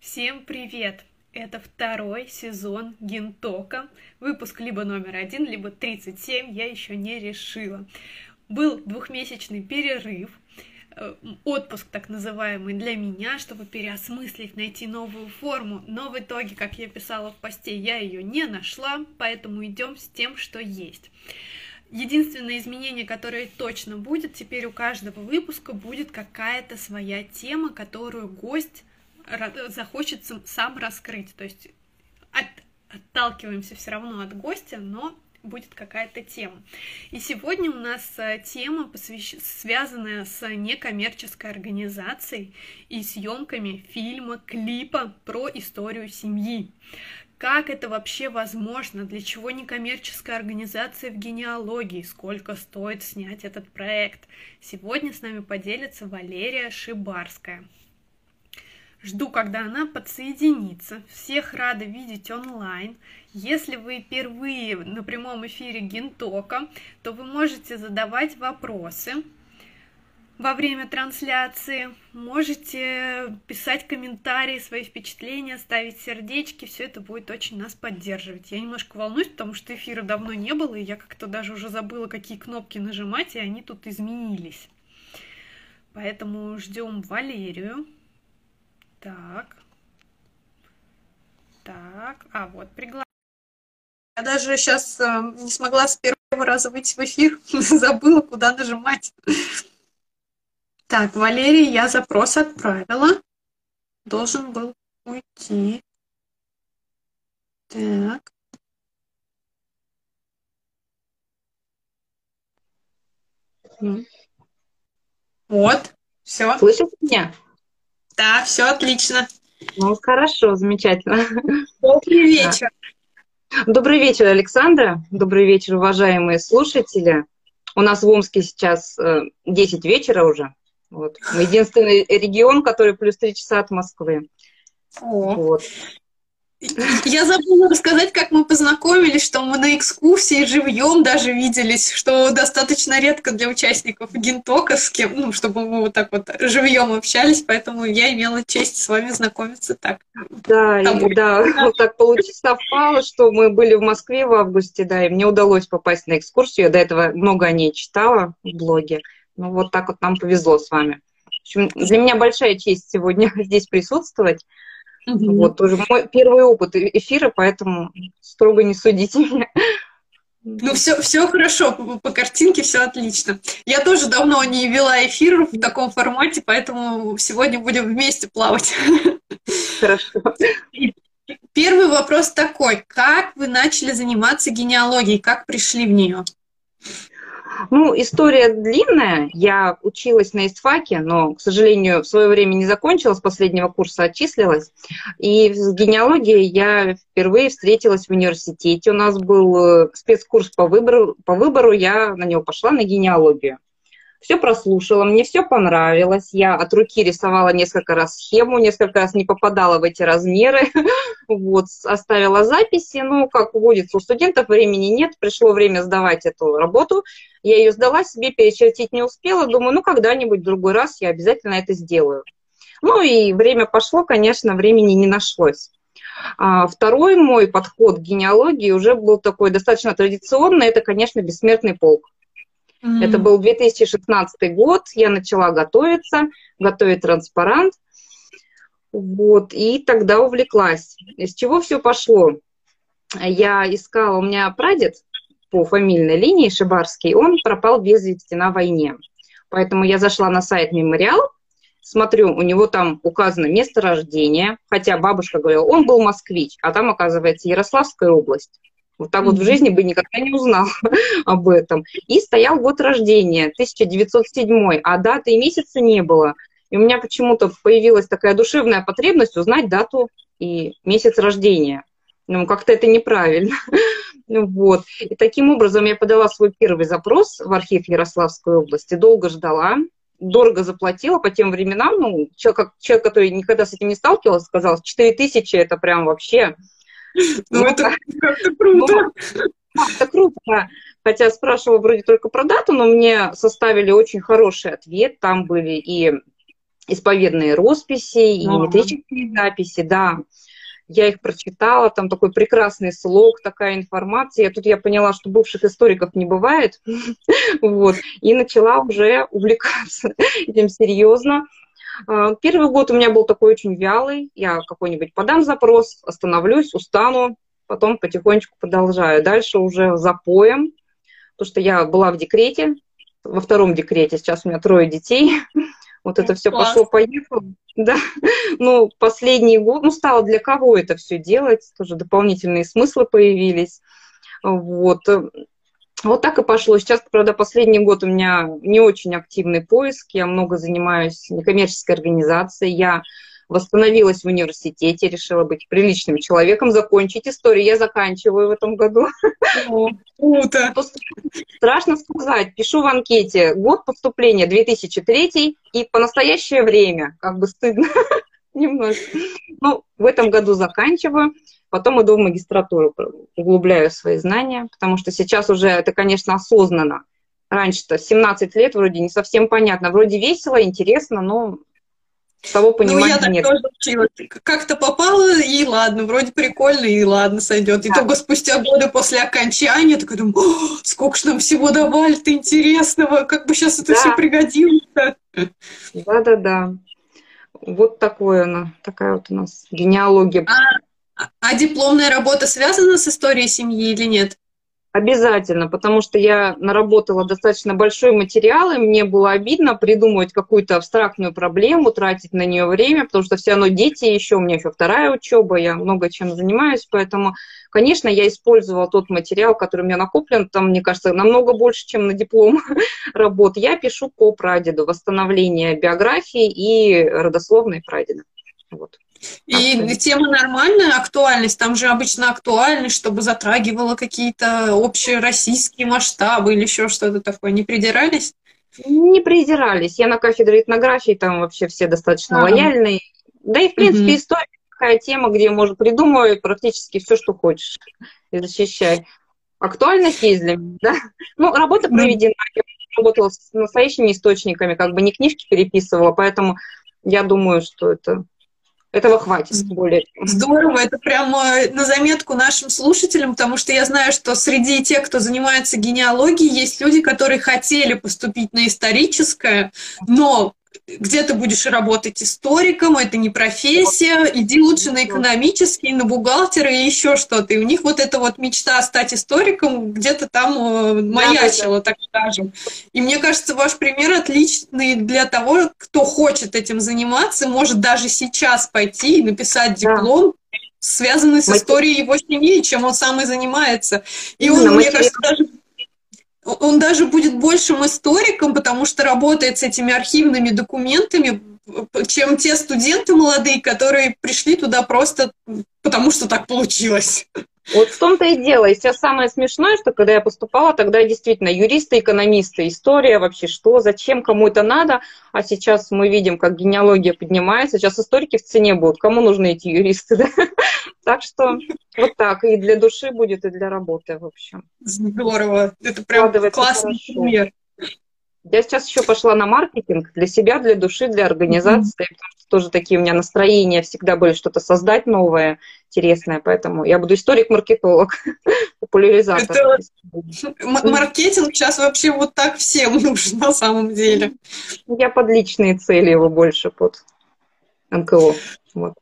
Всем привет! Это второй сезон Гентока. Выпуск либо номер один, либо 37, я еще не решила. Был двухмесячный перерыв, э, отпуск так называемый для меня, чтобы переосмыслить, найти новую форму. Но в итоге, как я писала в посте, я ее не нашла, поэтому идем с тем, что есть. Единственное изменение, которое точно будет, теперь у каждого выпуска будет какая-то своя тема, которую гость захочет сам раскрыть. То есть от, отталкиваемся все равно от гостя, но будет какая-то тема. И сегодня у нас э, тема, посвящ... связанная с некоммерческой организацией и съемками фильма, клипа про историю семьи. Как это вообще возможно? Для чего некоммерческая организация в генеалогии? Сколько стоит снять этот проект? Сегодня с нами поделится Валерия Шибарская. Жду, когда она подсоединится. Всех рада видеть онлайн. Если вы впервые на прямом эфире Гентока, то вы можете задавать вопросы во время трансляции. Можете писать комментарии, свои впечатления, ставить сердечки. Все это будет очень нас поддерживать. Я немножко волнуюсь, потому что эфира давно не было, и я как-то даже уже забыла, какие кнопки нажимать, и они тут изменились. Поэтому ждем Валерию. Так. Так. А, вот, приглашение. Я даже сейчас э, не смогла с первого раза выйти в эфир. Забыла, куда нажимать. Так, Валерий, я запрос отправила. Должен был уйти. Так. Вот, все. Слышите меня? Да, все отлично. Ну, хорошо, замечательно. Добрый вечер. Добрый вечер, Александра. Добрый вечер, уважаемые слушатели. У нас в Омске сейчас 10 э, вечера уже. Вот. Мы единственный регион, который плюс 3 часа от Москвы. О. Вот. Я забыла рассказать, как мы познакомились, что мы на экскурсии живьем даже виделись, что достаточно редко для участников Гентока, с кем, ну, чтобы мы вот так вот живьем общались, поэтому я имела честь с вами знакомиться так. Да, и, да, вот так получилось, совпало, что мы были в Москве в августе, да, и мне удалось попасть на экскурсию, я до этого много о ней читала в блоге, ну вот так вот нам повезло с вами. В общем, для меня большая честь сегодня здесь присутствовать. Угу. Вот тоже мой первый опыт э, эфира, поэтому строго не судите меня. Ну, все, все хорошо, по, по картинке все отлично. Я тоже давно не вела эфир в таком формате, поэтому сегодня будем вместе плавать. Хорошо. Первый вопрос такой. Как вы начали заниматься генеалогией? Как пришли в нее? Ну, история длинная. Я училась на истфаке, но, к сожалению, в свое время не закончила, с последнего курса отчислилась. И с генеалогией я впервые встретилась в университете. У нас был э, спецкурс по выбору, по выбору я на него пошла на генеалогию все прослушала, мне все понравилось. Я от руки рисовала несколько раз схему, несколько раз не попадала в эти размеры. Вот, оставила записи. Ну, как водится, у студентов времени нет, пришло время сдавать эту работу. Я ее сдала, себе перечертить не успела. Думаю, ну, когда-нибудь в другой раз я обязательно это сделаю. Ну, и время пошло, конечно, времени не нашлось. А второй мой подход к генеалогии уже был такой достаточно традиционный. Это, конечно, бессмертный полк. Mm-hmm. Это был 2016 год, я начала готовиться, готовить транспарант. Вот, и тогда увлеклась. Из чего все пошло? Я искала, у меня прадед по фамильной линии Шибарский, он пропал без вести на войне. Поэтому я зашла на сайт Мемориал, смотрю, у него там указано место рождения, хотя бабушка говорила, он был москвич, а там, оказывается, Ярославская область. Вот так вот в жизни бы никогда не узнал об этом. И стоял год рождения, 1907, а даты и месяца не было. И у меня почему-то появилась такая душевная потребность узнать дату и месяц рождения. Ну, как-то это неправильно. вот. И таким образом я подала свой первый запрос в архив Ярославской области, долго ждала, дорого заплатила по тем временам. Ну, человек, человек, который никогда с этим не сталкивался, сказал, 4 тысячи это прям вообще ну, это как-то круто. Ну, это круто. Хотя спрашивала вроде только про дату, но мне составили очень хороший ответ. Там были и исповедные росписи и метрические записи, да. Я их прочитала, там такой прекрасный слог, такая информация. Тут я поняла, что бывших историков не бывает. вот. И начала уже увлекаться этим серьезно. А, первый год у меня был такой очень вялый. Я какой-нибудь подам запрос, остановлюсь, устану, потом потихонечку продолжаю. Дальше уже запоем, потому что я была в декрете, во втором декрете, сейчас у меня трое детей. Вот это все пошло-поехало. Да. Ну, последний год, ну, стало для кого это все делать, тоже дополнительные смыслы появились. Вот. Вот так и пошло. Сейчас, правда, последний год у меня не очень активный поиск. Я много занимаюсь некоммерческой организацией. Я восстановилась в университете, решила быть приличным человеком, закончить историю. Я заканчиваю в этом году. Круто! Страшно сказать. Пишу в анкете. Год поступления 2003 и по настоящее время. Как бы стыдно немножко. Ну, в этом году заканчиваю. Потом иду в магистратуру, углубляю свои знания, потому что сейчас уже это, конечно, осознанно. Раньше-то 17 лет вроде не совсем понятно. Вроде весело, интересно, но того понимания ну, я так нет. тоже училась. Как-то попала, и ладно, вроде прикольно, и ладно, сойдет. Да. И только спустя годы после окончания такая думаю, сколько ж нам всего давали-то интересного, как бы сейчас это да. все пригодилось Да-да-да. Вот такое она, такая вот у нас генеалогия. А, а дипломная работа связана с историей семьи или нет? Обязательно, потому что я наработала достаточно большой материал, и мне было обидно придумывать какую-то абстрактную проблему, тратить на нее время, потому что все равно дети еще, у меня еще вторая учеба, я много чем занимаюсь, поэтому, конечно, я использовала тот материал, который у меня накоплен, там, мне кажется, намного больше, чем на диплом работ. Я пишу по прадеду, восстановление биографии и родословной прадеда. Вот. И тема нормальная, актуальность, там же обычно актуальность, чтобы затрагивала какие-то общие российские масштабы или еще что-то такое. Не придирались? Не придирались. Я на кафедре этнографии, там вообще все достаточно а лояльные. Да и, в принципе, угу. история такая тема, где можно придумывать практически все, что хочешь и защищать. Актуальность есть для меня, да. Ну, работа проведена. Я работала с настоящими источниками, как бы не книжки переписывала, поэтому я думаю, что это этого хватит более. Здорово, это прямо на заметку нашим слушателям, потому что я знаю, что среди тех, кто занимается генеалогией, есть люди, которые хотели поступить на историческое, но где ты будешь работать историком, это не профессия, иди лучше на экономический, на бухгалтера и еще что-то. И у них вот эта вот мечта стать историком где-то там э, маячила, так скажем. И мне кажется, ваш пример отличный для того, кто хочет этим заниматься, может даже сейчас пойти и написать диплом, связанный с историей его семьи, чем он сам и занимается. И он, мне кажется, даже он даже будет большим историком, потому что работает с этими архивными документами, чем те студенты молодые, которые пришли туда просто потому, что так получилось. Вот в том-то и дело. И сейчас самое смешное, что когда я поступала, тогда действительно юристы, экономисты, история вообще, что, зачем, кому это надо. А сейчас мы видим, как генеалогия поднимается. Сейчас историки в цене будут. Кому нужны эти юристы? Да? Так что вот так. И для души будет, и для работы, в общем. Здорово. Это прям классный пример. Я сейчас еще пошла на маркетинг для себя, для души, для организации, mm-hmm. потому что тоже такие у меня настроения всегда были что-то создать новое, интересное, поэтому я буду историк-маркетолог, популяризатор. Это... Маркетинг сейчас вообще вот так всем нужен на самом деле. Я под личные цели его больше, под НКО. Вот.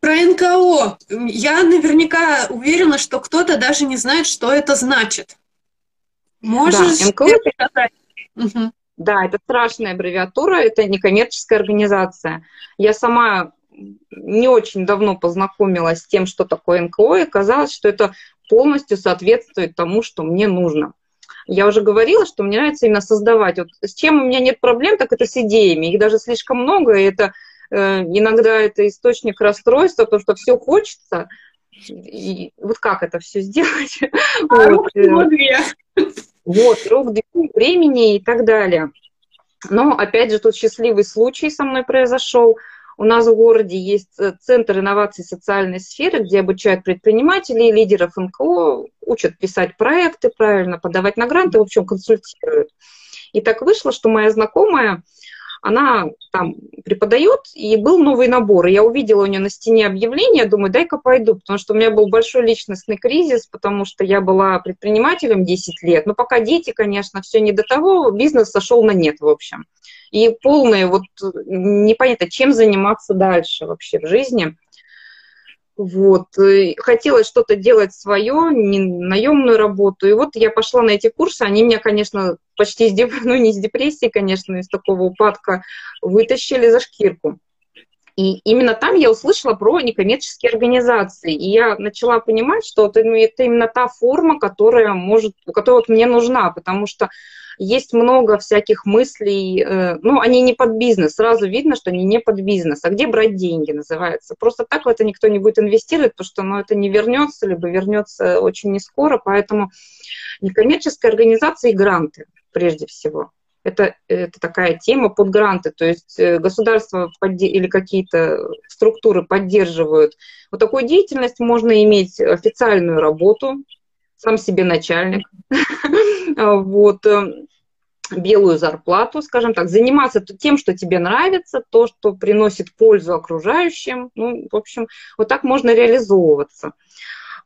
Про НКО. Я наверняка уверена, что кто-то даже не знает, что это значит. Можешь да, НКО сказать? Угу. Да, это страшная аббревиатура, это некоммерческая организация. Я сама не очень давно познакомилась с тем, что такое НКО, и казалось, что это полностью соответствует тому, что мне нужно. Я уже говорила, что мне нравится именно создавать. Вот с чем у меня нет проблем, так это с идеями. Их даже слишком много, и это э, иногда это источник расстройства, потому что все хочется. И вот как это все сделать? А вот. Э, вот, рук, времени и так далее. Но, опять же, тут счастливый случай со мной произошел. У нас в городе есть э, Центр инноваций социальной сферы, где обучают предпринимателей, лидеров НКО, учат писать проекты правильно, подавать на гранты, в общем, консультируют. И так вышло, что моя знакомая она там преподает, и был новый набор. И я увидела у нее на стене объявление, думаю, дай-ка пойду, потому что у меня был большой личностный кризис, потому что я была предпринимателем 10 лет, но пока дети, конечно, все не до того, бизнес сошел на нет, в общем. И полное вот непонятно, чем заниматься дальше вообще в жизни. Вот. Хотелось что-то делать свое, не наемную работу. И вот я пошла на эти курсы. Они меня, конечно, почти из, ну, не из депрессии, конечно, из такого упадка вытащили за шкирку. И именно там я услышала про некоммерческие организации. И я начала понимать, что это, это именно та форма, которая может, которая вот мне нужна, потому что есть много всяких мыслей, э, ну, они не под бизнес, сразу видно, что они не под бизнес. А где брать деньги, называется. Просто так в это никто не будет инвестировать, потому что ну, это не вернется, либо вернется очень не скоро, поэтому некоммерческая организация и гранты, прежде всего. Это, это такая тема под гранты, то есть э, государство или какие-то структуры поддерживают. Вот такую деятельность можно иметь официальную работу, сам себе начальник, вот, э, белую зарплату, скажем так, заниматься тем, что тебе нравится, то, что приносит пользу окружающим. Ну, в общем, вот так можно реализовываться.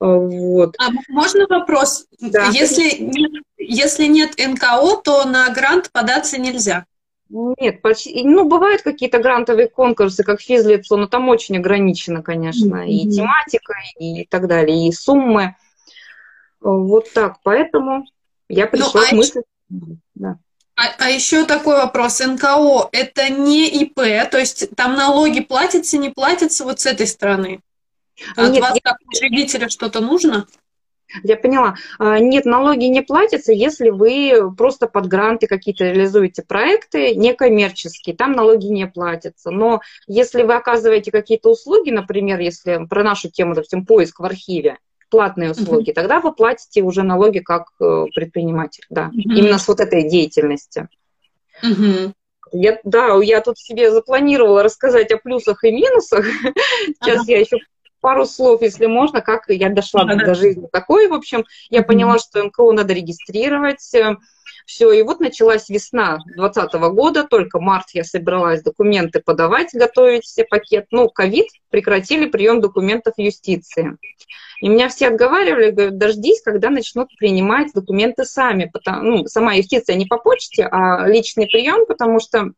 Э, вот. А можно вопрос? Да. Если, если нет НКО, то на грант податься нельзя? Нет, почти, ну, бывают какие-то грантовые конкурсы, как физлицо, но там очень ограничено, конечно, mm-hmm. и тематика, и так далее, и суммы. Вот так, поэтому я ну, пришла ну, а к мысли. Да. А, а еще такой вопрос. НКО – это не ИП, то есть там налоги платятся, не платятся вот с этой стороны? От Нет, вас, я... как учредителя, что-то нужно? Я поняла. А, нет, налоги не платятся, если вы просто под гранты какие-то реализуете проекты некоммерческие, там налоги не платятся. Но если вы оказываете какие-то услуги, например, если про нашу тему, допустим, поиск в архиве, платные услуги, mm-hmm. тогда вы платите уже налоги как э, предприниматель, да, mm-hmm. именно с вот этой деятельности. Mm-hmm. Я, да, я тут себе запланировала рассказать о плюсах и минусах. Сейчас ага. я еще пару слов, если можно, как я дошла ага. до жизни такой. В общем, я поняла, что НКО надо регистрировать. Э, Все, и вот началась весна 2020 года, только март я собиралась документы подавать, готовить все пакет. Ну, ковид, прекратили прием документов юстиции. И меня все отговаривали, говорят, дождись, когда начнут принимать документы сами. Потому, ну, сама юстиция не по почте, а личный прием, потому что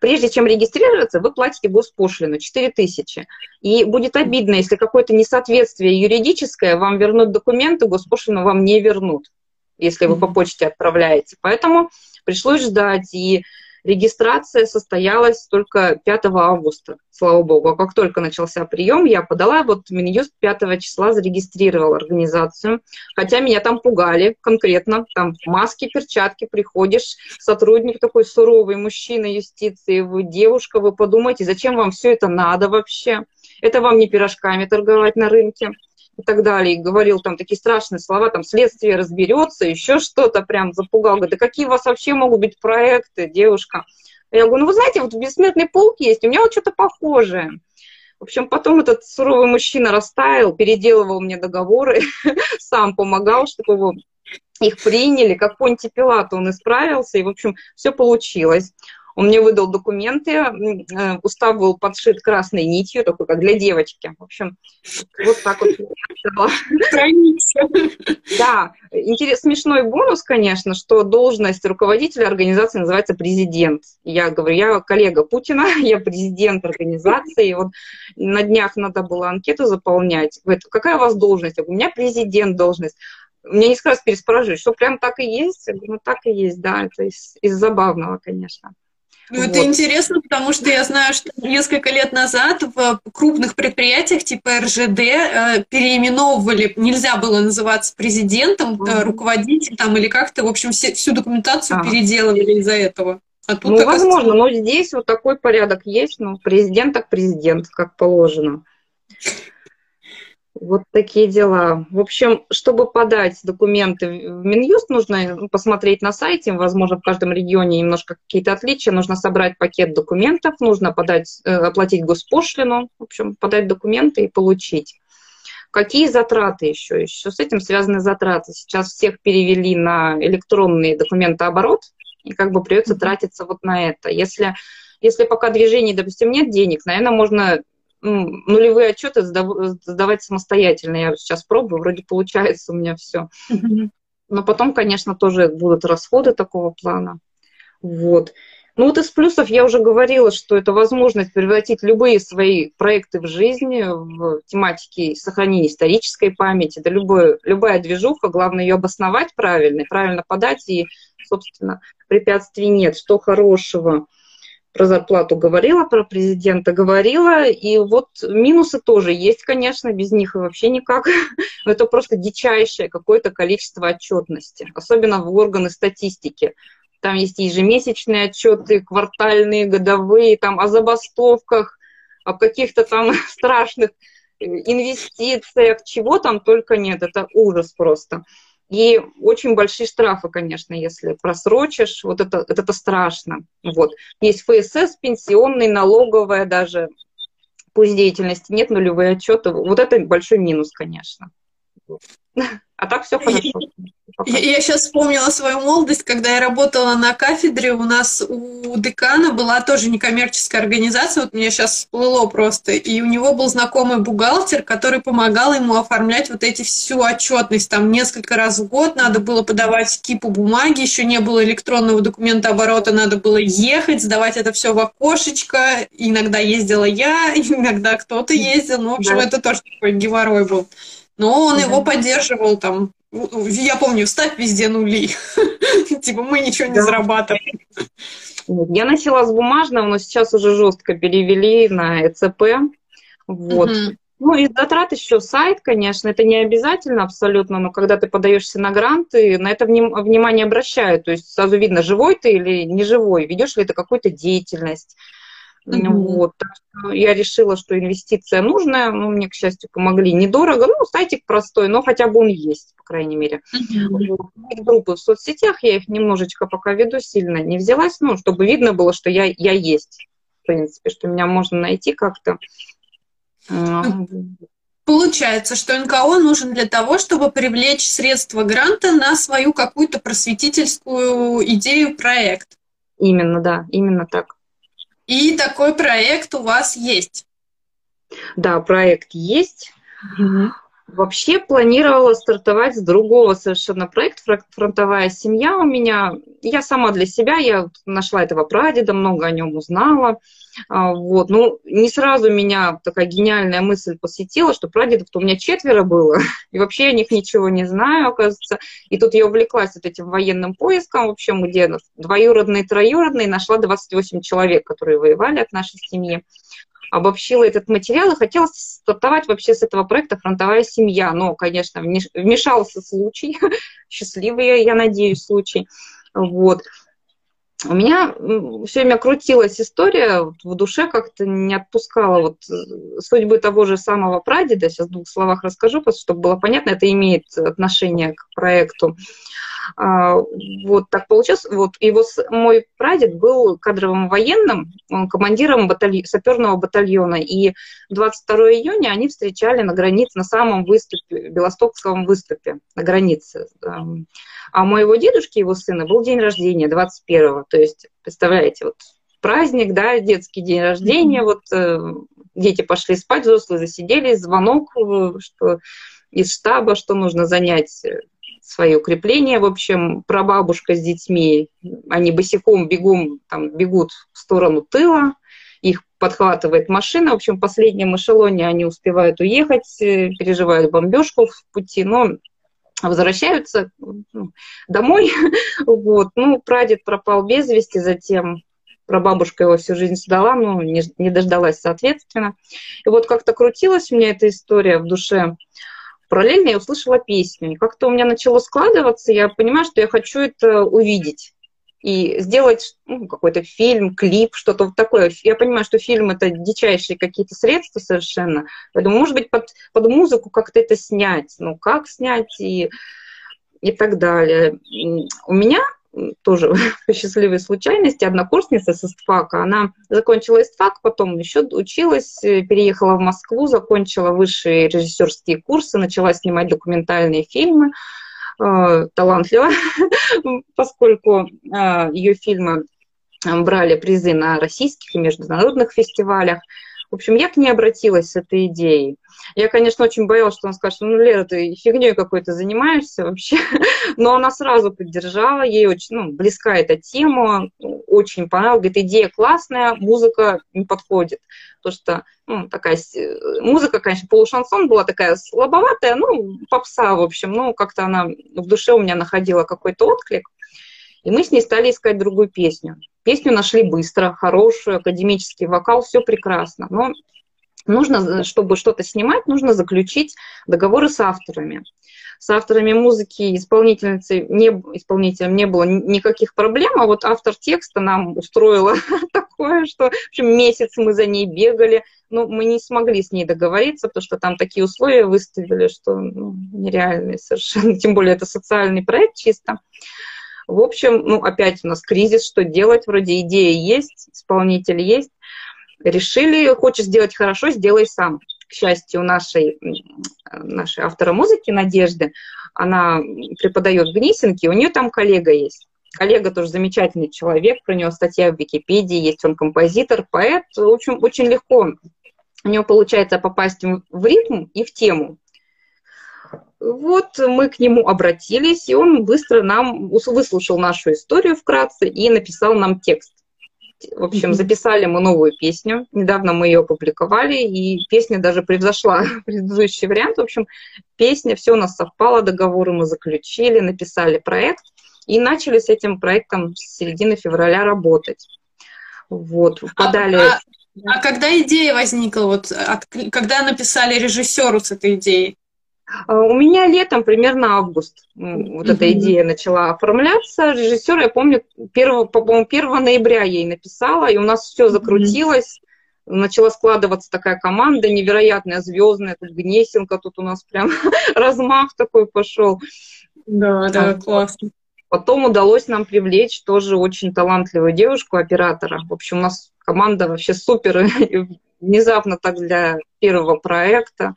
прежде чем регистрироваться, вы платите госпошлину 4 тысячи. И будет обидно, если какое-то несоответствие юридическое, вам вернут документы, госпошлину вам не вернут, если вы по почте отправляете. Поэтому пришлось ждать. И Регистрация состоялась только 5 августа, слава богу. А как только начался прием, я подала, вот Минюст 5 числа зарегистрировал организацию. Хотя меня там пугали конкретно. Там в маске, перчатки приходишь, сотрудник такой суровый, мужчина юстиции, вы девушка, вы подумайте, зачем вам все это надо вообще? Это вам не пирожками торговать на рынке и так далее, и говорил там такие страшные слова, там следствие разберется, еще что-то прям запугал. Говорит, да какие у вас вообще могут быть проекты, девушка? Я говорю, ну вы знаете, вот бессмертный полк есть, у меня вот что-то похожее. В общем, потом этот суровый мужчина растаял, переделывал мне договоры, сам помогал, чтобы его их приняли, как Понти Пилат он исправился, и, в общем, все получилось. Он мне выдал документы, э, устав был подшит красной нитью, такой, как для девочки. В общем, вот так вот. Да, интерес, смешной бонус, конечно, что должность руководителя организации называется президент. Я говорю, я коллега Путина, я президент организации. Вот на днях надо было анкету заполнять. Говорит, какая у вас должность? Я говорю, у меня президент должность. Мне несколько раз переспрашивают, что прям так и есть? Я говорю, ну так и есть, да, это из, из забавного, конечно. Ну, вот. это интересно, потому что я знаю, что несколько лет назад в крупных предприятиях типа РЖД э, переименовывали, нельзя было называться президентом, mm-hmm. руководителем там или как-то, в общем, все, всю документацию ага. переделывали из-за этого. А тут, ну, возможно, но здесь вот такой порядок есть, ну, президент так президент, как положено. Вот такие дела. В общем, чтобы подать документы в Минюст, нужно ну, посмотреть на сайте, возможно, в каждом регионе немножко какие-то отличия, нужно собрать пакет документов, нужно подать, э, оплатить госпошлину, в общем, подать документы и получить. Какие затраты еще? Еще с этим связаны затраты. Сейчас всех перевели на электронный документооборот, и как бы придется тратиться вот на это. Если, если пока движений, допустим, нет денег, наверное, можно нулевые отчеты сдавать самостоятельно. Я сейчас пробую, вроде получается у меня все. Но потом, конечно, тоже будут расходы такого плана. Вот. Ну вот из плюсов я уже говорила, что это возможность превратить любые свои проекты в жизнь, в тематике сохранения исторической памяти, да любое, любая движуха, главное ее обосновать правильно, правильно подать, и, собственно, препятствий нет. Что хорошего? Про зарплату говорила, про президента говорила, и вот минусы тоже есть, конечно, без них вообще никак. Это просто дичайшее какое-то количество отчетности, особенно в органы статистики. Там есть ежемесячные отчеты, квартальные, годовые, там о забастовках, о каких-то там страшных инвестициях, чего там только нет. Это ужас просто. И очень большие штрафы, конечно, если просрочишь, вот это, это, это страшно. Вот. Есть ФСС, пенсионный, налоговая даже, пусть деятельности нет, нулевые отчеты. Вот это большой минус, конечно. А так все хорошо. Я, я сейчас вспомнила свою молодость, когда я работала на кафедре, у нас у декана была тоже некоммерческая организация, вот мне сейчас всплыло просто, и у него был знакомый бухгалтер, который помогал ему оформлять вот эти всю отчетность, там несколько раз в год надо было подавать кипу бумаги, еще не было электронного документа оборота, надо было ехать, сдавать это все в окошечко, иногда ездила я, иногда кто-то ездил, ну, в общем, да. это тоже такой геморрой был. Но он да. его поддерживал там. Я помню, ставь везде нули. Типа мы ничего не зарабатываем. Я начала с бумажного, но сейчас уже жестко перевели на ЭЦП. Вот. Ну, и затрат еще сайт, конечно, это не обязательно абсолютно, но когда ты подаешься на гранты, на это вним- внимание обращают. То есть сразу видно, живой ты или не живой, ведешь ли ты какую-то деятельность. Mm-hmm. Вот. Так что я решила, что инвестиция нужная. Ну, мне, к счастью, помогли недорого. Ну, сайтик простой, но хотя бы он есть, по крайней мере. Mm-hmm. Группы в соцсетях, я их немножечко пока веду, сильно не взялась, ну, чтобы видно было, что я, я есть, в принципе, что меня можно найти как-то. Получается, что НКО нужен для того, чтобы привлечь средства гранта на свою какую-то просветительскую идею, проект. Именно, да, именно так. И такой проект у вас есть? Да, проект есть. Угу. Вообще планировала стартовать с другого совершенно проекта «Фронтовая семья» у меня. Я сама для себя, я нашла этого прадеда, много о нем узнала. А, вот. Ну, не сразу меня такая гениальная мысль посетила, что прадедов-то у меня четверо было, и вообще о них ничего не знаю, оказывается. И тут я увлеклась вот этим военным поиском, в общем, где двоюродные, троюродные, нашла 28 человек, которые воевали от нашей семьи обобщила этот материал и хотела стартовать вообще с этого проекта «Фронтовая семья». Но, конечно, вмешался случай, счастливый, я надеюсь, случай. Вот у меня все время крутилась история в душе, как-то не отпускала вот э, судьбы того же самого прадеда. Сейчас в двух словах расскажу, чтобы было понятно, это имеет отношение к проекту. Вот так получилось. Вот его, мой прадед был кадровым военным, он командиром батальон, саперного батальона. И 22 июня они встречали на границе, на самом выступе, Белостокском выступе, на границе. А у моего дедушки, его сына, был день рождения 21-го. То есть, представляете, вот праздник, да, детский день рождения, вот э, дети пошли спать, взрослые засиделись, звонок, э, что из штаба, что нужно занять э, свои укрепления. В общем, прабабушка с детьми, они босиком бегом там, бегут в сторону тыла, их подхватывает машина. В общем, в последнем эшелоне они успевают уехать, э, переживают бомбежку в пути, но возвращаются ну, домой. вот. Ну, прадед пропал без вести, затем прабабушка его всю жизнь сдала, но не, не дождалась, соответственно. И вот как-то крутилась у меня эта история в душе. Параллельно я услышала песню. И как-то у меня начало складываться, я понимаю, что я хочу это увидеть и сделать ну, какой-то фильм, клип, что-то вот такое. Я понимаю, что фильм это дичайшие какие-то средства совершенно. Думаю, может быть, под, под музыку как-то это снять. Ну, как снять и, и так далее. У меня тоже по счастливой случайности, однокурсница с ИСТФАКа. Она закончила ИСТФАК, потом еще училась, переехала в Москву, закончила высшие режиссерские курсы, начала снимать документальные фильмы. э, талантлива, поскольку э, ее фильмы брали призы на российских и международных фестивалях. В общем, я к ней обратилась с этой идеей. Я, конечно, очень боялась, что он скажет, ну, Лера, ты фигней какой-то занимаешься вообще. Но она сразу поддержала, ей очень ну, близка эта тема, очень понравилась. Говорит, идея классная, музыка не подходит. То, что ну, такая музыка, конечно, полушансон была такая слабоватая, ну, попса, в общем, ну, как-то она в душе у меня находила какой-то отклик. И мы с ней стали искать другую песню. Песню нашли быстро, хорошую, академический вокал, все прекрасно. Но нужно, чтобы что-то снимать, нужно заключить договоры с авторами. С авторами музыки исполнительницы не, исполнителям не было никаких проблем, а вот автор текста нам устроила такое, что в общем, месяц мы за ней бегали, но мы не смогли с ней договориться, потому что там такие условия выставили, что ну, нереальные совершенно, тем более это социальный проект чисто. В общем, ну, опять у нас кризис, что делать? Вроде идея есть, исполнитель есть. Решили, хочешь сделать хорошо, сделай сам. К счастью, нашей, нашей автора музыки Надежды, она преподает в Гнисинке, у нее там коллега есть. Коллега тоже замечательный человек, про него статья в Википедии есть, он композитор, поэт. В общем, очень легко у него получается попасть в ритм и в тему. Вот мы к нему обратились, и он быстро нам выслушал нашу историю вкратце и написал нам текст. В общем, записали мы новую песню. Недавно мы ее опубликовали, и песня даже превзошла предыдущий вариант. В общем, песня, все у нас совпало, договоры мы заключили, написали проект и начали с этим проектом с середины февраля работать. Вот, подали... А, а, а когда идея возникла? Вот, от, когда написали режиссеру с этой идеей? А, у меня летом, примерно август, вот эта идея начала оформляться. Режиссер, я помню, 1, по-моему, 1 ноября ей написала, и у нас все закрутилось. Начала складываться такая команда невероятная, звездная. Тут Гнесинка, тут у нас прям размах такой пошел. Да, да, а, классно. Потом удалось нам привлечь тоже очень талантливую девушку, оператора. В общем, у нас команда вообще супер. Внезапно так для первого проекта.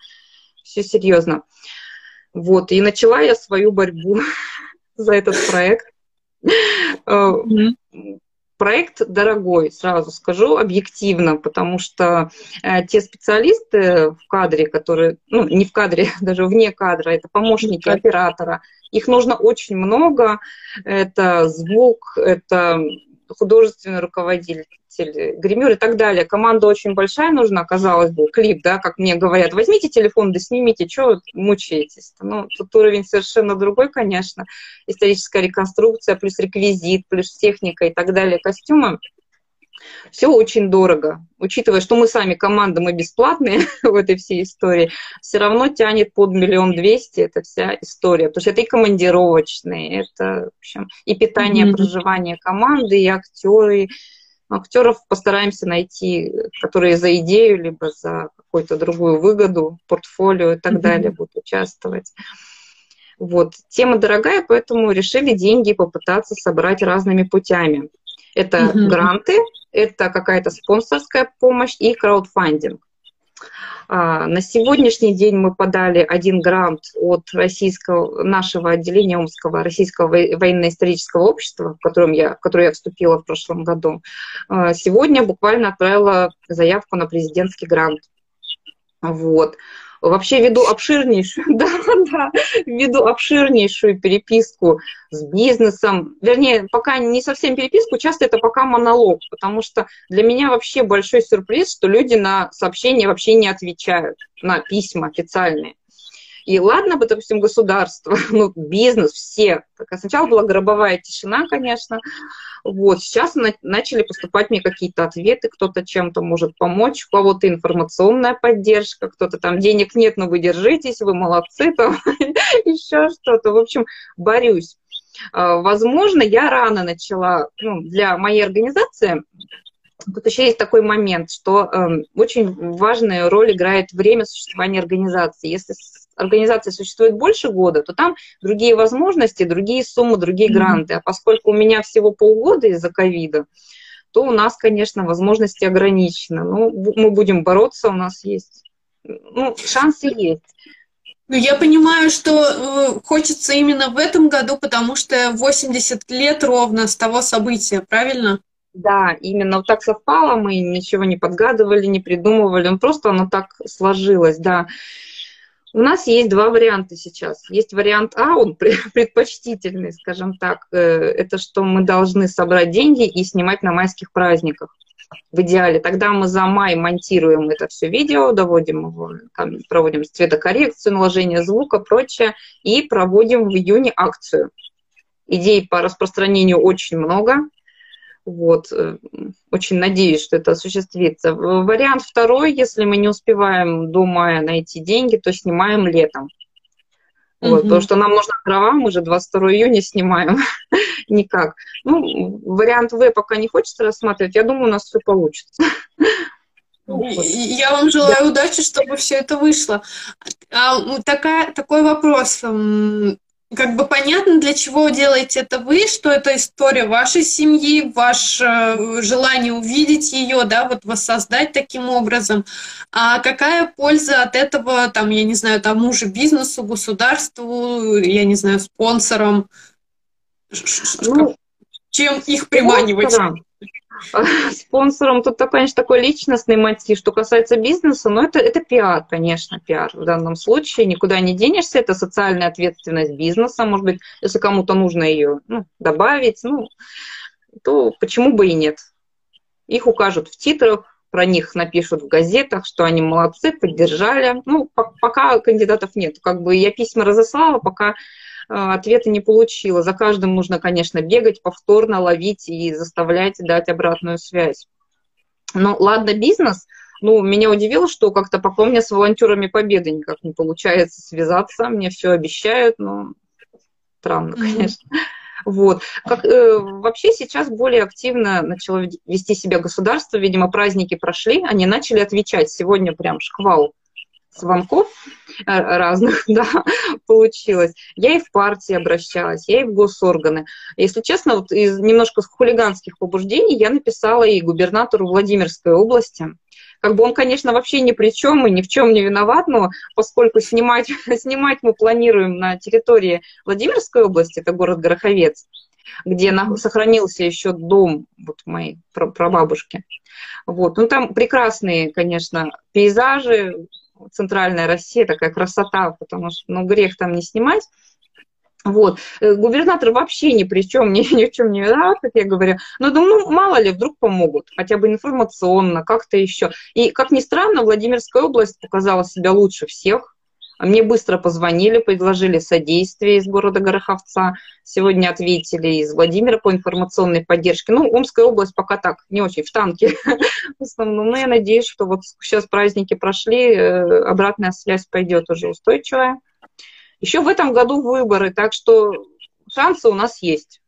Все серьезно. Вот, и начала я свою борьбу за этот проект. Э, проект дорогой, сразу скажу, объективно, потому что э, те специалисты в кадре, которые, ну, не в кадре, даже вне кадра, это помощники оператора, их нужно очень много. Это звук, это художественный руководитель, гример и так далее. Команда очень большая нужна, казалось бы, клип, да, как мне говорят, возьмите телефон, да снимите, что мучаетесь? Ну, тут уровень совершенно другой, конечно. Историческая реконструкция, плюс реквизит, плюс техника и так далее, костюмы. Все очень дорого. Учитывая, что мы сами команда, мы бесплатные в этой всей истории, все равно тянет под миллион двести эта вся история. Потому что это и командировочные, это, в общем, и питание, mm-hmm. проживание команды, и актеры. Актеров постараемся найти, которые за идею, либо за какую-то другую выгоду, портфолио и так mm-hmm. далее будут участвовать. Вот. Тема дорогая, поэтому решили деньги попытаться собрать разными путями. Это mm-hmm. гранты, это какая-то спонсорская помощь и краудфандинг. А, на сегодняшний день мы подали один грант от российского, нашего отделения Омского Российского военно-исторического общества, в, котором я, в которое я вступила в прошлом году. А, сегодня буквально отправила заявку на президентский грант. Вот вообще веду обширнейшую, да, да, веду обширнейшую переписку с бизнесом, вернее, пока не совсем переписку, часто это пока монолог, потому что для меня вообще большой сюрприз, что люди на сообщения вообще не отвечают, на письма официальные. И ладно бы, допустим, государство, ну, бизнес, все. Сначала была гробовая тишина, конечно. Вот, сейчас на- начали поступать мне какие-то ответы, кто-то чем-то может помочь, у кого-то информационная поддержка, кто-то там денег нет, но вы держитесь, вы молодцы, там еще что-то. В общем, борюсь. А, возможно, я рано начала, ну, для моей организации Тут еще есть такой момент, что э, очень важную роль играет время существования организации. Если организация существует больше года, то там другие возможности, другие суммы, другие гранты. А поскольку у меня всего полгода из-за ковида, то у нас, конечно, возможности ограничены. Ну, мы будем бороться, у нас есть, ну, шансы есть. Ну, я понимаю, что э, хочется именно в этом году, потому что 80 лет ровно с того события, правильно? Да, именно вот так совпало, мы ничего не подгадывали, не придумывали, ну, просто оно так сложилось, да. У нас есть два варианта сейчас. Есть вариант А, он предпочтительный, скажем так. Э, это что мы должны собрать деньги и снимать на майских праздниках в идеале. Тогда мы за май монтируем это все видео, доводим его, там, проводим цветокоррекцию, наложение звука, прочее, и проводим в июне акцию. Идей по распространению очень много. Вот. Э, очень надеюсь, что это осуществится. Вариант второй, если мы не успеваем до мая найти деньги, то снимаем летом. Вот, Потому что нам нужна трава, мы же 22 июня снимаем. Никак. Ну, вариант В пока не хочется рассматривать. Я думаю, у нас все получится. Я вам желаю да. удачи, чтобы все это вышло. А, такая, такой вопрос как бы понятно, для чего делаете это вы, что это история вашей семьи, ваше э, желание увидеть ее, да, вот воссоздать таким образом. А какая польза от этого, там, я не знаю, тому же бизнесу, государству, я не знаю, спонсорам? Ну, Чем их приманивать? Спонсорам. спонсором тут, конечно, такой личностный мотив. Что касается бизнеса, ну, это, это пиар, конечно, пиар в данном случае. Никуда не денешься, это социальная ответственность бизнеса. Может быть, если кому-то нужно ее ну, добавить, ну, то почему бы и нет. Их укажут в титрах, про них напишут в газетах, что они молодцы, поддержали. Ну, пока кандидатов нет. Как бы я письма разослала, пока ответа не получила. За каждым нужно, конечно, бегать, повторно ловить и заставлять дать обратную связь. Ну, ладно, бизнес. Ну, меня удивило, что как-то пока у меня с волонтерами победы никак не получается связаться. Мне все обещают, но странно, конечно. Mm-hmm. Вот. Как, э, вообще сейчас более активно начало вести себя государство. Видимо, праздники прошли, они начали отвечать. Сегодня прям шквал звонков э, разных, да, получилось. Я и в партии обращалась, я и в госорганы. Если честно, вот из немножко хулиганских побуждений я написала и губернатору Владимирской области. Как бы он, конечно, вообще ни при чем и ни в чем не виноват, но поскольку снимать, снимать мы планируем на территории Владимирской области, это город Гороховец, где сохранился еще дом вот моей прабабушки. Вот. Ну, там прекрасные, конечно, пейзажи, центральная Россия, такая красота, потому что, ну, грех там не снимать. Вот. Э, губернатор вообще ни при чем, ни, ни в чем не виноват, как я говорю. Но думаю, ну, мало ли, вдруг помогут, хотя бы информационно, как-то еще. И, как ни странно, Владимирская область показала себя лучше всех. Мне быстро позвонили, предложили содействие из города Гороховца. Сегодня ответили из Владимира по информационной поддержке. Ну, Омская область пока так, не очень в танке в основном. Но я надеюсь, что вот сейчас праздники прошли, э, обратная связь пойдет уже устойчивая. Еще в этом году выборы, так что шансы у нас есть.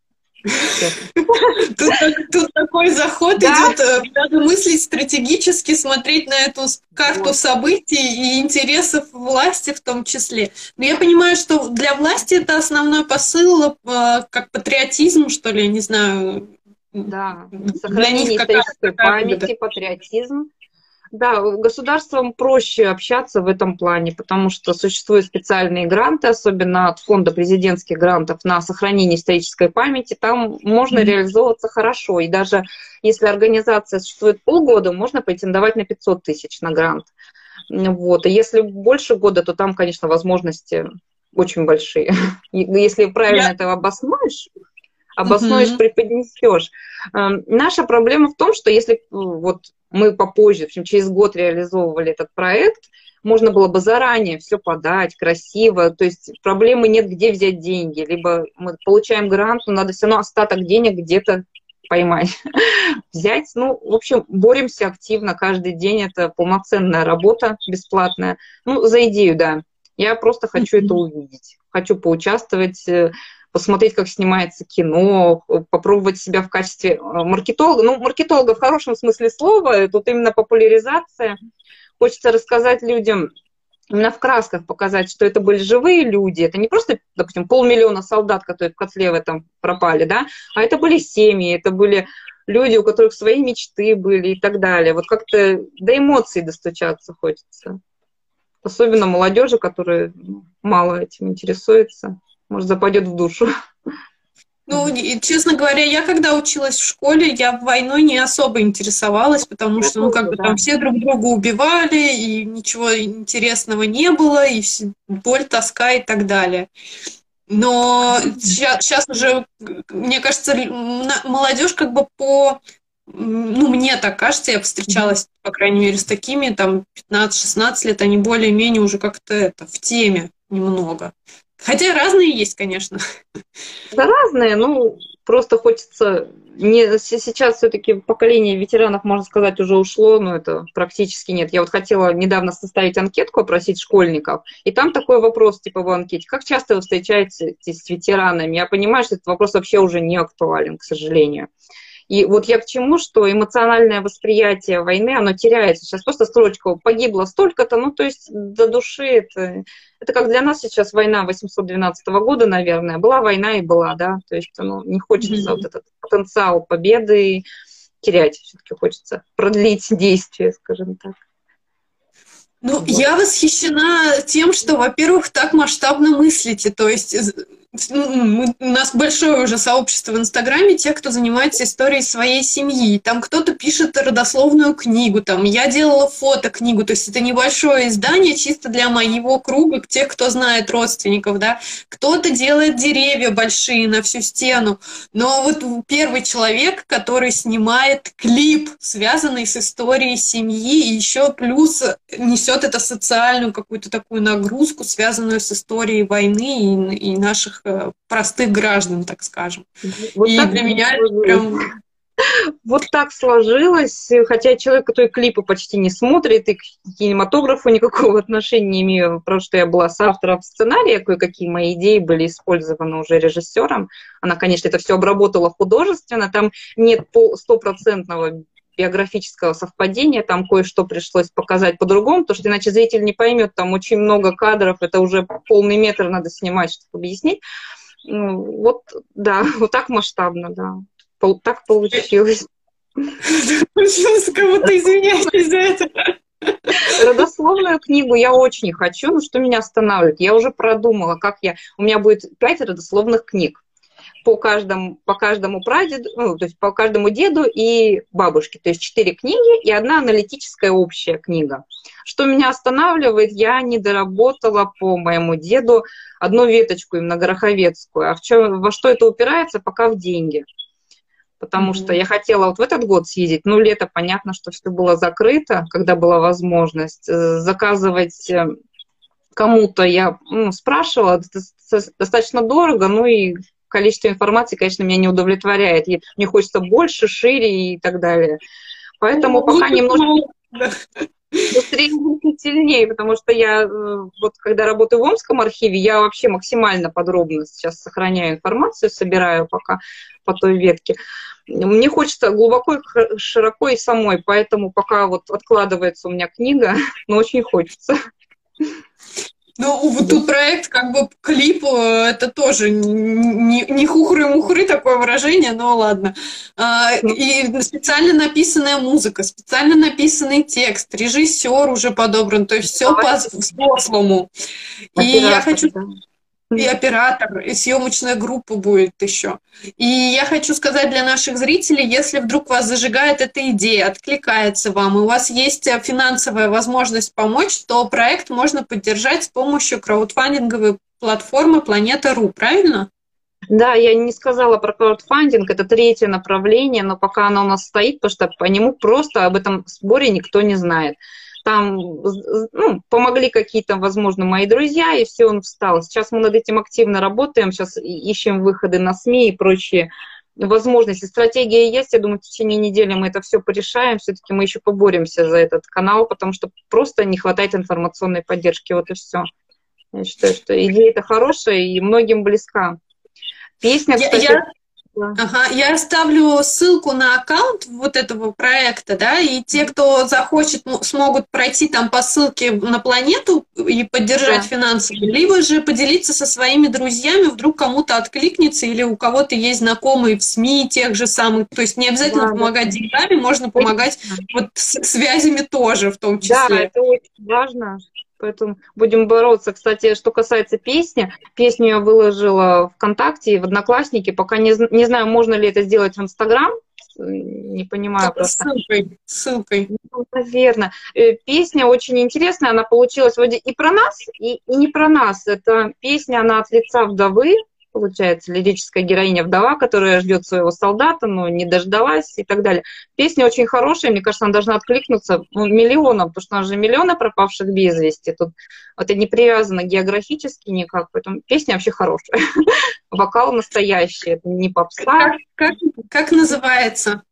Тут, тут такой заход да? идет, э, надо мыслить стратегически, смотреть на эту карту вот. событий и интересов власти в том числе. Но я понимаю, что для власти это основной посыл, э, как патриотизм, что ли, не знаю. Да, сохранение исторической памяти, патриотизм. Да, государствам проще общаться в этом плане, потому что существуют специальные гранты, особенно от фонда президентских грантов на сохранение исторической памяти. Там можно mm-hmm. реализовываться хорошо. И даже если организация существует полгода, можно претендовать на 500 тысяч на грант. Вот. И если больше года, то там, конечно, возможности очень большие. Если правильно yeah. это обоснуешь, обоснуешь, mm-hmm. преподнесешь. Эм, наша проблема в том, что если вот мы попозже, в общем, через год реализовывали этот проект, можно было бы заранее все подать красиво, то есть проблемы нет, где взять деньги, либо мы получаем грант, но надо все равно остаток денег где-то поймать, взять. Ну, в общем, боремся активно каждый день, это полноценная работа бесплатная. Ну, за идею, да. Я просто хочу это увидеть, хочу поучаствовать, э, посмотреть, как снимается кино, попробовать себя в качестве э, маркетолога. Ну, маркетолога в хорошем смысле слова, тут именно популяризация. Хочется рассказать людям, именно в красках показать, что это были живые люди, это не просто, допустим, полмиллиона солдат, которые в котле в этом пропали, да, а это были семьи, это были люди, у которых свои мечты были и так далее. Вот как-то до эмоций достучаться хочется. особенно молодежи, которая ну, мало этим интересуется, может, западет в душу. Ну, и, честно говоря, я когда училась в школе, я войной не особо интересовалась, потому что, ну, как бы там все друг друга убивали, и ничего интересного не было, и боль, тоска и так далее. Но сейчас, сейчас уже, мне кажется, молодежь как бы по ну, мне так кажется, я встречалась, по крайней мере, с такими, там, 15-16 лет, они более-менее уже как-то это, в теме немного. Хотя разные есть, конечно. Да, разные, ну, просто хочется... Не, сейчас все-таки поколение ветеранов, можно сказать, уже ушло, но это практически нет. Я вот хотела недавно составить анкетку, опросить школьников, и там такой вопрос, типа, в анкете, как часто вы встречаетесь с ветеранами? Я понимаю, что этот вопрос вообще уже не актуален, к сожалению. И вот я к чему, что эмоциональное восприятие войны, оно теряется. Сейчас просто строчка «погибло столько-то», ну, то есть до души это... Это как для нас сейчас война 812 года, наверное. Была война и была, да. То есть ну, не хочется mm-hmm. вот этот потенциал победы терять. Все-таки хочется продлить действие, скажем так. Ну, вот. я восхищена тем, что, во-первых, так масштабно мыслите. То есть ну, у нас большое уже сообщество в Инстаграме тех, кто занимается историей своей семьи. Там кто-то пишет родословную книгу, там я делала фотокнигу, то есть это небольшое издание чисто для моего круга, тех, кто знает родственников, да. Кто-то делает деревья большие на всю стену. Но вот первый человек, который снимает клип, связанный с историей семьи, и еще плюс несет это социальную какую-то такую нагрузку, связанную с историей войны и, и наших наших э, простых граждан, так скажем. Вот и для меня это прям вот так сложилось, хотя человек, который клипы почти не смотрит и к кинематографу никакого отношения не имею, потому что я была с автором сценария, кое-какие мои идеи были использованы уже режиссером. Она, конечно, это все обработала художественно, там нет стопроцентного биографического совпадения, там кое-что пришлось показать по-другому, потому что иначе зритель не поймет, там очень много кадров, это уже полный метр надо снимать, чтобы объяснить. Ну, вот, да, вот так масштабно, да. Так получилось. Получилось, кого-то извиняюсь за это. Родословную книгу я очень хочу, но что меня останавливает? Я уже продумала, как я... У меня будет пять родословных книг по каждому, по каждому прадеду, ну, то есть по каждому деду и бабушке. То есть четыре книги и одна аналитическая общая книга. Что меня останавливает, я не доработала по моему деду одну веточку, именно гороховецкую. А в чем, во что это упирается? Пока в деньги. Потому mm-hmm. что я хотела вот в этот год съездить, ну, лето, понятно, что все было закрыто, когда была возможность. Э, заказывать э, кому-то я ну, спрашивала, достаточно дорого, ну и количество информации, конечно, меня не удовлетворяет. Мне хочется больше, шире и так далее. Поэтому ну, пока немножко быстрее и сильнее, потому что я э, вот когда работаю в Омском архиве, я вообще максимально подробно сейчас сохраняю информацию, собираю пока по той ветке. Мне хочется глубоко, широко и самой, поэтому пока вот откладывается у меня книга, но очень хочется. Ну, вот тут проект, как бы клип, э, это тоже не, не хухры-мухры такое выражение, но ладно. А, и специально написанная музыка, специально написанный текст, режиссер уже подобран, то есть все по-взрослому. И я хочу и оператор, и съемочная группа будет еще. И я хочу сказать для наших зрителей, если вдруг вас зажигает эта идея, откликается вам, и у вас есть э, финансовая возможность помочь, то проект можно поддержать с помощью краудфандинговой платформы Планета.ру, правильно? Да, я не сказала про краудфандинг, это третье направление, но пока оно у нас стоит, потому что по нему просто об этом сборе никто не знает там ну, помогли какие-то, возможно, мои друзья, и все, он встал. Сейчас мы над этим активно работаем, сейчас ищем выходы на СМИ и прочие возможности. Стратегия есть, я думаю, в течение недели мы это все порешаем, все-таки мы еще поборемся за этот канал, потому что просто не хватает информационной поддержки, вот и все. Я считаю, что идея это хорошая и многим близка. Песня, кстати... Я, я... Ага, я оставлю ссылку на аккаунт вот этого проекта, да, и те, кто захочет, смогут пройти там по ссылке на планету и поддержать да. финансово, либо же поделиться со своими друзьями, вдруг кому-то откликнется или у кого-то есть знакомые в СМИ тех же самых, то есть не обязательно да, помогать да. деньгами, можно помогать вот с связями тоже в том числе. Да, это очень важно. Поэтому будем бороться. Кстати, что касается песни, песню я выложила ВКонтакте и в Одноклассники. Пока не, не знаю, можно ли это сделать в Инстаграм. Не понимаю просто. Ссылкой. Ссылкой. Ну, наверное. Э, песня очень интересная. Она получилась вроде и про нас, и, и не про нас. Это песня, она от лица вдовы, получается, лирическая героиня вдова, которая ждет своего солдата, но не дождалась и так далее. Песня очень хорошая, мне кажется, она должна откликнуться ну, миллионам, потому что у нас же миллионы пропавших без вести. Тут это не привязано географически никак, поэтому песня вообще хорошая. Вокал настоящий, это не попса. Как, как, как называется?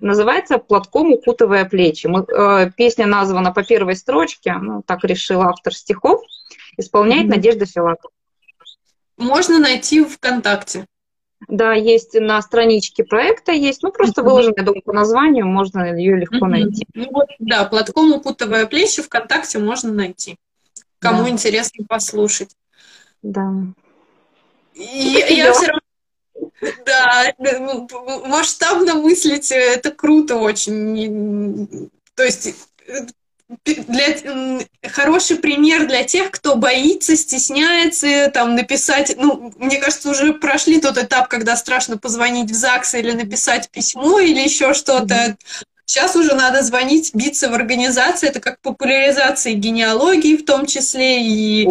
Называется «Платком укутывая плечи». Мы, э, песня названа по первой строчке, ну, так решил автор стихов, исполняет mm-hmm. Надежда Филатова можно найти ВКонтакте. Да, есть на страничке проекта, есть, ну просто выложено, я думаю, по названию, можно ее легко найти. Ну, вот, да, платком упутывая плечи ВКонтакте можно найти. Кому да. интересно послушать. Да. И я все равно да, масштабно мыслить, это круто очень. То есть для, хороший пример для тех, кто боится, стесняется там написать, ну, мне кажется, уже прошли тот этап, когда страшно позвонить в ЗАГС или написать письмо или еще что-то. Сейчас уже надо звонить, биться в организации. Это как популяризация генеалогии в том числе и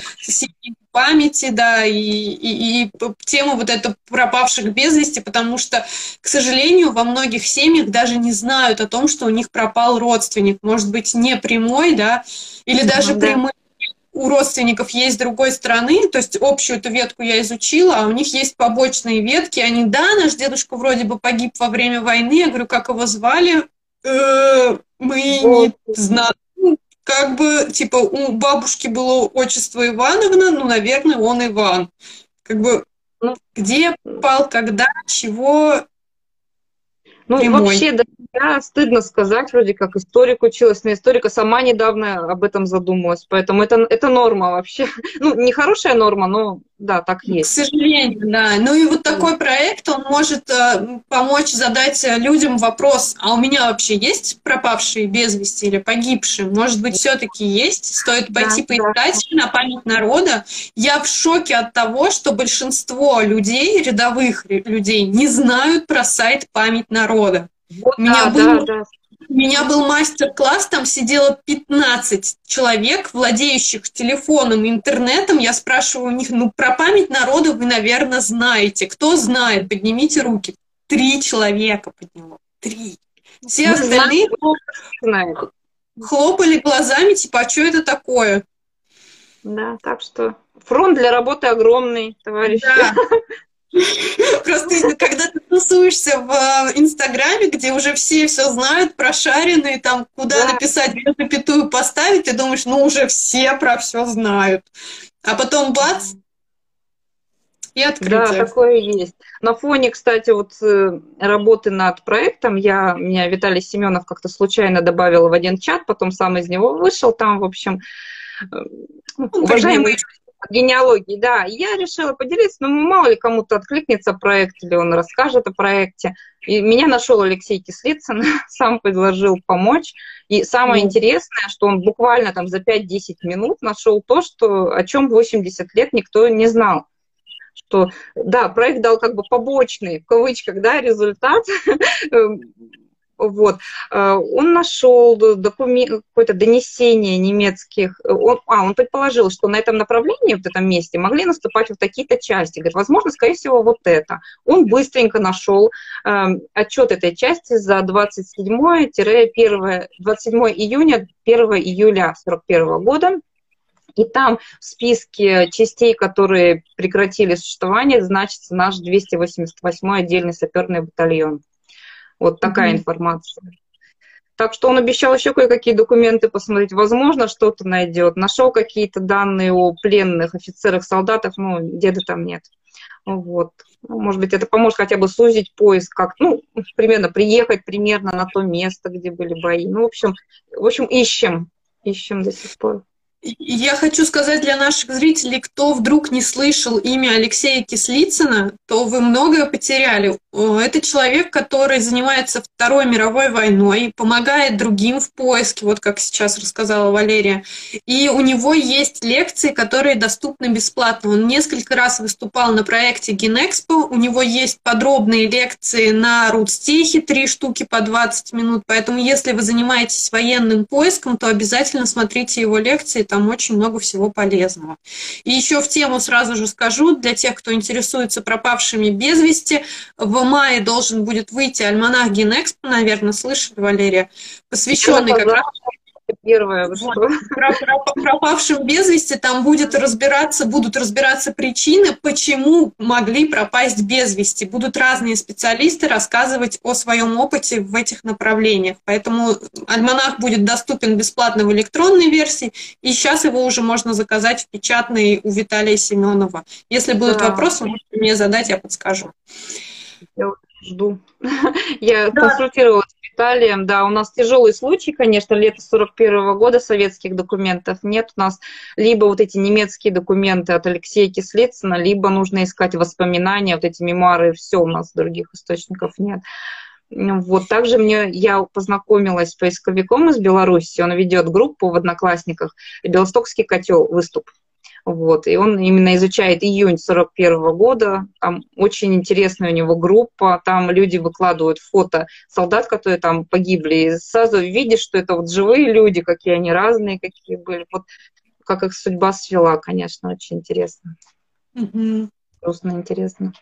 памяти, да, и, и, и тему вот эту пропавших без вести, потому что, к сожалению, во многих семьях даже не знают о том, что у них пропал родственник. Может быть, не прямой, да, или даже да. прямой у родственников есть с другой стороны, то есть общую эту ветку я изучила, а у них есть побочные ветки. Они, да, наш дедушка вроде бы погиб во время войны. Я говорю, как его звали? Э, мы не знаем как бы, типа, у бабушки было отчество Ивановна, ну, наверное, он Иван. Как бы, ну, где пал, когда, чего, ну, прямой. вообще, да, я стыдно сказать, вроде как историк училась на историка, сама недавно об этом задумалась, поэтому это, это норма вообще. Ну, не хорошая норма, но да, так есть. К сожалению, да. Ну и вот такой проект, он может э, помочь задать людям вопрос, а у меня вообще есть пропавшие без вести или погибшие? Может быть, все-таки есть? Стоит пойти да, поискать да. на память народа. Я в шоке от того, что большинство людей, рядовых людей, не знают про сайт «Память народа». Вот, у меня да, был... да, да. У меня был мастер-класс, там сидело 15 человек, владеющих телефоном и интернетом. Я спрашиваю у них, ну, про память народа вы, наверное, знаете. Кто знает? Поднимите руки. Три человека подняло. Три. Все Мы остальные знают. хлопали глазами, типа, а что это такое? Да, так что фронт для работы огромный, товарищи. Да. Просто когда ты тусуешься в э, Инстаграме, где уже все все знают, прошаренные, там куда да. написать, где запятую поставить, ты думаешь, ну уже все про все знают. А потом бац, и открытие. Да, такое есть. На фоне, кстати, вот э, работы над проектом, я, меня Виталий Семенов как-то случайно добавил в один чат, потом сам из него вышел, там, в общем, э, ну, уважаемый генеалогии, да. Я решила поделиться, но ну, мало ли кому-то откликнется проект, или он расскажет о проекте. И меня нашел Алексей Кислицын, сам предложил помочь. И самое mm. интересное, что он буквально там за 5-10 минут нашел то, что, о чем 80 лет никто не знал что да, проект дал как бы побочный, в кавычках, да, результат, Вот. Э, он нашел документ, какое-то донесение немецких. Он, а, он предположил, что на этом направлении, в этом месте, могли наступать вот такие-то части. Говорит, возможно, скорее всего, вот это. Он быстренько нашел э, отчет этой части за 27-1, 27 июня, 1 июля 41 года. И там в списке частей, которые прекратили существование, значится наш 288-й отдельный саперный батальон. Вот такая mm-hmm. информация. Так что он обещал еще кое-какие документы посмотреть. Возможно, что-то найдет. Нашел какие-то данные о пленных офицерах, солдатах, но деда там нет. Вот. Ну, может быть, это поможет хотя бы сузить поиск, как, ну, примерно приехать примерно на то место, где были бои. Ну, в общем, в общем, ищем, ищем до сих пор. Я хочу сказать для наших зрителей, кто вдруг не слышал имя Алексея Кислицына, то вы многое потеряли. Это человек, который занимается Второй мировой войной, помогает другим в поиске, вот как сейчас рассказала Валерия. И у него есть лекции, которые доступны бесплатно. Он несколько раз выступал на проекте Генэкспо, у него есть подробные лекции на Рудстехе, три штуки по 20 минут. Поэтому, если вы занимаетесь военным поиском, то обязательно смотрите его лекции, там очень много всего полезного. И еще в тему сразу же скажу, для тех, кто интересуется пропавшими без вести, в мае должен будет выйти альманах Генэкспо, наверное, слышали, Валерия, посвященный как раз первое. Вот, про, про, пропавшим без вести там будет разбираться, будут разбираться причины, почему могли пропасть без вести. Будут разные специалисты рассказывать о своем опыте в этих направлениях. Поэтому альманах будет доступен бесплатно в электронной версии, и сейчас его уже можно заказать в печатной у Виталия Семенова. Если будут да. вопросы, можете мне задать, я подскажу. Жду. Я да. консультировалась Виталием. Да, у нас тяжелый случай, конечно, лето 41 -го года советских документов нет. У нас либо вот эти немецкие документы от Алексея Кислицына, либо нужно искать воспоминания, вот эти мемуары, все у нас других источников нет. Вот также мне я познакомилась с поисковиком из Беларуси, он ведет группу в Одноклассниках, Белостокский котел выступ. Вот, и он именно изучает июнь 41 года. Там очень интересная у него группа. Там люди выкладывают фото солдат, которые там погибли. И сразу видишь, что это вот живые люди, какие они разные, какие были. Вот как их судьба свела, конечно, очень интересно. Угу. Грустно интересно.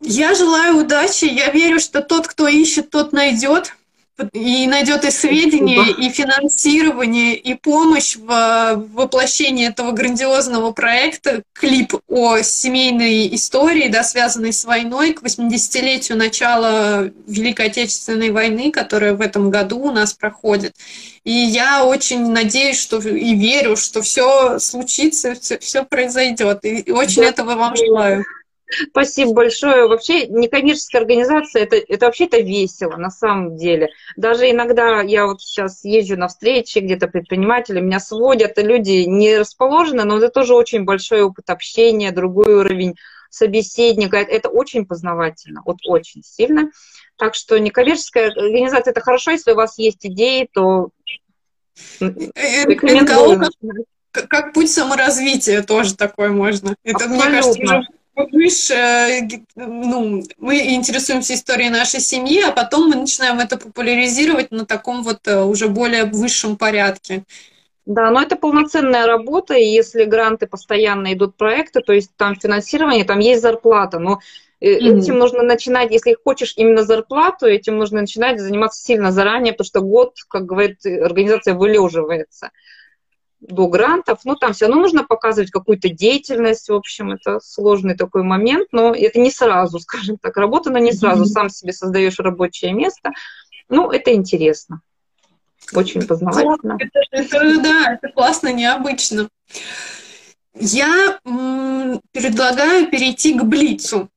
Я желаю удачи. Я верю, что тот, кто ищет, тот найдет и найдет и сведения, и финансирование, и помощь в воплощении этого грандиозного проекта, клип о семейной истории, да, связанной с войной, к 80-летию начала Великой Отечественной войны, которая в этом году у нас проходит. И я очень надеюсь, что и верю, что все случится, все, все произойдет. И очень да. этого вам желаю. Спасибо большое. Вообще некоммерческая организация это, это вообще это весело на самом деле. Даже иногда я вот сейчас езжу на встречи, где-то предприниматели меня сводят, и люди не расположены, но это тоже очень большой опыт общения, другой уровень собеседника. Это очень познавательно, вот очень сильно. Так что некоммерческая организация это хорошо, если у вас есть идеи, то э, э, рекомендую. Как, как путь саморазвития тоже такое можно. Это, Абсолютно. мне кажется, выше, ну, мы интересуемся историей нашей семьи, а потом мы начинаем это популяризировать на таком вот э, уже более высшем порядке. Да, но это полноценная работа, и если гранты постоянно идут проекты, то есть там финансирование, там есть зарплата, но mm-hmm. этим нужно начинать, если хочешь именно зарплату, этим нужно начинать заниматься сильно заранее, потому что год, как говорит организация, вылеживается до грантов, ну, там все равно нужно показывать какую-то деятельность, в общем, это сложный такой момент, но это не сразу, скажем так, работа, но не сразу, сам себе создаешь рабочее место, ну, это интересно, очень познавательно. Это, это, да, это классно, необычно. Я предлагаю перейти к Блицу.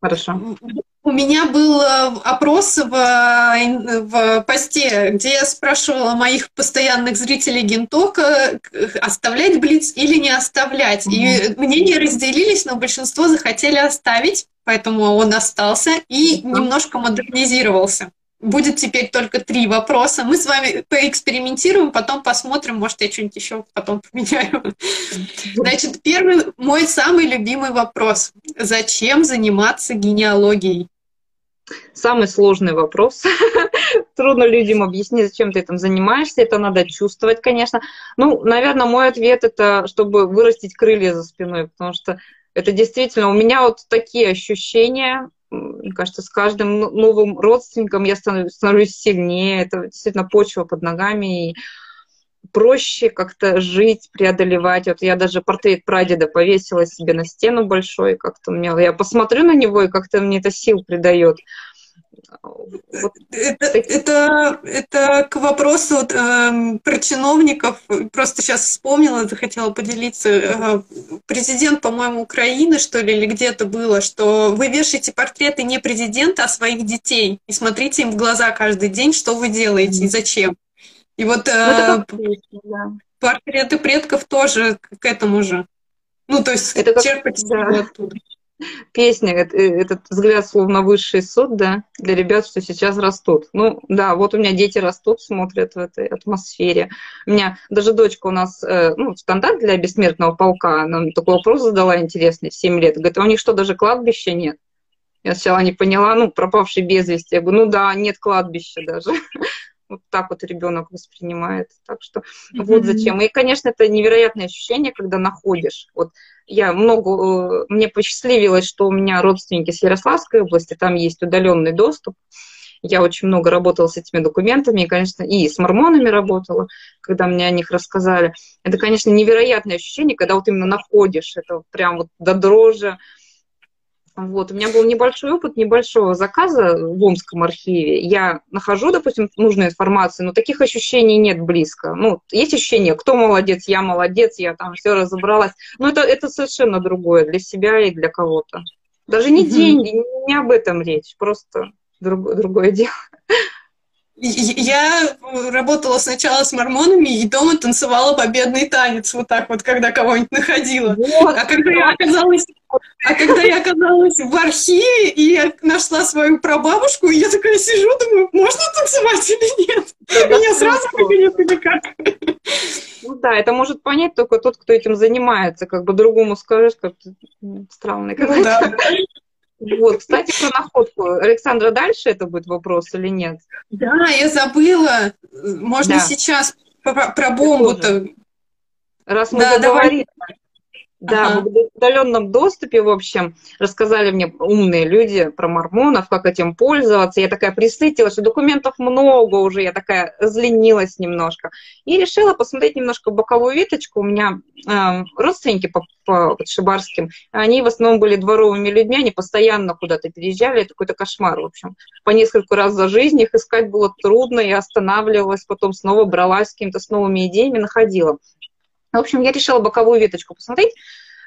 Хорошо. У меня был э, опрос в, в посте, где я спрашивала моих постоянных зрителей Гентока, оставлять Блиц или не оставлять. И мнения разделились, но большинство захотели оставить, поэтому он остался и немножко модернизировался. Будет теперь только три вопроса. Мы с вами поэкспериментируем, потом посмотрим, может, я что-нибудь еще потом поменяю. Значит, первый, мой самый любимый вопрос. Зачем заниматься генеалогией? Самый сложный вопрос. Трудно людям объяснить, зачем ты этим занимаешься. Это надо чувствовать, конечно. Ну, наверное, мой ответ это, чтобы вырастить крылья за спиной, потому что это действительно у меня вот такие ощущения, мне кажется, с каждым новым родственником я становлюсь, становлюсь сильнее. Это действительно почва под ногами. И проще как-то жить, преодолевать. Вот я даже портрет прадеда повесила себе на стену большой. Как-то мне, я посмотрю на него, и как-то мне это сил придает. Вот это, это, это к вопросу вот, э, про чиновников. Просто сейчас вспомнила, захотела поделиться. Э, президент, по-моему, Украины, что ли, или где-то было, что вы вешаете портреты не президента, а своих детей. И смотрите им в глаза каждый день, что вы делаете и зачем. И вот ну, э, да. портреты предков тоже к этому же. Ну, то есть это как, черпать да. оттуда песня, этот взгляд словно высший суд, да, для ребят, что сейчас растут. Ну, да, вот у меня дети растут, смотрят в этой атмосфере. У меня даже дочка у нас, э, ну, стандарт для бессмертного полка, она мне такой вопрос задала интересный в 7 лет. Говорит, а у них что, даже кладбища нет? Я сначала не поняла, ну, пропавший без вести. Я говорю, ну да, нет кладбища даже. Вот так вот ребенок воспринимает. Так что mm-hmm. вот зачем. И, конечно, это невероятное ощущение, когда находишь. Вот я много, э, мне посчастливилось, что у меня родственники с Ярославской области, там есть удаленный доступ. Я очень много работала с этими документами, и, конечно, и с мормонами работала, когда мне о них рассказали. Это, конечно, невероятное ощущение, когда вот именно находишь это прям вот до дрожи, вот, у меня был небольшой опыт небольшого заказа в Омском архиве. Я нахожу, допустим, нужную информацию, но таких ощущений нет близко. Ну, есть ощущение, кто молодец, я молодец, я там все разобралась. Но это, это совершенно другое для себя и для кого-то. Даже не деньги, не об этом речь, просто друг, другое дело. Я работала сначала с мормонами и дома танцевала победный танец, вот так вот, когда кого-нибудь находила. Вот, а когда я оказалась, а когда я оказалась в архиве, и я нашла свою прабабушку, и я такая сижу, думаю, можно танцевать или нет? Да, Меня сразу выгонят или как? Ну да, это может понять только тот, кто этим занимается. Как бы другому скажешь, как странный какой-то. Ну, да. Вот, кстати, про находку. Александра, дальше это будет вопрос или нет? Да, я забыла. Можно да. сейчас про, про бомбу-то. Раз мы да, заговорили. Давай. Да, ага. в удаленном доступе, в общем, рассказали мне умные люди про мормонов, как этим пользоваться. Я такая присытилась, что документов много уже, я такая зленилась немножко. И решила посмотреть немножко боковую веточку. У меня э, родственники по, по Шибарским, они в основном были дворовыми людьми, они постоянно куда-то переезжали, это какой-то кошмар, в общем. По несколько раз за жизнь их искать было трудно, я останавливалась, потом снова бралась с какими-то с новыми идеями, находила. В общем, я решила боковую веточку посмотреть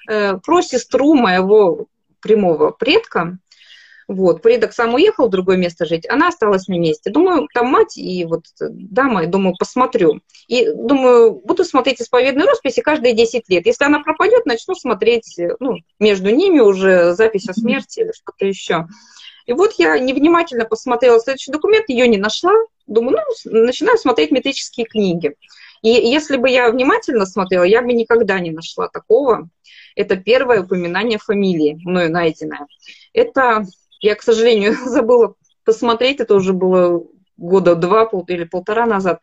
э, про сестру моего прямого предка. Вот, предок сам уехал в другое место жить, она осталась на месте. Думаю, там мать и вот дама, думаю, посмотрю. И думаю, буду смотреть исповедную росписи каждые 10 лет. Если она пропадет, начну смотреть, ну, между ними уже запись о смерти или что-то еще. И вот я невнимательно посмотрела следующий документ, ее не нашла. Думаю, ну, начинаю смотреть метрические книги. И если бы я внимательно смотрела, я бы никогда не нашла такого. Это первое упоминание фамилии, мною найденное. Это, я, к сожалению, забыла посмотреть, это уже было года два или полтора назад.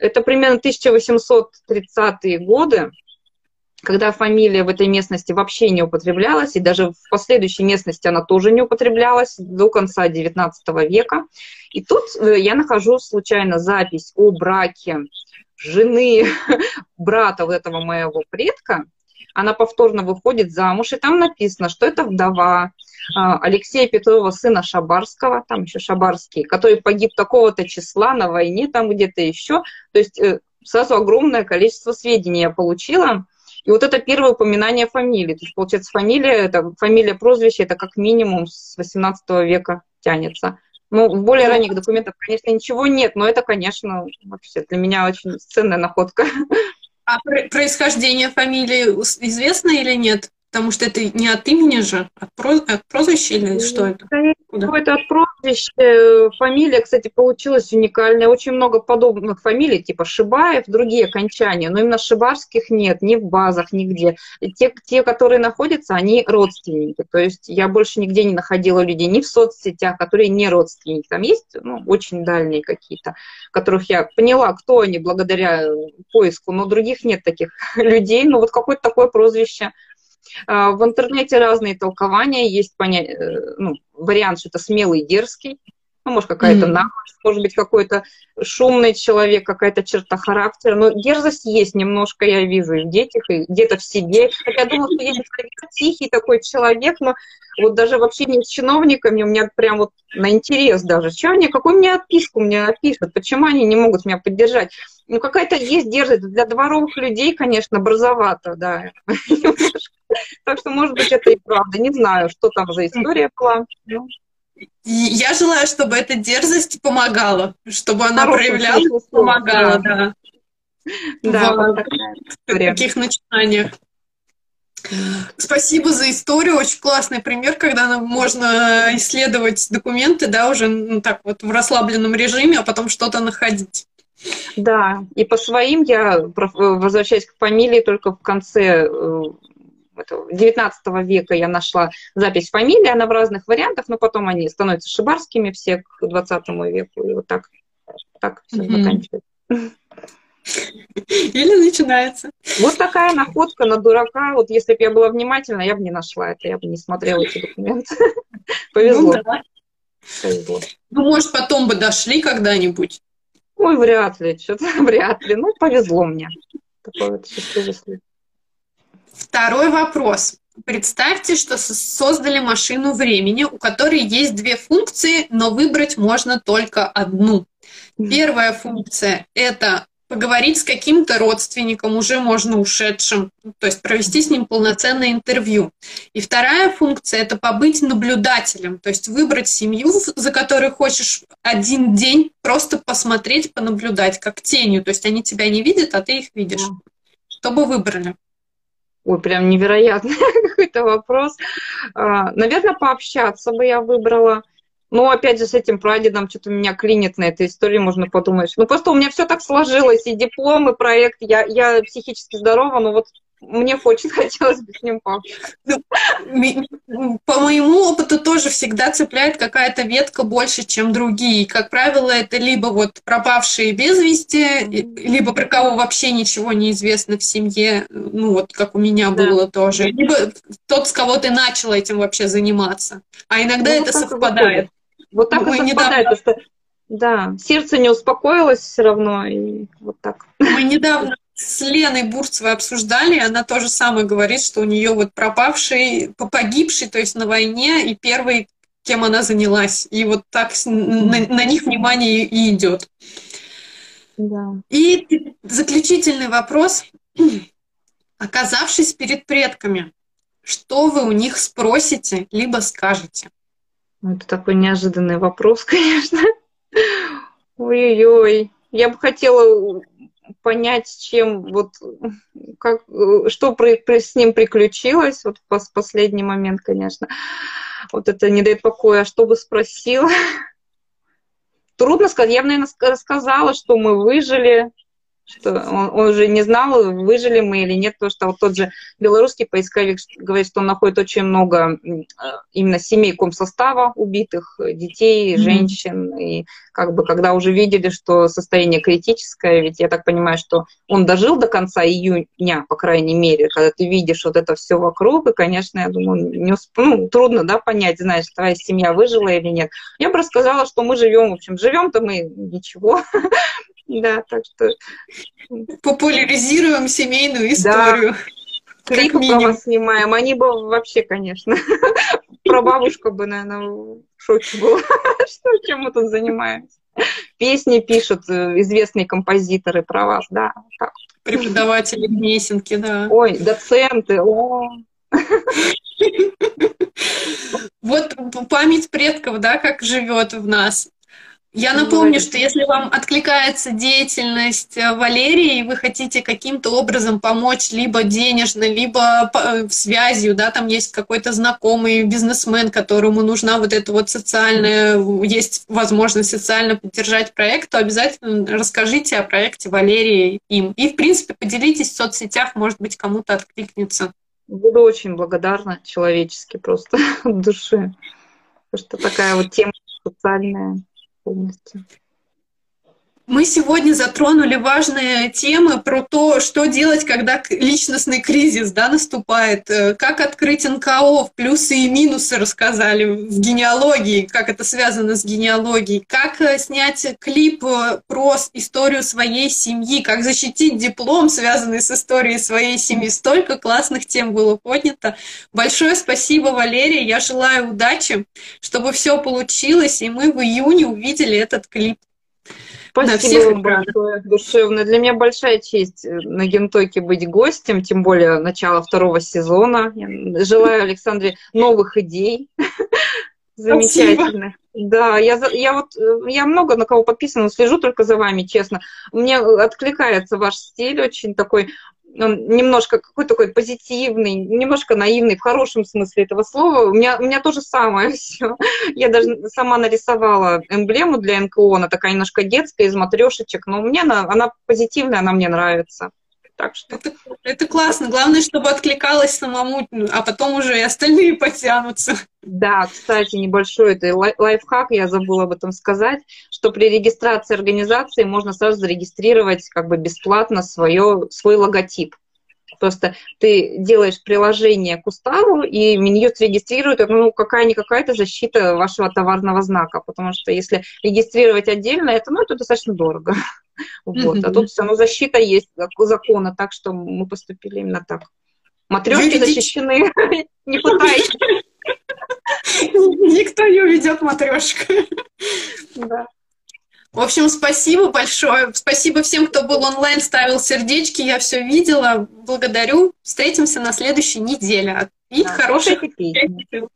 Это примерно 1830-е годы, когда фамилия в этой местности вообще не употреблялась, и даже в последующей местности она тоже не употреблялась до конца XIX века. И тут э, я нахожу случайно запись о браке жены брата вот этого моего предка, она повторно выходит замуж, и там написано, что это вдова а, Алексея Петрова, сына Шабарского, там еще Шабарский, который погиб такого-то числа на войне, там где-то еще. То есть э, сразу огромное количество сведений я получила. И вот это первое упоминание фамилии. То есть, получается, фамилия, это фамилия, прозвище, это как минимум с 18 века тянется. Ну, в более ранних документах, конечно, ничего нет, но это, конечно, вообще для меня очень ценная находка. А происхождение фамилии известно или нет? Потому что это не от имени же, от, про, от прозвища или что это? Это от прозвища. Фамилия, кстати, получилась уникальная. Очень много подобных фамилий, типа Шибаев, другие окончания, но именно шибарских нет ни в базах, нигде. Те, те, которые находятся, они родственники. То есть я больше нигде не находила людей, ни в соцсетях, которые не родственники. Там есть ну, очень дальние какие-то, которых я поняла, кто они благодаря поиску, но других нет таких людей. Ну вот какое-то такое прозвище а, в интернете разные толкования, есть понять, э, ну, вариант, что это смелый, дерзкий, ну, может, какая-то mm-hmm. наглость, может быть, какой-то шумный человек, какая-то черта характера. Но дерзость есть немножко, я вижу, и в детях, и где-то в себе. Хотя я думаю, что я тихий такой человек, но вот даже в общении с чиновниками у меня прям вот на интерес даже. Что мне, какую мне отписку мне опишут? Почему они не могут меня поддержать? Ну, какая-то есть дерзость. Для дворовых людей, конечно, образовато, да. Так что, может быть, это и правда. Не знаю, что там за история была. Я желаю, чтобы эта дерзость помогала, чтобы она проявлялась, помогала, да. Да, в, вот таких начинаниях. Спасибо за историю, очень классный пример, когда можно исследовать документы, да, уже ну, так вот в расслабленном режиме, а потом что-то находить. Да, и по своим я возвращаюсь к фамилии только в конце 19 э, века я нашла запись фамилии, она в разных вариантах, но потом они становятся шибарскими все к 20 веку, и вот так, так все mm-hmm. заканчивается. Или начинается. Вот такая находка на дурака. Вот если бы я была внимательна, я бы не нашла это, я бы не смотрела эти документы. Повезло. Ну, да. Повезло. Ну, может, потом бы дошли когда-нибудь. Ой, вряд ли, что-то вряд ли. Ну, повезло мне. Такой вот счастливый Второй вопрос. Представьте, что создали машину времени, у которой есть две функции, но выбрать можно только одну. Первая функция – это поговорить с каким-то родственником, уже можно ушедшим, то есть провести с ним полноценное интервью. И вторая функция – это побыть наблюдателем, то есть выбрать семью, за которой хочешь один день просто посмотреть, понаблюдать, как тенью, то есть они тебя не видят, а ты их видишь. Что бы выбрали? Ой, прям невероятный какой-то вопрос. А, Наверное, пообщаться бы я выбрала ну, опять же, с этим прадедом что-то меня клинит на этой истории, можно подумать. Ну, просто у меня все так сложилось, и диплом, и проект. Я, я психически здорова, но вот мне очень хотелось бы с ним пообщаться. Ну, по моему опыту тоже всегда цепляет какая-то ветка больше, чем другие. Как правило, это либо вот пропавшие без вести, либо про кого вообще ничего не известно в семье, ну вот как у меня да. было тоже, либо тот, с кого ты начал этим вообще заниматься. А иногда ну, это совпадает. Вот так Мы и совпадает, недавно... что да, сердце не успокоилось все равно, и вот так. Мы недавно с Леной Бурцевой обсуждали, она тоже самое говорит, что у нее вот пропавший, погибший, то есть на войне, и первый, кем она занялась. И вот так на, на них внимание и идет. Да. И заключительный вопрос. Оказавшись перед предками, что вы у них спросите, либо скажете? Ну, это такой неожиданный вопрос, конечно. Ой-ой-ой. Я бы хотела понять, чем вот как, что при, при, с ним приключилось, вот в последний момент, конечно. Вот это не дает покоя. Что бы спросила? Трудно сказать. Я бы, наверное, рассказала, что мы выжили, что он, он уже не знал, выжили мы или нет, потому что вот тот же белорусский поисковик говорит, что он находит очень много именно семей комсостава убитых, детей, женщин, и как бы когда уже видели, что состояние критическое, ведь я так понимаю, что он дожил до конца июня, по крайней мере, когда ты видишь вот это все вокруг, и, конечно, я думаю, не усп... ну, трудно, да, понять, знаешь, твоя семья выжила или нет. Я бы рассказала, что мы живем, в общем, живем-то мы ничего, Да, так что... Популяризируем семейную историю. Да. Клип про вас снимаем. Они бы вообще, конечно, про бабушку бы, наверное, в шоке была. Что, чем мы тут занимаемся? Песни пишут э, известные композиторы про вас, да. Так. Преподаватели песенки, да. Ой, доценты, о. Вот память предков, да, как живет в нас. Я напомню, что если вам откликается деятельность э, Валерии, и вы хотите каким-то образом помочь либо денежно, либо э, связью, да, там есть какой-то знакомый бизнесмен, которому нужна вот эта вот социальная, есть возможность социально поддержать проект, то обязательно расскажите о проекте Валерии им. И, в принципе, поделитесь в соцсетях, может быть, кому-то откликнется. Буду очень благодарна человечески просто от души. Потому что такая вот тема социальная полностью. Мы сегодня затронули важные темы про то, что делать, когда личностный кризис да, наступает, э, как открыть НКО, плюсы и минусы рассказали в генеалогии, как это связано с генеалогией, как э, снять клип э, про историю своей семьи, как защитить диплом, связанный с историей своей семьи. Столько классных тем было поднято. Большое спасибо, Валерия. Я желаю удачи, чтобы все получилось, и мы в июне увидели этот клип. Спасибо вам большое, душевно. Для меня большая честь э, на Гентоке быть гостем, тем более начало второго сезона. Я желаю Александре новых идей, Замечательно. Да, я, я вот, э, я много на кого подписана, слежу только за вами, честно. Мне откликается ваш стиль очень такой, он немножко какой такой позитивный, немножко наивный, в хорошем смысле этого слова. У меня, у меня то же самое все. Я даже сама нарисовала эмблему для НКО, она такая немножко детская, из матрешечек, но мне она, она позитивная, она мне нравится. Так что... это, это классно. Главное, чтобы откликалось самому, а потом уже и остальные потянутся. Да, кстати, небольшой это лайфхак, я забыла об этом сказать, что при регистрации организации можно сразу зарегистрировать как бы бесплатно свое, свой логотип. Просто ты делаешь приложение к уставу, и Минюст регистрирует, ну, какая-никакая-то защита вашего товарного знака, потому что если регистрировать отдельно, это, ну, это достаточно дорого. Вот. А тут все равно защита есть закона, так что мы поступили именно так. Матрешки защищены, не пытайтесь. Никто не уведет матрешку. Да. В общем, спасибо большое. Спасибо всем, кто был онлайн, ставил сердечки. Я все видела. Благодарю. Встретимся на следующей неделе. И да, хороших песни.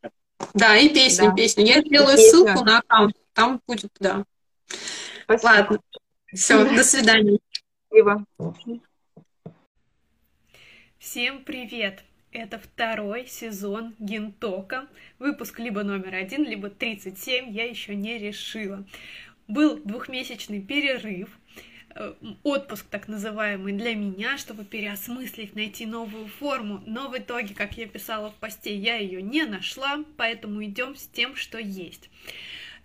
Да, и песни, да. песни. Я сделаю ссылку на аккаунт. Там будет, да. Спасибо. Ладно. Все, до свидания. Спасибо. Всем привет! Это второй сезон Гентока. Выпуск либо номер один, либо 37, я еще не решила. Был двухмесячный перерыв, э, отпуск так называемый для меня, чтобы переосмыслить, найти новую форму, но в итоге, как я писала в посте, я ее не нашла, поэтому идем с тем, что есть.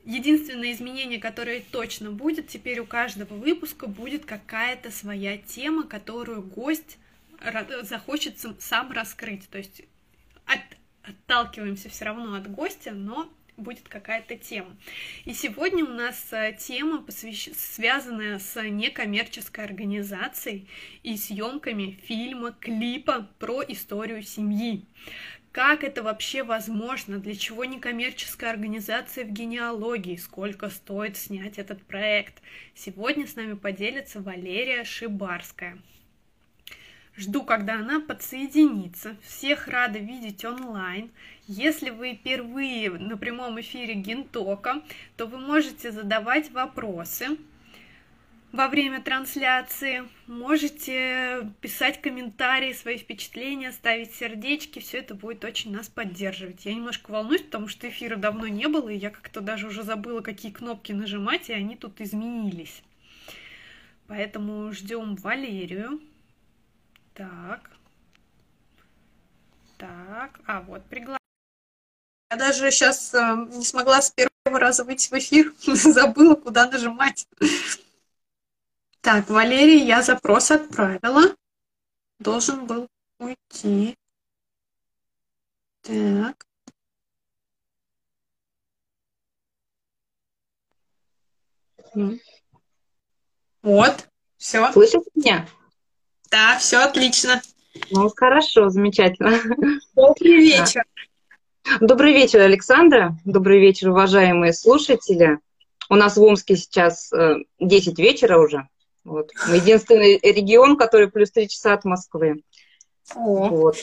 Единственное изменение, которое точно будет, теперь у каждого выпуска будет какая-то своя тема, которую гость захочет сам раскрыть. То есть от, отталкиваемся все равно от гостя, но будет какая-то тема. И сегодня у нас э, тема, посвящ... связанная с некоммерческой организацией и съемками фильма, клипа про историю семьи. Как это вообще возможно? Для чего некоммерческая организация в генеалогии? Сколько стоит снять этот проект? Сегодня с нами поделится Валерия Шибарская. Жду, когда она подсоединится. Всех рада видеть онлайн. Если вы впервые на прямом эфире Гентока, то вы можете задавать вопросы во время трансляции. Можете писать комментарии, свои впечатления, ставить сердечки. Все это будет очень нас поддерживать. Я немножко волнуюсь, потому что эфира давно не было, и я как-то даже уже забыла, какие кнопки нажимать, и они тут изменились. Поэтому ждем Валерию. Так. Так. А, вот, приглашаю. Я даже сейчас э, не смогла с первого раза выйти в эфир, забыла, куда нажимать. Так, Валерий, я запрос отправила. Должен был уйти. Так. Вот, все. Слышите меня? Да, все отлично. Ну, хорошо, замечательно. Добрый вечер. Добрый вечер, Александра. Добрый вечер, уважаемые слушатели. У нас в Омске сейчас 10 э, вечера уже. Вот. Мы единственный регион, который плюс три часа от Москвы. О. Вот.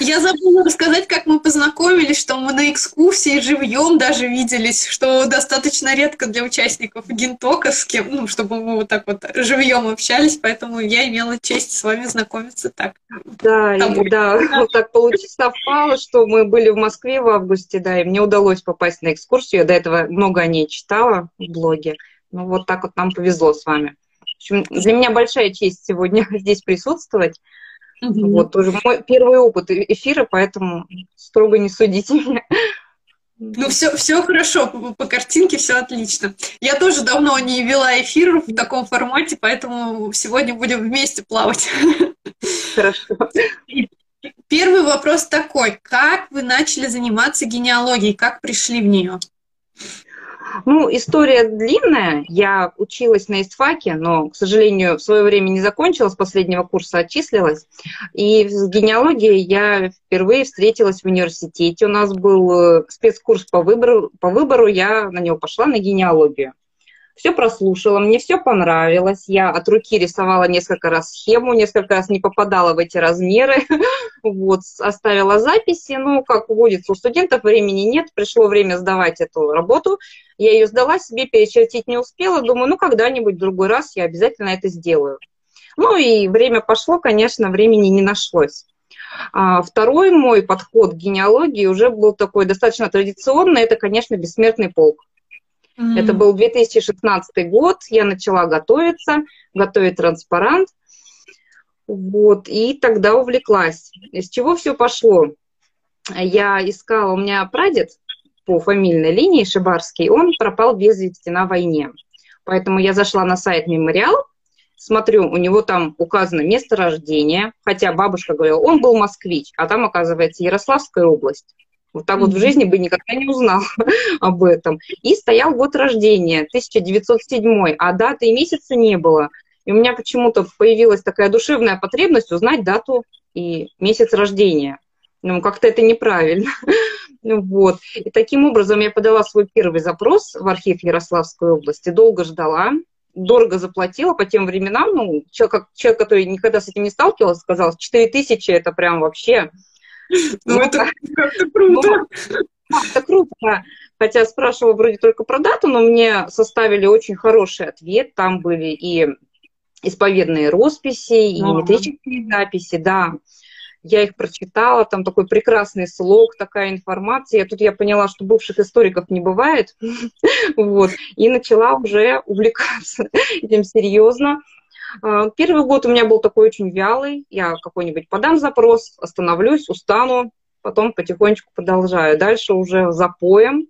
Я забыла рассказать, как мы познакомились, что мы на экскурсии живьем даже виделись, что достаточно редко для участников Гентока, с кем, ну, чтобы мы вот так вот живьем общались, поэтому я имела честь с вами знакомиться так. Да, и, да, вот так получилось, совпало, что мы были в Москве в августе, да, и мне удалось попасть на экскурсию, я до этого много о ней читала в блоге. Ну, вот так вот нам повезло с вами. В общем, для меня большая честь сегодня здесь присутствовать. Угу. Вот тоже мой первый опыт э, эфира, поэтому строго не судите меня. Ну, все, все хорошо, по, по картинке все отлично. Я тоже давно не вела эфир в таком формате, поэтому сегодня будем вместе плавать. Хорошо. Первый вопрос такой. Как вы начали заниматься генеалогией? Как пришли в нее? Ну, история длинная. Я училась на истфаке, но, к сожалению, в свое время не закончила, с последнего курса отчислилась. И с генеалогией я впервые встретилась в университете. У нас был э, спецкурс по выбору, по выбору я на него пошла, на генеалогию. Все прослушала, мне все понравилось. Я от руки рисовала несколько раз схему, несколько раз не попадала в эти размеры. Вот, оставила записи. Ну, как водится, у студентов времени нет. Пришло время сдавать эту работу. Я ее сдала, себе перечертить не успела. Думаю, ну, когда-нибудь в другой раз я обязательно это сделаю. Ну, и время пошло, конечно, времени не нашлось. А второй мой подход к генеалогии уже был такой достаточно традиционный. Это, конечно, бессмертный полк. Mm-hmm. Это был 2016 год, я начала готовиться, готовить транспарант. Вот, и тогда увлеклась. Из чего все пошло? Я искала, у меня прадед по фамильной линии Шибарский, он пропал без вести на войне. Поэтому я зашла на сайт Мемориал, смотрю, у него там указано место рождения, хотя бабушка говорила, он был москвич, а там, оказывается, Ярославская область. Вот так вот в жизни бы никогда не узнал об этом. И стоял год рождения, 1907, а даты и месяца не было. И у меня почему-то появилась такая душевная потребность узнать дату и месяц рождения. Ну, как-то это неправильно. вот. И таким образом я подала свой первый запрос в архив Ярославской области, долго ждала, дорого заплатила по тем временам. Ну, человек, человек, который никогда с этим не сталкивался, сказал, 4 тысячи это прям вообще ну, это как-то круто. Ну, это круто. Хотя спрашивала вроде только про дату, но мне составили очень хороший ответ. Там были и исповедные росписи, и метрические записи, да. Я их прочитала, там такой прекрасный слог, такая информация. Тут я поняла, что бывших историков не бывает. вот. И начала уже увлекаться этим серьезно. А, первый год у меня был такой очень вялый. Я какой-нибудь подам запрос, остановлюсь, устану, потом потихонечку продолжаю. Дальше уже запоем,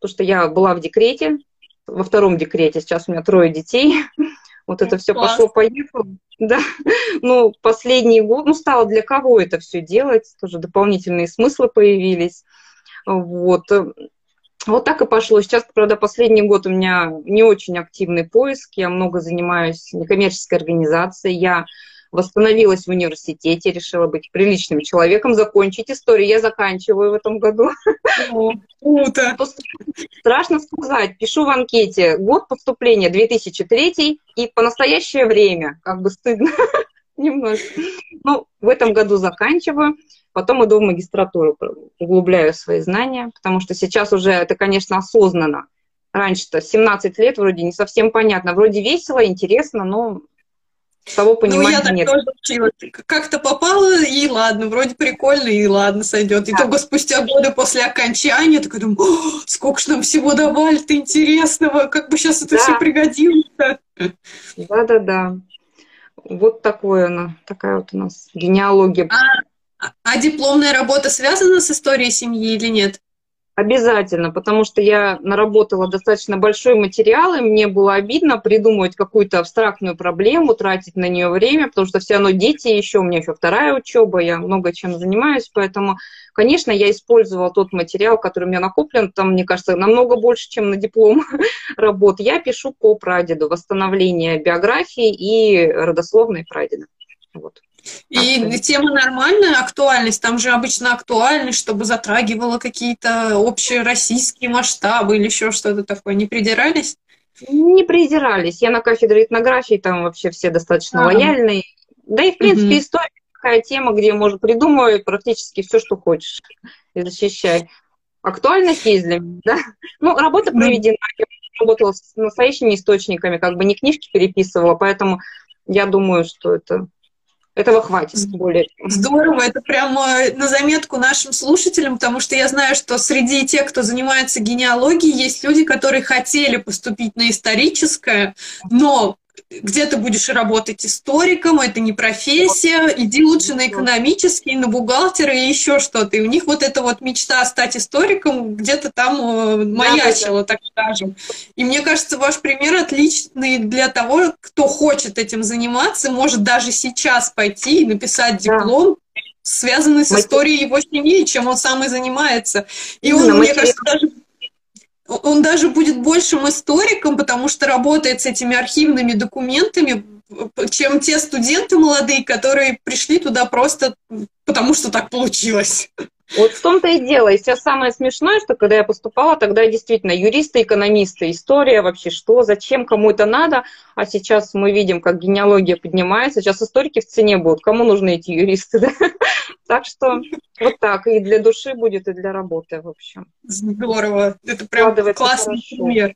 потому что я была в декрете, во втором декрете, сейчас у меня трое детей. Вот это все пошло-поехало. Да. Ну, последний год, ну, стало для кого это все делать, тоже дополнительные смыслы появились. Вот. Вот так и пошло. Сейчас, правда, последний год у меня не очень активный поиск. Я много занимаюсь некоммерческой организацией. Я восстановилась в университете, решила быть приличным человеком, закончить историю. Я заканчиваю в этом году. круто! Страшно сказать. Пишу в анкете. Год поступления 2003 и по настоящее время. Как бы стыдно немножко. Ну, в этом году заканчиваю. Потом иду в магистратуру, углубляю свои знания, потому что сейчас уже это, конечно, осознанно. Раньше-то 17 лет вроде не совсем понятно. Вроде весело, интересно, но того понимания ну, я так нет. тоже училась. Как-то попала, и ладно, вроде прикольно, и ладно, сойдет. И только спустя годы после окончания, такая думаю, сколько ж нам всего давали-то интересного, как бы сейчас это да. все пригодилось-то. Да-да-да. Вот такое она, такая вот у нас генеалогия. А, а дипломная работа связана с историей семьи или нет? Обязательно, потому что я наработала достаточно большой материал, и мне было обидно придумывать какую-то абстрактную проблему, тратить на нее время, потому что все равно дети еще, у меня еще вторая учеба, я много чем занимаюсь, поэтому, конечно, я использовала тот материал, который у меня накоплен, там, мне кажется, намного больше, чем на диплом работ. Я пишу по прадеду, восстановление биографии и родословной прадеда. Вот. И тема нормальная, актуальность, там же обычно актуальность, чтобы затрагивала какие-то общие российские масштабы или еще что-то такое. Не придирались? Не придирались. Я на кафедре этнографии, там вообще все достаточно а. лояльные. Да и, в принципе, угу. история такая тема, где можно придумывать практически все, что хочешь, и защищать. Актуальность есть для меня, да? Ну, работа проведена, я работала с настоящими источниками, как бы не книжки переписывала, поэтому я думаю, что это этого хватит более. Здорово, это прямо на заметку нашим слушателям, потому что я знаю, что среди тех, кто занимается генеалогией, есть люди, которые хотели поступить на историческое, но где ты будешь работать историком, это не профессия, иди лучше на экономический, на бухгалтера и еще что-то. И у них вот эта вот мечта стать историком где-то там э, маячила, так скажем. И мне кажется, ваш пример отличный для того, кто хочет этим заниматься, может даже сейчас пойти и написать диплом, связанный с историей его семьи, чем он сам и занимается. И он, мне кажется, даже он даже будет большим историком, потому что работает с этими архивными документами, чем те студенты молодые, которые пришли туда просто потому, что так получилось. Вот в том-то и дело. И сейчас самое смешное, что когда я поступала, тогда действительно юристы, экономисты, история вообще, что, зачем, кому это надо. А сейчас мы видим, как генеалогия поднимается. Сейчас историки в цене будут. Кому нужны эти юристы? Да? Так что вот так. И для души будет, и для работы, в общем. Здорово. Это прям классный пример.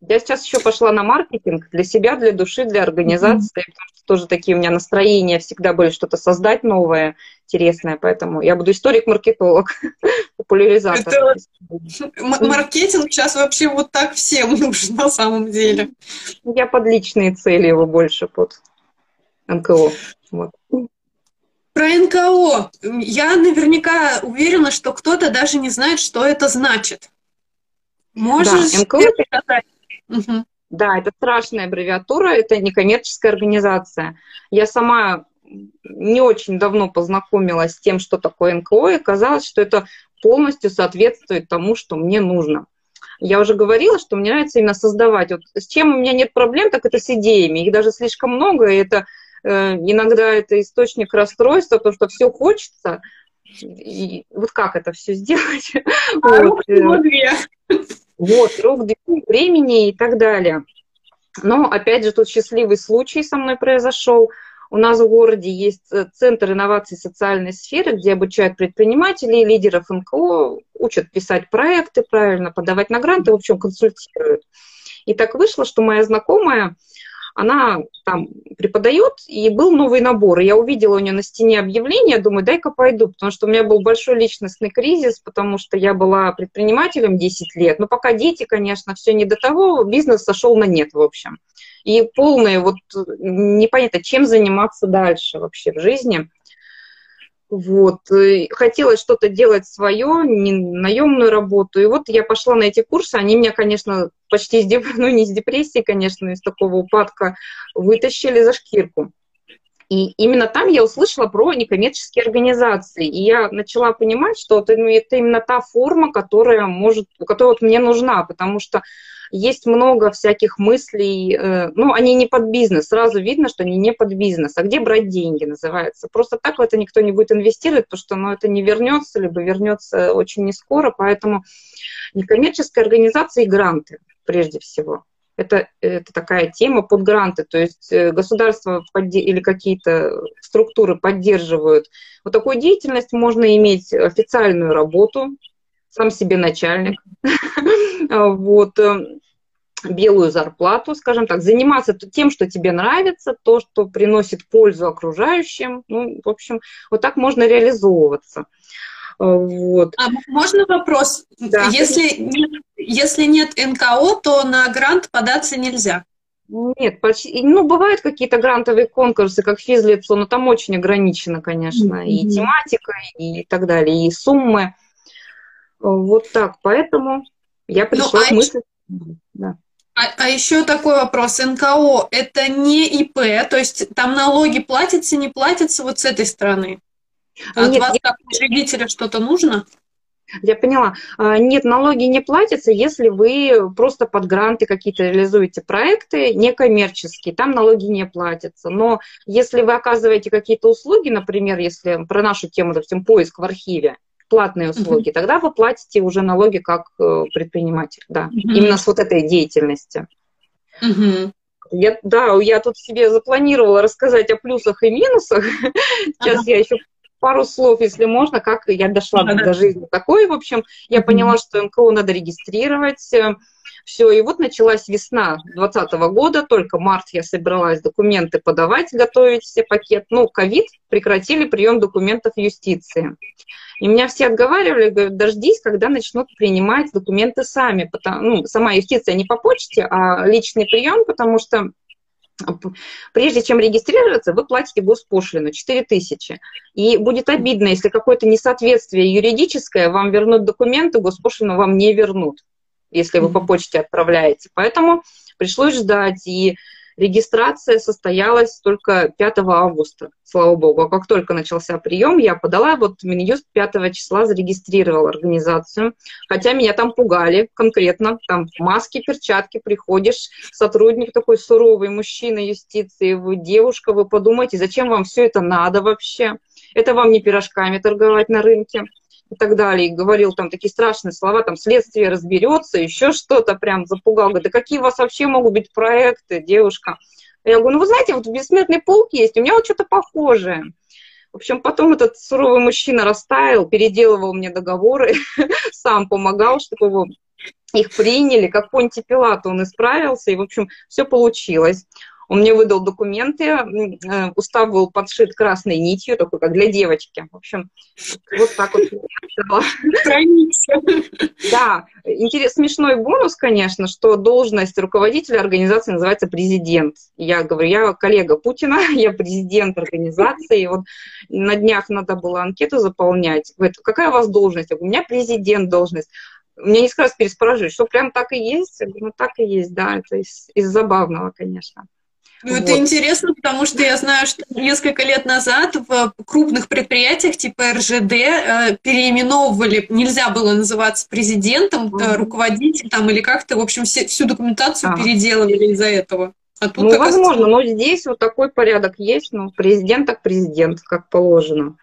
Я сейчас еще пошла на маркетинг для себя, для души, для организации, mm-hmm. потому что тоже такие у меня настроения всегда были что-то создать новое, интересное, поэтому я буду историк-маркетолог, популяризатор. Это... Маркетинг сейчас вообще вот так всем нужен на самом деле. Я под личные цели его больше, под НКО. Вот. Про НКО. Я наверняка уверена, что кто-то даже не знает, что это значит. Можешь да, НКО сказать? Угу. Да, это страшная аббревиатура, это некоммерческая организация. Я сама не очень давно познакомилась с тем, что такое НКО, и казалось, что это полностью соответствует тому, что мне нужно. Я уже говорила, что мне нравится именно создавать. Вот с чем у меня нет проблем, так это с идеями. Их даже слишком много, и это иногда это источник расстройства, потому что все хочется. И вот как это все сделать? А вот. Э, вот, рук, времени и так далее. Но, опять же, тут счастливый случай со мной произошел. У нас в городе есть э, Центр инноваций социальной сферы, где обучают предпринимателей, лидеров НКО, учат писать проекты правильно, подавать на гранты, в общем, консультируют. И так вышло, что моя знакомая она там преподает, и был новый набор. И я увидела у нее на стене объявление, думаю, дай-ка пойду, потому что у меня был большой личностный кризис, потому что я была предпринимателем 10 лет, но пока дети, конечно, все не до того, бизнес сошел на нет, в общем. И полное вот непонятно, чем заниматься дальше вообще в жизни. Вот. Хотелось что-то делать свое, не наемную работу. И вот я пошла на эти курсы. Они меня, конечно, почти из, деп... ну, не из депрессии, конечно, из такого упадка вытащили за шкирку. И именно там я услышала про некоммерческие организации. И я начала понимать, что это, ну, это именно та форма, которая может, которая вот мне нужна, потому что есть много всяких мыслей, э, ну, они не под бизнес, сразу видно, что они не под бизнес. А где брать деньги, называется. Просто так в это никто не будет инвестировать, потому что ну, это не вернется, либо вернется очень не скоро, поэтому некоммерческая организация и гранты прежде всего. Это, это такая тема под гранты, то есть э, государство или какие-то структуры поддерживают. Вот такую деятельность можно иметь официальную работу, сам себе начальник, вот, э, белую зарплату, скажем так, заниматься тем, что тебе нравится, то, что приносит пользу окружающим. Ну, в общем, вот так можно реализовываться. Э, вот. А можно вопрос? Да. Если, нет, если нет НКО, то на грант податься нельзя? Нет, почти, ну, бывают какие-то грантовые конкурсы, как физлицо, но там очень ограничено, конечно, mm-hmm. и тематика, и так далее, и суммы. Вот так, поэтому я ну, пришла ну, к мысли. Да. А, а еще такой вопрос. НКО – это не ИП, то есть там налоги платятся, не платятся вот с этой стороны? От Нет, вас, я... как учредителя, что-то нужно? Я поняла. А, нет, налоги не платятся, если вы просто под гранты какие-то реализуете проекты некоммерческие, там налоги не платятся. Но если вы оказываете какие-то услуги, например, если про нашу тему, допустим, поиск в архиве, платные услуги, uh-huh. тогда вы платите уже налоги как э, предприниматель, да, uh-huh. именно с вот этой деятельности. Uh-huh. Я, да, я тут себе запланировала рассказать о плюсах и минусах. Сейчас uh-huh. я еще пару слов, если можно, как я дошла uh-huh. до жизни такой. В общем, я поняла, что НКО надо регистрировать. Все, и вот началась весна 2020 года, только март я собралась документы подавать, готовить все пакет. Ну, ковид, прекратили прием документов юстиции. И меня все отговаривали, говорят, дождись, когда начнут принимать документы сами. Потому, ну, сама юстиция не по почте, а личный прием, потому что прежде чем регистрироваться, вы платите госпошлину 4 тысячи. И будет обидно, если какое-то несоответствие юридическое, вам вернут документы, госпошлину вам не вернут, если вы по почте отправляете. Поэтому пришлось ждать. И Регистрация состоялась только 5 августа, слава богу. А как только начался прием, я подала, вот Минюст 5 числа зарегистрировал организацию. Хотя меня там пугали конкретно. Там маски, перчатки, приходишь, сотрудник такой суровый, мужчина юстиции, вы девушка, вы подумайте, зачем вам все это надо вообще? Это вам не пирожками торговать на рынке. И так далее, и говорил там такие страшные слова, там следствие разберется, еще что-то прям запугал. Говорит, да какие у вас вообще могут быть проекты, девушка? Я говорю, ну вы знаете, вот бессмертный полк есть, у меня вот что-то похожее. В общем, потом этот суровый мужчина растаял, переделывал мне договоры, сам помогал, чтобы его их приняли, как Понти Пилат, он исправился, и, в общем, все получилось. Он мне выдал документы, э, устав был подшит красной нитью, такой, как для девочки. В общем, вот так вот. Да, интерес, смешной бонус, конечно, что должность руководителя организации называется президент. Я говорю, я коллега Путина, я президент организации. И вот на днях надо было анкету заполнять. Говорит, какая у вас должность? Я говорю, у меня президент должность. Меня несколько раз переспрашивают, что прям так и есть? Я говорю, ну так и есть, да, это из, из забавного, конечно. Ну, вот. это интересно, потому что я знаю, что несколько лет назад в крупных предприятиях типа РЖД э, переименовывали, нельзя было называться президентом, mm-hmm. руководителем там или как-то, в общем, все, всю документацию а. переделывали из-за этого. А тут, ну, возможно, но здесь вот такой порядок есть, ну, президент так президент, как положено.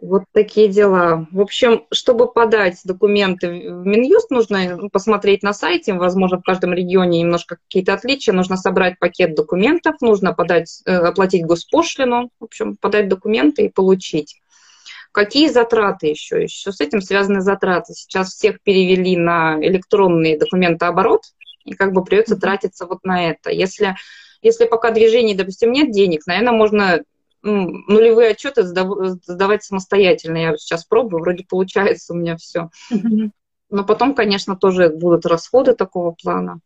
Вот такие дела. В общем, чтобы подать документы в Минюст, нужно ну, посмотреть на сайте, возможно, в каждом регионе немножко какие-то отличия, нужно собрать пакет документов, нужно подать, э, оплатить госпошлину, в общем, подать документы и получить. Какие затраты еще? Еще с этим связаны затраты. Сейчас всех перевели на электронный документооборот, и как бы придется тратиться вот на это. Если, если пока движений, допустим, нет денег, наверное, можно нулевые отчеты сдавать самостоятельно. Я сейчас пробую, вроде получается у меня все. Но потом, конечно, тоже будут расходы такого плана.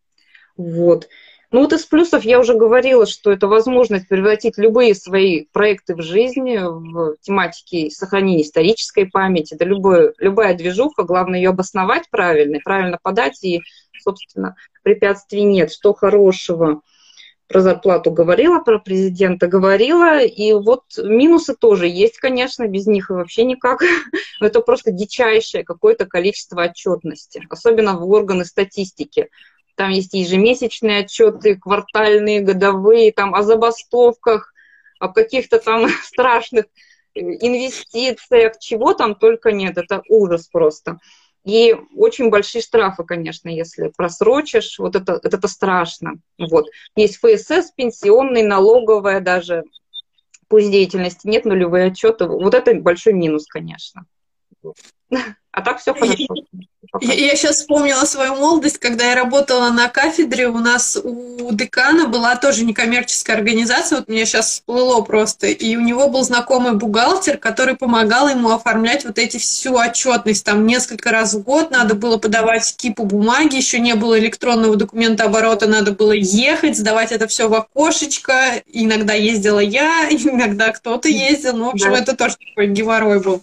Вот. Ну вот из плюсов я уже говорила, что это возможность превратить любые свои проекты в жизнь, в тематике сохранения исторической памяти, да любое, любая движуха, главное ее обосновать правильно, правильно подать, и, собственно, препятствий нет. Что хорошего? Про зарплату говорила, про президента говорила, и вот минусы тоже есть, конечно, без них вообще никак. Это просто дичайшее какое-то количество отчетности, особенно в органы статистики. Там есть ежемесячные отчеты, квартальные, годовые, там о забастовках, о каких-то там страшных инвестициях, чего там только нет. Это ужас просто. И очень большие штрафы, конечно, если просрочишь, вот это, это, это страшно. Вот. Есть ФСС, пенсионный, налоговая даже, пусть деятельности нет, нулевые отчеты. Вот это большой минус, конечно. А так все хорошо. Я, я сейчас вспомнила свою молодость, когда я работала на кафедре, у нас у декана была тоже некоммерческая организация, вот мне сейчас всплыло просто, и у него был знакомый бухгалтер, который помогал ему оформлять вот эти всю отчетность, там несколько раз в год надо было подавать кипу бумаги, еще не было электронного документа оборота, надо было ехать, сдавать это все в окошечко, иногда ездила я, иногда кто-то ездил, ну, в общем, да. это тоже такой геморрой был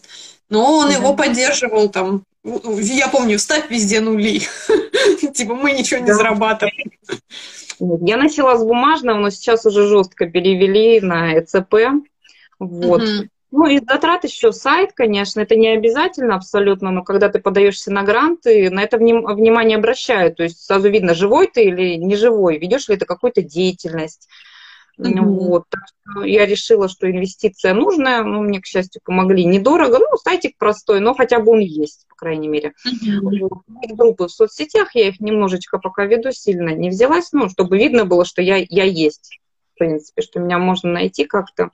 но он его поддерживал там. Я помню, ставь везде нули. Типа мы ничего не зарабатываем. Я начала с бумажного, но сейчас уже жестко перевели на ЭЦП. Вот. Ну, и затрат еще сайт, конечно, это не обязательно абсолютно, но когда ты подаешься на гранты, на это вним, внимание обращают. То есть сразу видно, живой ты или не живой, ведешь ли ты какую-то деятельность. Mm-hmm. Вот. Так что я решила, что инвестиция нужная. Ну, мне, к счастью, помогли недорого. Ну, сайтик простой, но хотя бы он есть, по крайней мере. Mm-hmm. Группы в соцсетях, я их немножечко пока веду, сильно не взялась, ну, чтобы видно было, что я, я есть, в принципе, что меня можно найти как-то.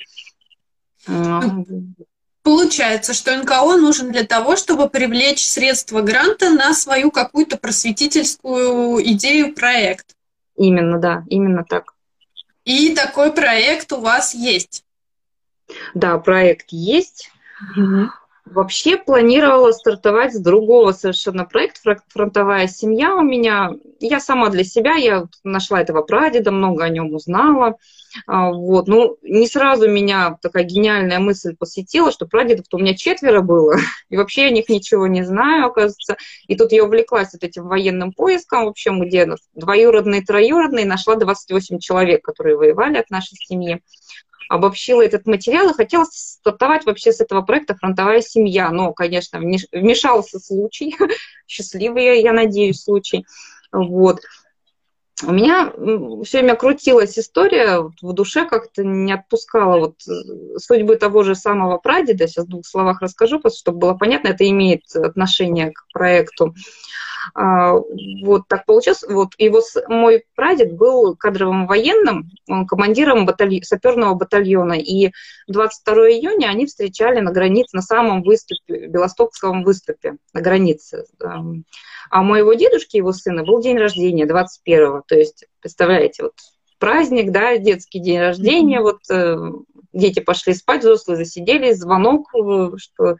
Получается, что НКО нужен для того, чтобы привлечь средства гранта на свою какую-то просветительскую идею, проект. Именно, да, именно так. И такой проект у вас есть? Да, проект есть. Угу. Вообще планировала стартовать с другого совершенно проекта «Фронтовая семья» у меня. Я сама для себя, я нашла этого прадеда, много о нем узнала. А, вот. Ну, не сразу меня такая гениальная мысль посетила, что прадедов-то у меня четверо было, и вообще о них ничего не знаю, оказывается. И тут я увлеклась вот этим военным поиском, в общем, где двоюродные, троюродные, нашла 28 человек, которые воевали от нашей семьи обобщила этот материал и хотела стартовать вообще с этого проекта «Фронтовая семья». Но, конечно, вмешался случай, счастливый, я надеюсь, случай. Вот. У меня все время крутилась история в душе, как-то не отпускала вот э, судьбы того же самого прадеда. Сейчас в двух словах расскажу, чтобы было понятно, это имеет отношение к проекту. А, вот так получилось. Вот его, мой прадед был кадровым военным, он командиром батальон, саперного батальона. И 22 июня они встречали на границе, на самом выступе, Белостокском выступе, на границе. А у моего дедушки, его сына, был день рождения 21-го. То есть, представляете, вот праздник, да, детский день рождения, mm-hmm. вот э, дети пошли спать, взрослые засиделись, звонок, э, что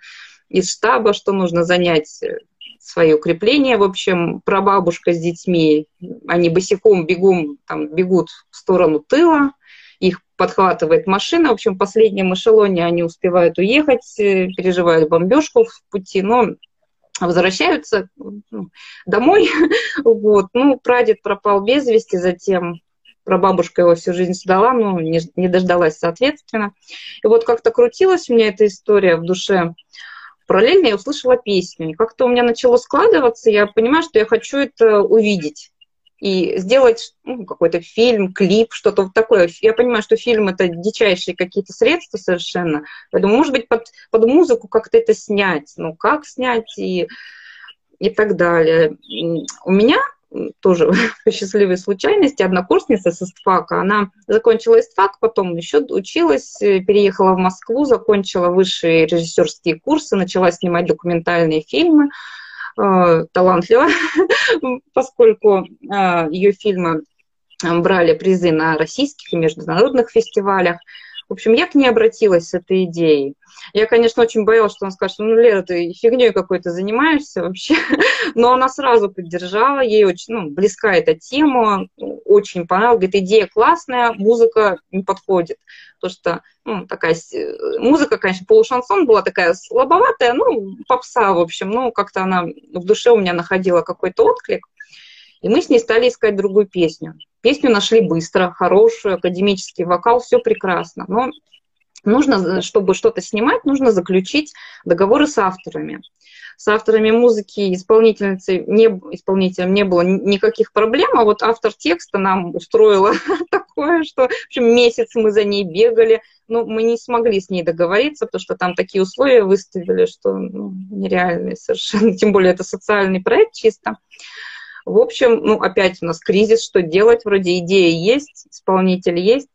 из штаба, что нужно занять э, свои укрепления. В общем, прабабушка с детьми, они босиком бегом там, бегут в сторону тыла, их подхватывает машина. В общем, в последнем эшелоне они успевают уехать, э, переживают бомбежку в пути, но возвращаются ну, домой. вот. Ну, прадед пропал без вести, затем прабабушка его всю жизнь сдала, но не, не дождалась, соответственно. И вот как-то крутилась у меня эта история в душе параллельно я услышала песню. И как-то у меня начало складываться, я понимаю, что я хочу это увидеть и сделать ну, какой-то фильм, клип, что-то вот такое. Я понимаю, что фильм это дичайшие какие-то средства совершенно. Думаю, может быть, под, под музыку как-то это снять. Ну, как снять и, и так далее. У меня тоже по счастливой случайности, однокурсница с ИСТФАКа. Она закончила ИСТФАК, потом еще училась, э, переехала в Москву, закончила высшие режиссерские курсы, начала снимать документальные фильмы. Э, талантливо, поскольку э, ее фильмы брали призы на российских и международных фестивалях. В общем, я к ней обратилась с этой идеей. Я, конечно, очень боялась, что он скажет, ну, Лера, ты фигней какой-то занимаешься вообще. Но она сразу поддержала, ей очень ну, близка эта тема, очень понравилась. Говорит, идея классная, музыка не подходит. Потому что ну, такая музыка, конечно, полушансон была такая слабоватая, ну, попса, в общем. Ну, как-то она в душе у меня находила какой-то отклик. И мы с ней стали искать другую песню. Песню нашли быстро, хорошую, академический вокал, все прекрасно. Но нужно, чтобы что-то снимать, нужно заключить договоры с авторами. С авторами музыки исполнительницы не, исполнителем не было никаких проблем, а вот автор текста нам устроила такое, что в общем, месяц мы за ней бегали, но мы не смогли с ней договориться, потому что там такие условия выставили, что ну, нереальные совершенно, тем более это социальный проект чисто. В общем, ну, опять у нас кризис, что делать? Вроде идея есть, исполнитель есть.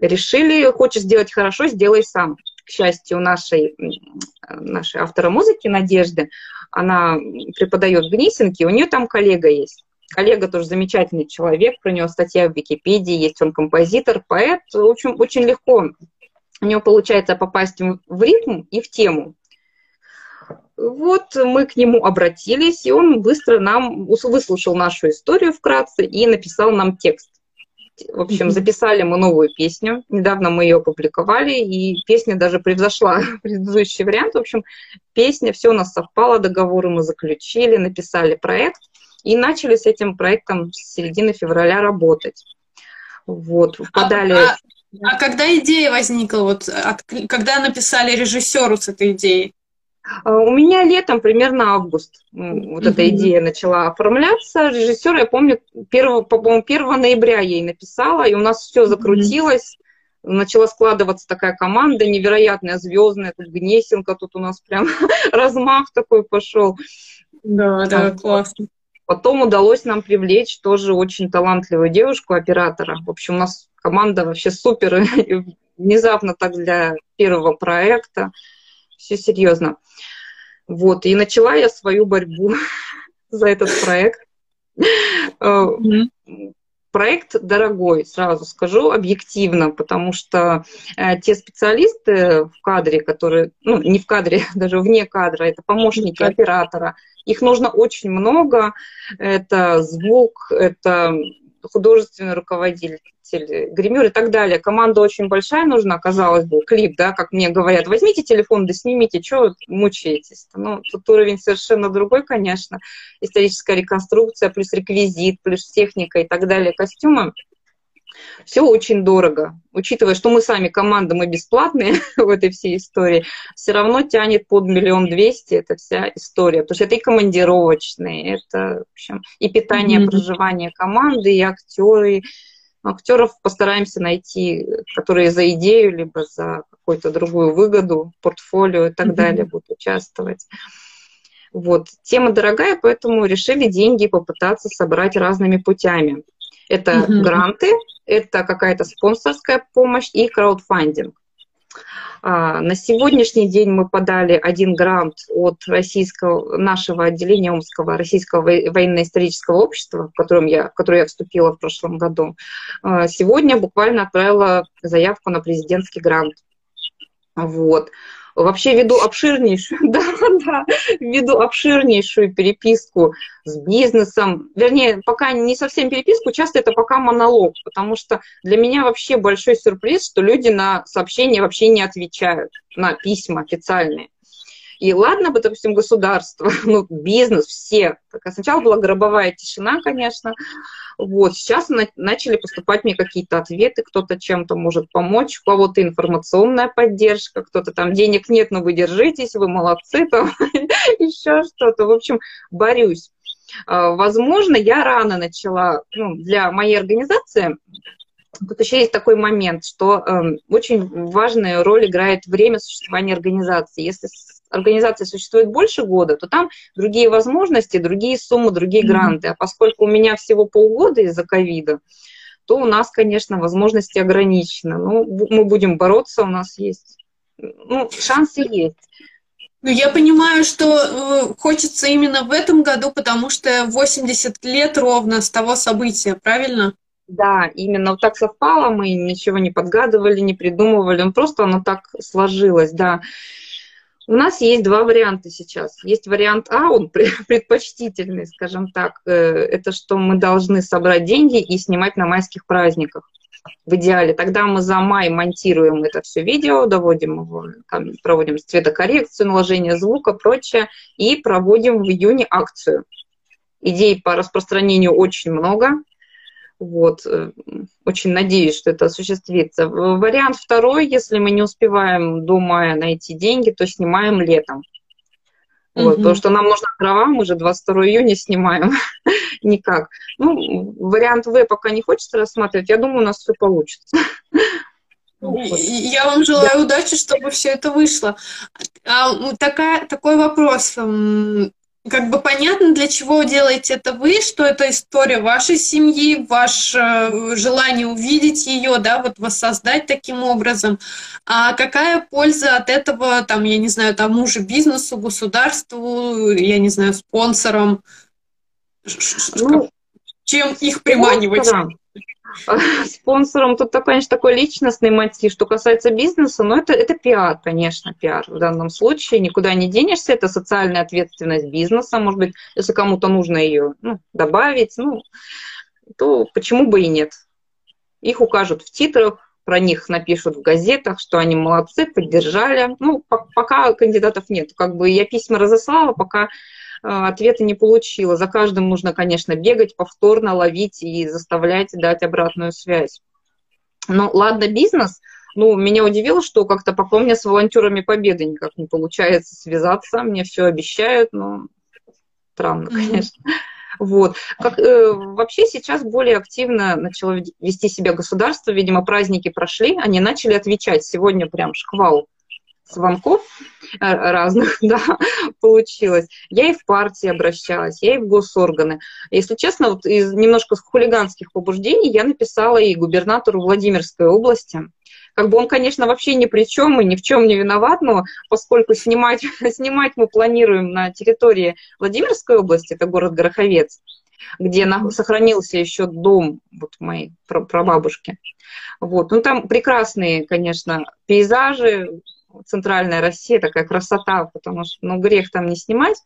Решили, хочешь сделать хорошо, сделай сам. К счастью, нашей, нашей автора музыки Надежды, она преподает в Гнисинке, у нее там коллега есть. Коллега тоже замечательный человек, про него статья в Википедии есть, он композитор, поэт. В общем, очень легко у него получается попасть в ритм и в тему. Вот мы к нему обратились, и он быстро нам выслушал нашу историю вкратце и написал нам текст. В общем, записали мы новую песню. Недавно мы ее опубликовали, и песня даже превзошла предыдущий вариант. В общем, песня, все у нас совпало, договоры мы заключили, написали проект и начали с этим проектом с середины февраля работать. Вот, подали... А, а, а когда идея возникла? Вот, от, когда написали режиссеру с этой идеей? А, у меня летом, примерно август, вот эта идея начала оформляться. Режиссер, я помню, 1, по-моему, 1 ноября ей написала, и у нас все закрутилось. Начала складываться такая команда невероятная, звездная, тут Гнесинка, тут у нас прям размах такой пошел. Да, да, классно. Потом удалось нам привлечь тоже очень талантливую девушку, оператора. В общем, у нас команда вообще супер, внезапно так для первого проекта. Все серьезно. Вот, и начала я свою борьбу за этот проект. Э, проект дорогой, сразу скажу, объективно, потому что э, те специалисты в кадре, которые, ну, не в кадре, даже вне кадра, это помощники оператора, их нужно очень много. Это звук, это художественный руководитель, гример и так далее. Команда очень большая нужна, казалось бы, клип, да, как мне говорят, возьмите телефон, да снимите, что мучаетесь? Ну, тут уровень совершенно другой, конечно. Историческая реконструкция, плюс реквизит, плюс техника и так далее, костюмы. Все очень дорого. Учитывая, что мы сами команда, мы бесплатные в этой всей истории, все равно тянет под миллион двести эта вся история. Потому что это и командировочные, это, в общем, и питание, mm-hmm. проживание команды, и актеры. Актеров постараемся найти, которые за идею, либо за какую-то другую выгоду, портфолио и так mm-hmm. далее будут участвовать. Вот. Тема дорогая, поэтому решили деньги попытаться собрать разными путями. Это mm-hmm. гранты, это какая-то спонсорская помощь и краудфандинг. А, на сегодняшний день мы подали один грант от российского, нашего отделения Омского Российского военно-исторического общества, в, котором я, в которое я вступила в прошлом году. А, сегодня буквально отправила заявку на президентский грант. Вот вообще веду обширнейшую, да, да, веду обширнейшую переписку с бизнесом. Вернее, пока не совсем переписку, часто это пока монолог, потому что для меня вообще большой сюрприз, что люди на сообщения вообще не отвечают, на письма официальные. И ладно бы, допустим, государство, ну, бизнес, все. Сначала была гробовая тишина, конечно. Вот, сейчас на- начали поступать мне какие-то ответы, кто-то чем-то может помочь, у кого-то информационная поддержка, кто-то там денег нет, но вы держитесь, вы молодцы, там еще что-то. В общем, борюсь. А, возможно, я рано начала, ну, для моей организации Тут еще есть такой момент, что э, очень важную роль играет время существования организации. Если организация существует больше года, то там другие возможности, другие суммы, другие гранты. А поскольку у меня всего полгода из-за ковида, то у нас, конечно, возможности ограничены. Ну, мы будем бороться, у нас есть. Ну, шансы есть. Ну, я понимаю, что э, хочется именно в этом году, потому что 80 лет ровно с того события, правильно? Да, именно вот так совпало, мы ничего не подгадывали, не придумывали, ну, просто оно так сложилось, да. У нас есть два варианта сейчас. Есть вариант А, он предпочтительный, скажем так. Э, это что мы должны собрать деньги и снимать на майских праздниках. В идеале. Тогда мы за май монтируем это все видео, доводим его, там, проводим цветокоррекцию, наложение звука, прочее, и проводим в июне акцию. Идей по распространению очень много. Вот. Э, очень надеюсь, что это осуществится. Вариант второй, если мы не успеваем до мая найти деньги, то снимаем летом. Вот, Потому что нам нужна трава, мы же 22 июня снимаем. Никак. Ну, вариант В пока не хочется рассматривать. Я думаю, у нас все получится. Я вам желаю да. удачи, чтобы все это вышло. А, такая, такой вопрос как бы понятно, для чего делаете это вы, что это история вашей семьи, ваше э, желание увидеть ее, да, вот воссоздать таким образом. А какая польза от этого, там, я не знаю, тому же бизнесу, государству, я не знаю, спонсорам? Ну, Чем их приманивать? Спонсорам. Спонсором тут, конечно, такой личностный мотив. Что касается бизнеса, ну, это, это пиар, конечно, пиар в данном случае. Никуда не денешься, это социальная ответственность бизнеса. Может быть, если кому-то нужно ее ну, добавить, ну, то почему бы и нет? Их укажут в титрах, про них напишут в газетах, что они молодцы, поддержали. Ну, пока кандидатов нет. Как бы я письма разослала, пока ответа не получила. За каждым нужно, конечно, бегать, повторно ловить и заставлять дать обратную связь. Ну, ладно, бизнес. Ну, меня удивило, что как-то пока у меня с волонтерами победы никак не получается связаться. Мне все обещают, но странно, конечно. Mm-hmm. Вот. Как, э, вообще сейчас более активно начало вести себя государство. Видимо, праздники прошли, они начали отвечать. Сегодня прям шквал звонков э, разных, да, получилось. Я и в партии обращалась, я и в госорганы. Если честно, вот из немножко хулиганских побуждений я написала и губернатору Владимирской области. Как бы он, конечно, вообще ни при чем и ни в чем не виноват, но поскольку снимать, снимать мы планируем на территории Владимирской области, это город Гороховец, где сохранился еще дом вот моей прабабушки. Вот. Ну, там прекрасные, конечно, пейзажи, центральная Россия, такая красота, потому что, ну, грех там не снимать.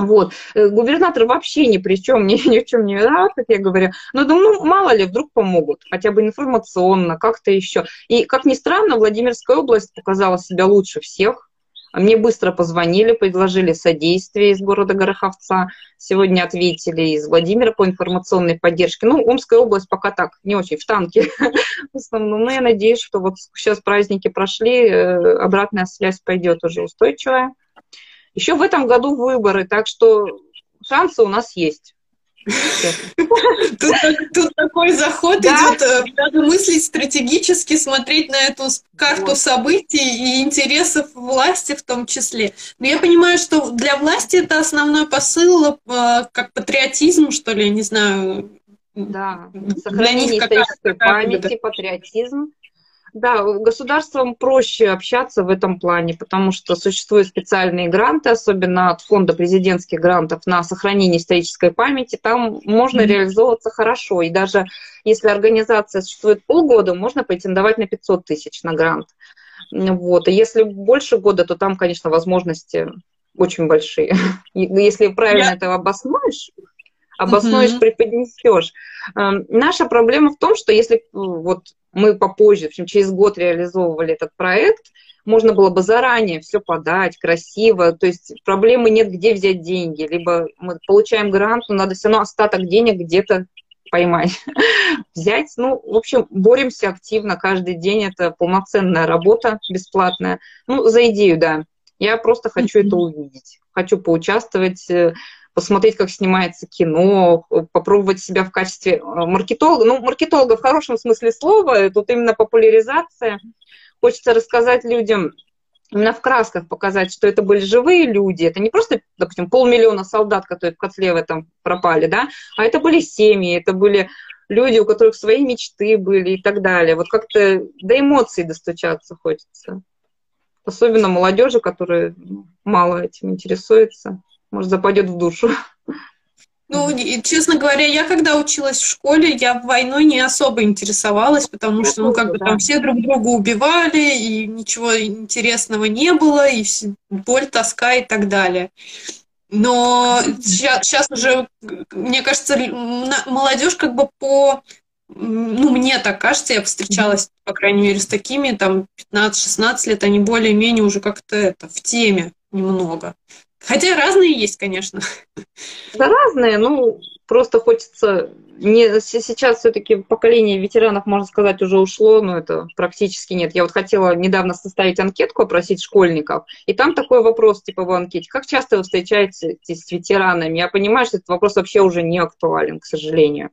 Вот. Э, губернатор вообще ни при чем, ни, ни в чем не виноват, как я говорю. Но думаю, ну, мало ли, вдруг помогут, хотя бы информационно, как-то еще. И, как ни странно, Владимирская область показала себя лучше всех. Мне быстро позвонили, предложили содействие из города Гороховца. Сегодня ответили из Владимира по информационной поддержке. Ну, Омская область пока так, не очень в танке в основном. Но я надеюсь, что вот сейчас праздники прошли, э, обратная связь пойдет уже устойчивая. Еще в этом году выборы, так что шансы у нас есть. Тут, тут такой заход да? идет, э, надо мыслить стратегически, смотреть на эту карту вот. событий и интересов власти в том числе. Но я понимаю, что для власти это основной посыл, э, как патриотизм, что ли, не знаю. Да, сохранение исторической памяти, патриотизм. Да, государствам проще общаться в этом плане, потому что существуют специальные гранты, особенно от фонда президентских грантов на сохранение исторической памяти. Там можно mm-hmm. реализовываться хорошо. И даже если организация существует полгода, можно претендовать на 500 тысяч на грант. Вот. И если больше года, то там, конечно, возможности очень большие. Если правильно yeah. это обоснуешь, обоснуешь, mm-hmm. преподнесешь. Эм, наша проблема в том, что если вот мы попозже, в общем, через год реализовывали этот проект, можно было бы заранее все подать красиво, то есть проблемы нет, где взять деньги, либо мы получаем грант, но надо все равно остаток денег где-то поймать, взять. Ну, в общем, боремся активно каждый день, это полноценная работа бесплатная. Ну, за идею, да. Я просто хочу это увидеть, хочу поучаствовать, э, посмотреть, как снимается кино, попробовать себя в качестве э, маркетолога. Ну, маркетолога в хорошем смысле слова, тут именно популяризация. Хочется рассказать людям, именно в красках показать, что это были живые люди, это не просто, допустим, полмиллиона солдат, которые в котле в этом пропали, да, а это были семьи, это были люди, у которых свои мечты были и так далее. Вот как-то до эмоций достучаться хочется. Особенно молодежи, которая ну, мало этим интересуется может, западет в душу. Ну, и, честно говоря, я когда училась в школе, я войной не особо интересовалась, потому что, ну, как бы там все друг друга убивали, и ничего интересного не было, и боль, тоска и так далее. Но сейчас, сейчас уже, мне кажется, молодежь как бы по... Ну, мне так кажется, я встречалась, по крайней мере, с такими, там, 15-16 лет, они более-менее уже как-то это, в теме немного. Хотя разные есть, конечно. Да, разные, ну, просто хочется... Не, сейчас все-таки поколение ветеранов, можно сказать, уже ушло, но это практически нет. Я вот хотела недавно составить анкетку, опросить школьников, и там такой вопрос, типа в анкете, как часто вы встречаетесь с ветеранами? Я понимаю, что этот вопрос вообще уже не актуален, к сожалению.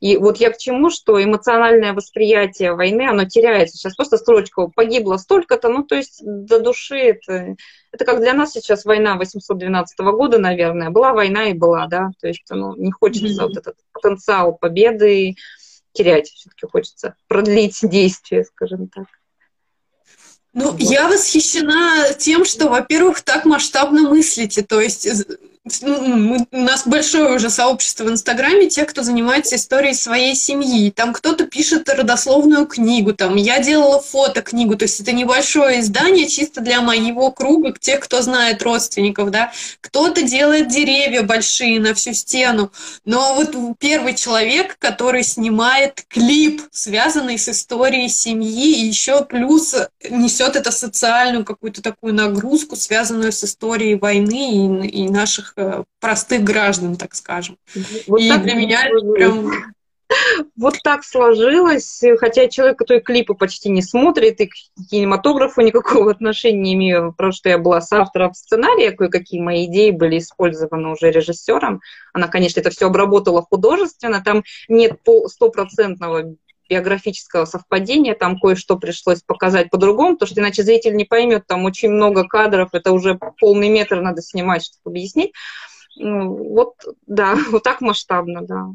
И вот я к чему, что эмоциональное восприятие войны, оно теряется. Сейчас просто строчка «погибло столько-то», ну, то есть до души это... Это как для нас сейчас война 812 года, наверное. Была война и была, да. То есть ну, не хочется mm-hmm. вот этот потенциал победы терять. Все-таки хочется продлить действие, скажем так. Ну, вот. я восхищена тем, что, во-первых, так масштабно мыслите. То есть ну, у нас большое уже сообщество в Инстаграме тех, кто занимается историей своей семьи. Там кто-то пишет родословную книгу, там я делала фотокнигу, то есть это небольшое издание чисто для моего круга, тех, кто знает родственников, да. Кто-то делает деревья большие на всю стену, но вот первый человек, который снимает клип, связанный с историей семьи, и еще плюс несет это социальную какую-то такую нагрузку, связанную с историей войны и, и наших наших э, простых граждан, так скажем. Вот и так для меня это прям вот так сложилось, хотя человек, который клипы почти не смотрит и к кинематографу никакого отношения не имею, потому что я была соавтором сценария, кое-какие мои идеи были использованы уже режиссером. Она, конечно, это все обработала художественно, там нет стопроцентного биографического совпадения, там кое-что пришлось показать по-другому, потому что иначе зритель не поймет, там очень много кадров, это уже полный метр надо снимать, чтобы объяснить. Ну, вот, да, вот так масштабно, да.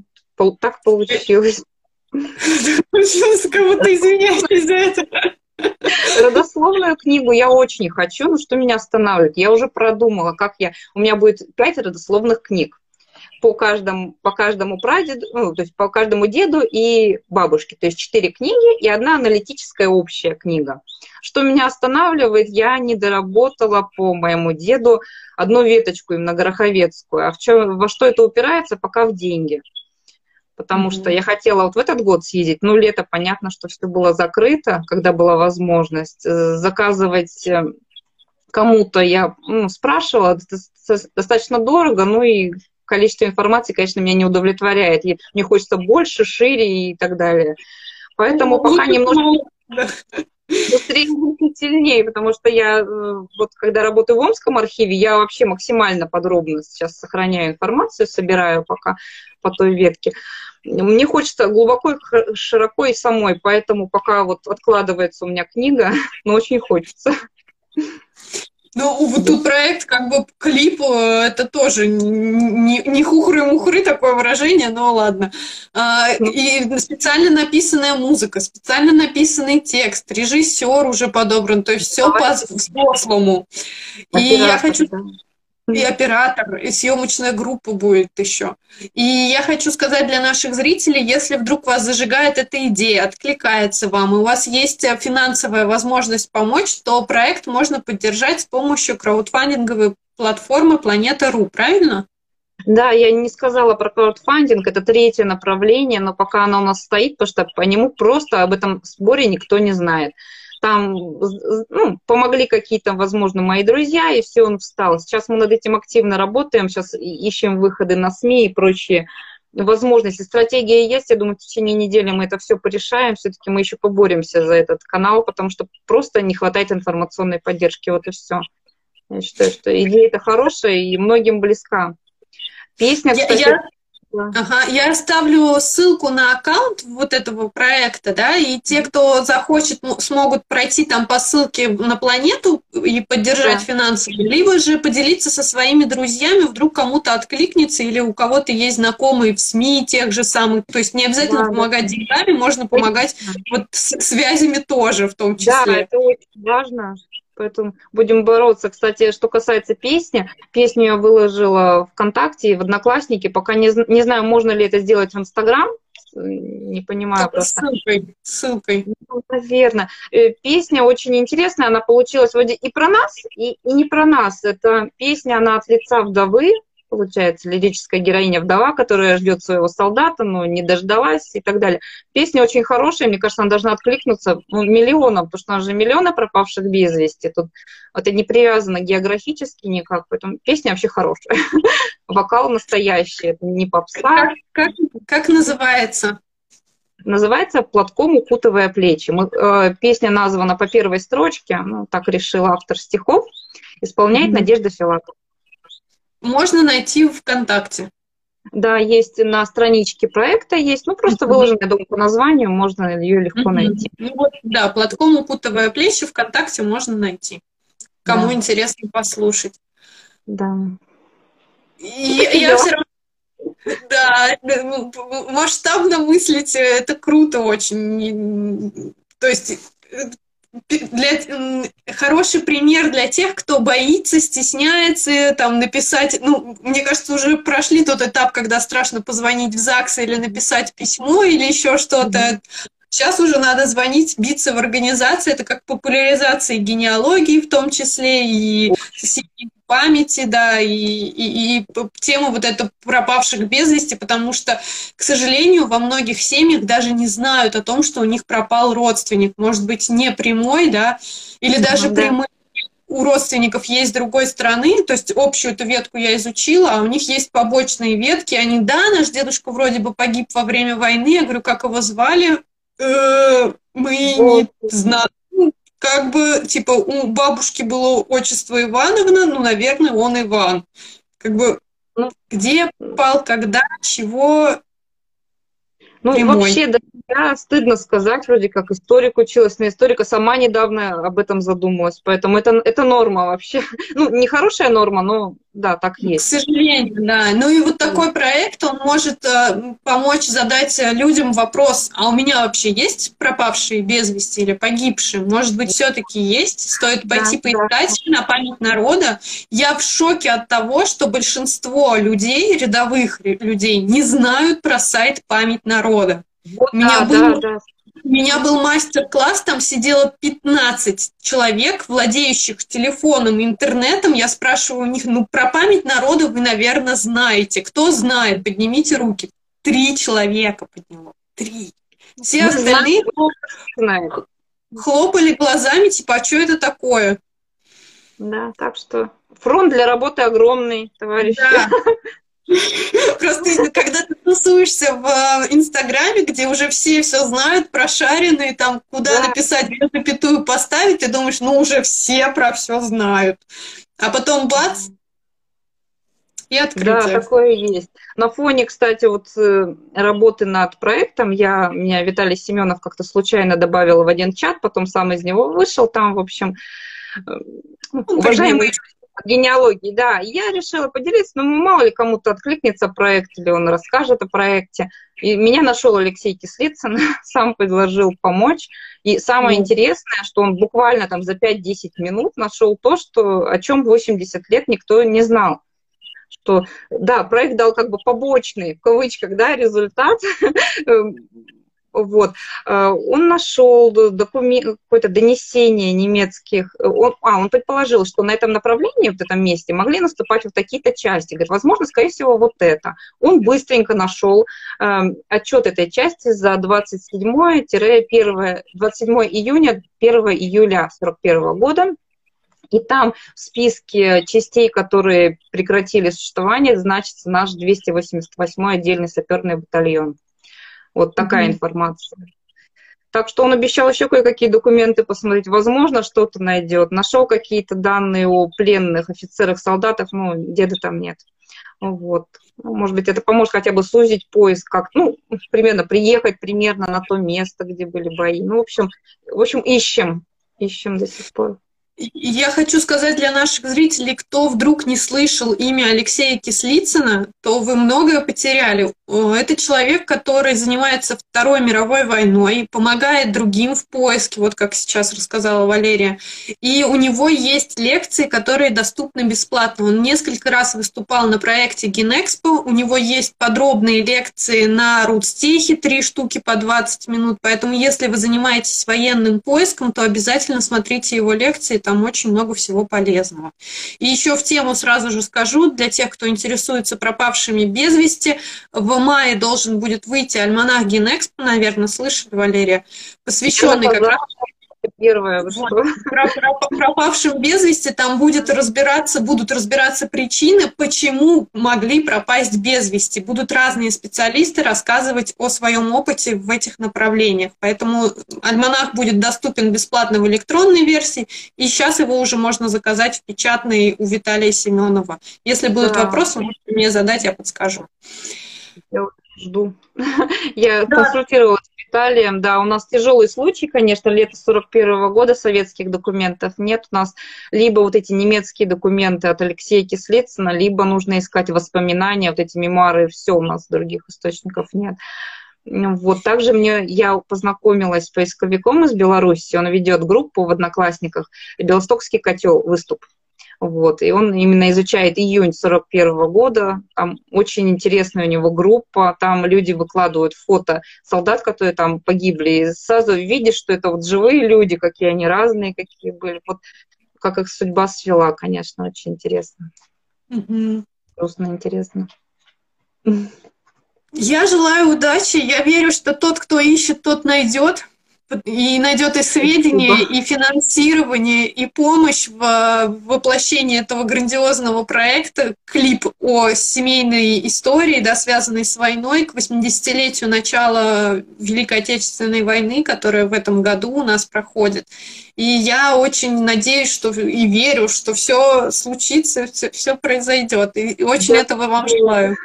Так получилось. Получилось, как будто извиняюсь за это. Родословную книгу я очень хочу, но что меня останавливает? Я уже продумала, как я... У меня будет пять родословных книг по каждому, по каждому прадеду, ну, то есть по каждому деду и бабушке. То есть четыре книги и одна аналитическая общая книга. Что меня останавливает, я не доработала по моему деду одну веточку, именно гороховецкую. А в чем, во что это упирается? Пока в деньги. Потому mm-hmm. что я хотела вот в этот год съездить, ну, лето, понятно, что все было закрыто, когда была возможность э, заказывать э, кому-то я ну, спрашивала, достаточно дорого, ну и количество информации, конечно, меня не удовлетворяет. Мне хочется больше, шире и так далее. Поэтому ну, пока немножко быстрее сильнее, потому что я э, вот когда работаю в Омском архиве, я вообще максимально подробно сейчас сохраняю информацию, собираю пока по той ветке. Мне хочется глубоко, широко и самой, поэтому пока вот откладывается у меня книга, но очень хочется. Ну, вот тут проект, как бы клип, э, это тоже не, не хухры-мухры такое выражение, но ладно. А, ну. И специально написанная музыка, специально написанный текст, режиссер уже подобран, то есть все по-взрослому. И я хочу... И оператор, и съемочная группа будет еще. И я хочу сказать для наших зрителей, если вдруг вас зажигает эта идея, откликается вам, и у вас есть э, финансовая возможность помочь, то проект можно поддержать с помощью краудфандинговой платформы Планета.ру, правильно? Да, я не сказала про краудфандинг, это третье направление, но пока оно у нас стоит, потому что по нему просто об этом сборе никто не знает там ну, помогли какие-то, возможно, мои друзья, и все, он встал. Сейчас мы над этим активно работаем, сейчас ищем выходы на СМИ и прочие возможности. Стратегия есть, я думаю, в течение недели мы это все порешаем, все-таки мы еще поборемся за этот канал, потому что просто не хватает информационной поддержки, вот и все. Я считаю, что идея это хорошая и многим близка. Песня, кстати, я, я... Ага, я оставлю ссылку на аккаунт вот этого проекта, да, и те, кто захочет, смогут пройти там по ссылке на планету и поддержать да. финансово, либо же поделиться со своими друзьями, вдруг кому-то откликнется или у кого-то есть знакомые в СМИ тех же самых, то есть не обязательно да, помогать да. деньгами, можно помогать вот с связями тоже в том числе. Да, это очень важно, Поэтому будем бороться. Кстати, что касается песни, песню я выложила ВКонтакте и в Одноклассники. Пока не, не знаю, можно ли это сделать в Инстаграм. Не понимаю просто. Ссылкой. Ссылкой. Ну, наверное. Э, песня очень интересная. Она получилась вроде и про нас, и, и не про нас. Это песня, она от лица вдовы получается, лирическая героиня вдова, которая ждет своего солдата, но не дождалась и так далее. Песня очень хорошая, мне кажется, она должна откликнуться ну, миллионам, потому что у нас же миллионы пропавших без вести. Тут это не привязано географически никак, поэтому песня вообще хорошая. Вокал настоящий, это не попса. Как, как, как называется? Называется «Платком укутывая плечи». Мы, э, песня названа по первой строчке, ну, так решил автор стихов, исполняет mm-hmm. Надежда Филатова можно найти ВКонтакте. Да, есть на страничке проекта, есть, ну, просто выложено, я думаю, по названию, можно ее легко найти. Ну, вот, да, платком укутывая плечи ВКонтакте можно найти. Кому да. интересно послушать. Да. И я все равно да, ну, масштабно мыслить, это круто очень. То есть для, хороший пример для тех, кто боится, стесняется там написать, ну, мне кажется, уже прошли тот этап, когда страшно позвонить в ЗАГС или написать письмо или еще что-то. Сейчас уже надо звонить, биться в организации. Это как популяризация генеалогии в том числе и памяти, да, и, и, и тему вот это пропавших без вести, потому что, к сожалению, во многих семьях даже не знают о том, что у них пропал родственник. Может быть, не прямой, да, или даже да. прямой у родственников есть с другой стороны, то есть общую эту ветку я изучила, а у них есть побочные ветки. Они, да, наш дедушка вроде бы погиб во время войны. Я говорю, как его звали? Э, мы не знаем. Как бы, типа, у бабушки было отчество Ивановна, ну, наверное, он Иван. Как бы, ну, где пал, когда, чего, ну, прямой. вообще, да, я стыдно сказать, вроде как историк училась на историка, сама недавно об этом задумалась, поэтому это, это норма вообще. Ну, не хорошая норма, но да, так есть. К сожалению, да. Ну и вот такой проект, он может э, помочь задать людям вопрос, а у меня вообще есть пропавшие без вести или погибшие? Может быть, все-таки есть? Стоит пойти да, поискать да. на память народа. Я в шоке от того, что большинство людей, рядовых людей, не знают про сайт «Память народа». Вот, у меня да, был... да, да. У меня был мастер-класс, там сидело 15 человек, владеющих телефоном и интернетом. Я спрашиваю у них, ну, про память народа вы, наверное, знаете. Кто знает? Поднимите руки. Три человека подняло. Три. Все Мы остальные знаем. хлопали глазами, типа, а что это такое? Да, так что фронт для работы огромный, товарищи. Да. Просто когда ты тусуешься в э, Инстаграме, где уже все все знают, прошаренные, там, куда да. написать, где запятую поставить, ты думаешь, ну, уже все про все знают. А потом бац, и открытие. Да, такое есть. На фоне, кстати, вот э, работы над проектом, я, меня Виталий Семенов как-то случайно добавил в один чат, потом сам из него вышел, там, в общем, э, ну, уважаемые генеалогии, да. Я решила поделиться, но мало ли кому-то откликнется проект, или он расскажет о проекте. И меня нашел Алексей Кислицын, сам предложил помочь. И самое mm. интересное, что он буквально там за 5-10 минут нашел то, что, о чем 80 лет никто не знал что да, проект дал как бы побочный, в кавычках, да, результат, Вот. Э, он нашел документ, какое-то донесение немецких. Он, а, он предположил, что на этом направлении, в этом месте, могли наступать вот такие-то части. Говорит, возможно, скорее всего, вот это. Он быстренько нашел э, отчет этой части за 27, 1, 27 июня 1 июля 41 года. И там в списке частей, которые прекратили существование, значится наш 288 отдельный саперный батальон. Вот такая mm-hmm. информация. Так что он обещал еще кое-какие документы посмотреть. Возможно, что-то найдет. Нашел какие-то данные о пленных офицерах, солдатах, но деда там нет. Вот. Ну, может быть, это поможет хотя бы сузить поиск, как, ну, примерно приехать примерно на то место, где были бои. Ну, в общем, в общем, ищем, ищем до сих пор. Я хочу сказать для наших зрителей, кто вдруг не слышал имя Алексея Кислицына, то вы многое потеряли. Это человек, который занимается Второй мировой войной, помогает другим в поиске, вот как сейчас рассказала Валерия. И у него есть лекции, которые доступны бесплатно. Он несколько раз выступал на проекте Генэкспо, у него есть подробные лекции на Рудстехе, три штуки по 20 минут, поэтому если вы занимаетесь военным поиском, то обязательно смотрите его лекции, там очень много всего полезного. И еще в тему сразу же скажу, для тех, кто интересуется пропавшими без вести, в мае должен будет выйти альманах Генэкспо, наверное, слышали, Валерия, посвященный как раз первое. Вот. Про, про, пропавшим без вести там будет разбираться, будут разбираться причины, почему могли пропасть без вести. Будут разные специалисты рассказывать о своем опыте в этих направлениях. Поэтому альманах будет доступен бесплатно в электронной версии, и сейчас его уже можно заказать в печатной у Виталия Семенова. Если будут да. вопросы, можете мне задать, я подскажу. Жду. Я да. консультировалась Виталием. Да, у нас тяжелый случай, конечно, лето 41 -го года советских документов нет. У нас либо вот эти немецкие документы от Алексея Кислицына, либо нужно искать воспоминания, вот эти мемуары, все у нас других источников нет. Вот также мне я познакомилась с поисковиком из Беларуси, он ведет группу в Одноклассниках, Белостокский котел выступ. Вот, и он именно изучает июнь 41 года. Там очень интересная у него группа. Там люди выкладывают фото солдат, которые там погибли. И сразу видишь, что это вот живые люди, какие они разные, какие были. Вот как их судьба свела, конечно, очень интересно. Угу. Грустно интересно. Я желаю удачи. Я верю, что тот, кто ищет, тот найдет и найдет и сведения, и финансирование, и помощь в воплощении этого грандиозного проекта, клип о семейной истории, да, связанной с войной, к 80-летию начала Великой Отечественной войны, которая в этом году у нас проходит. И я очень надеюсь, что и верю, что все случится, все, все произойдет. И очень да. этого вам желаю.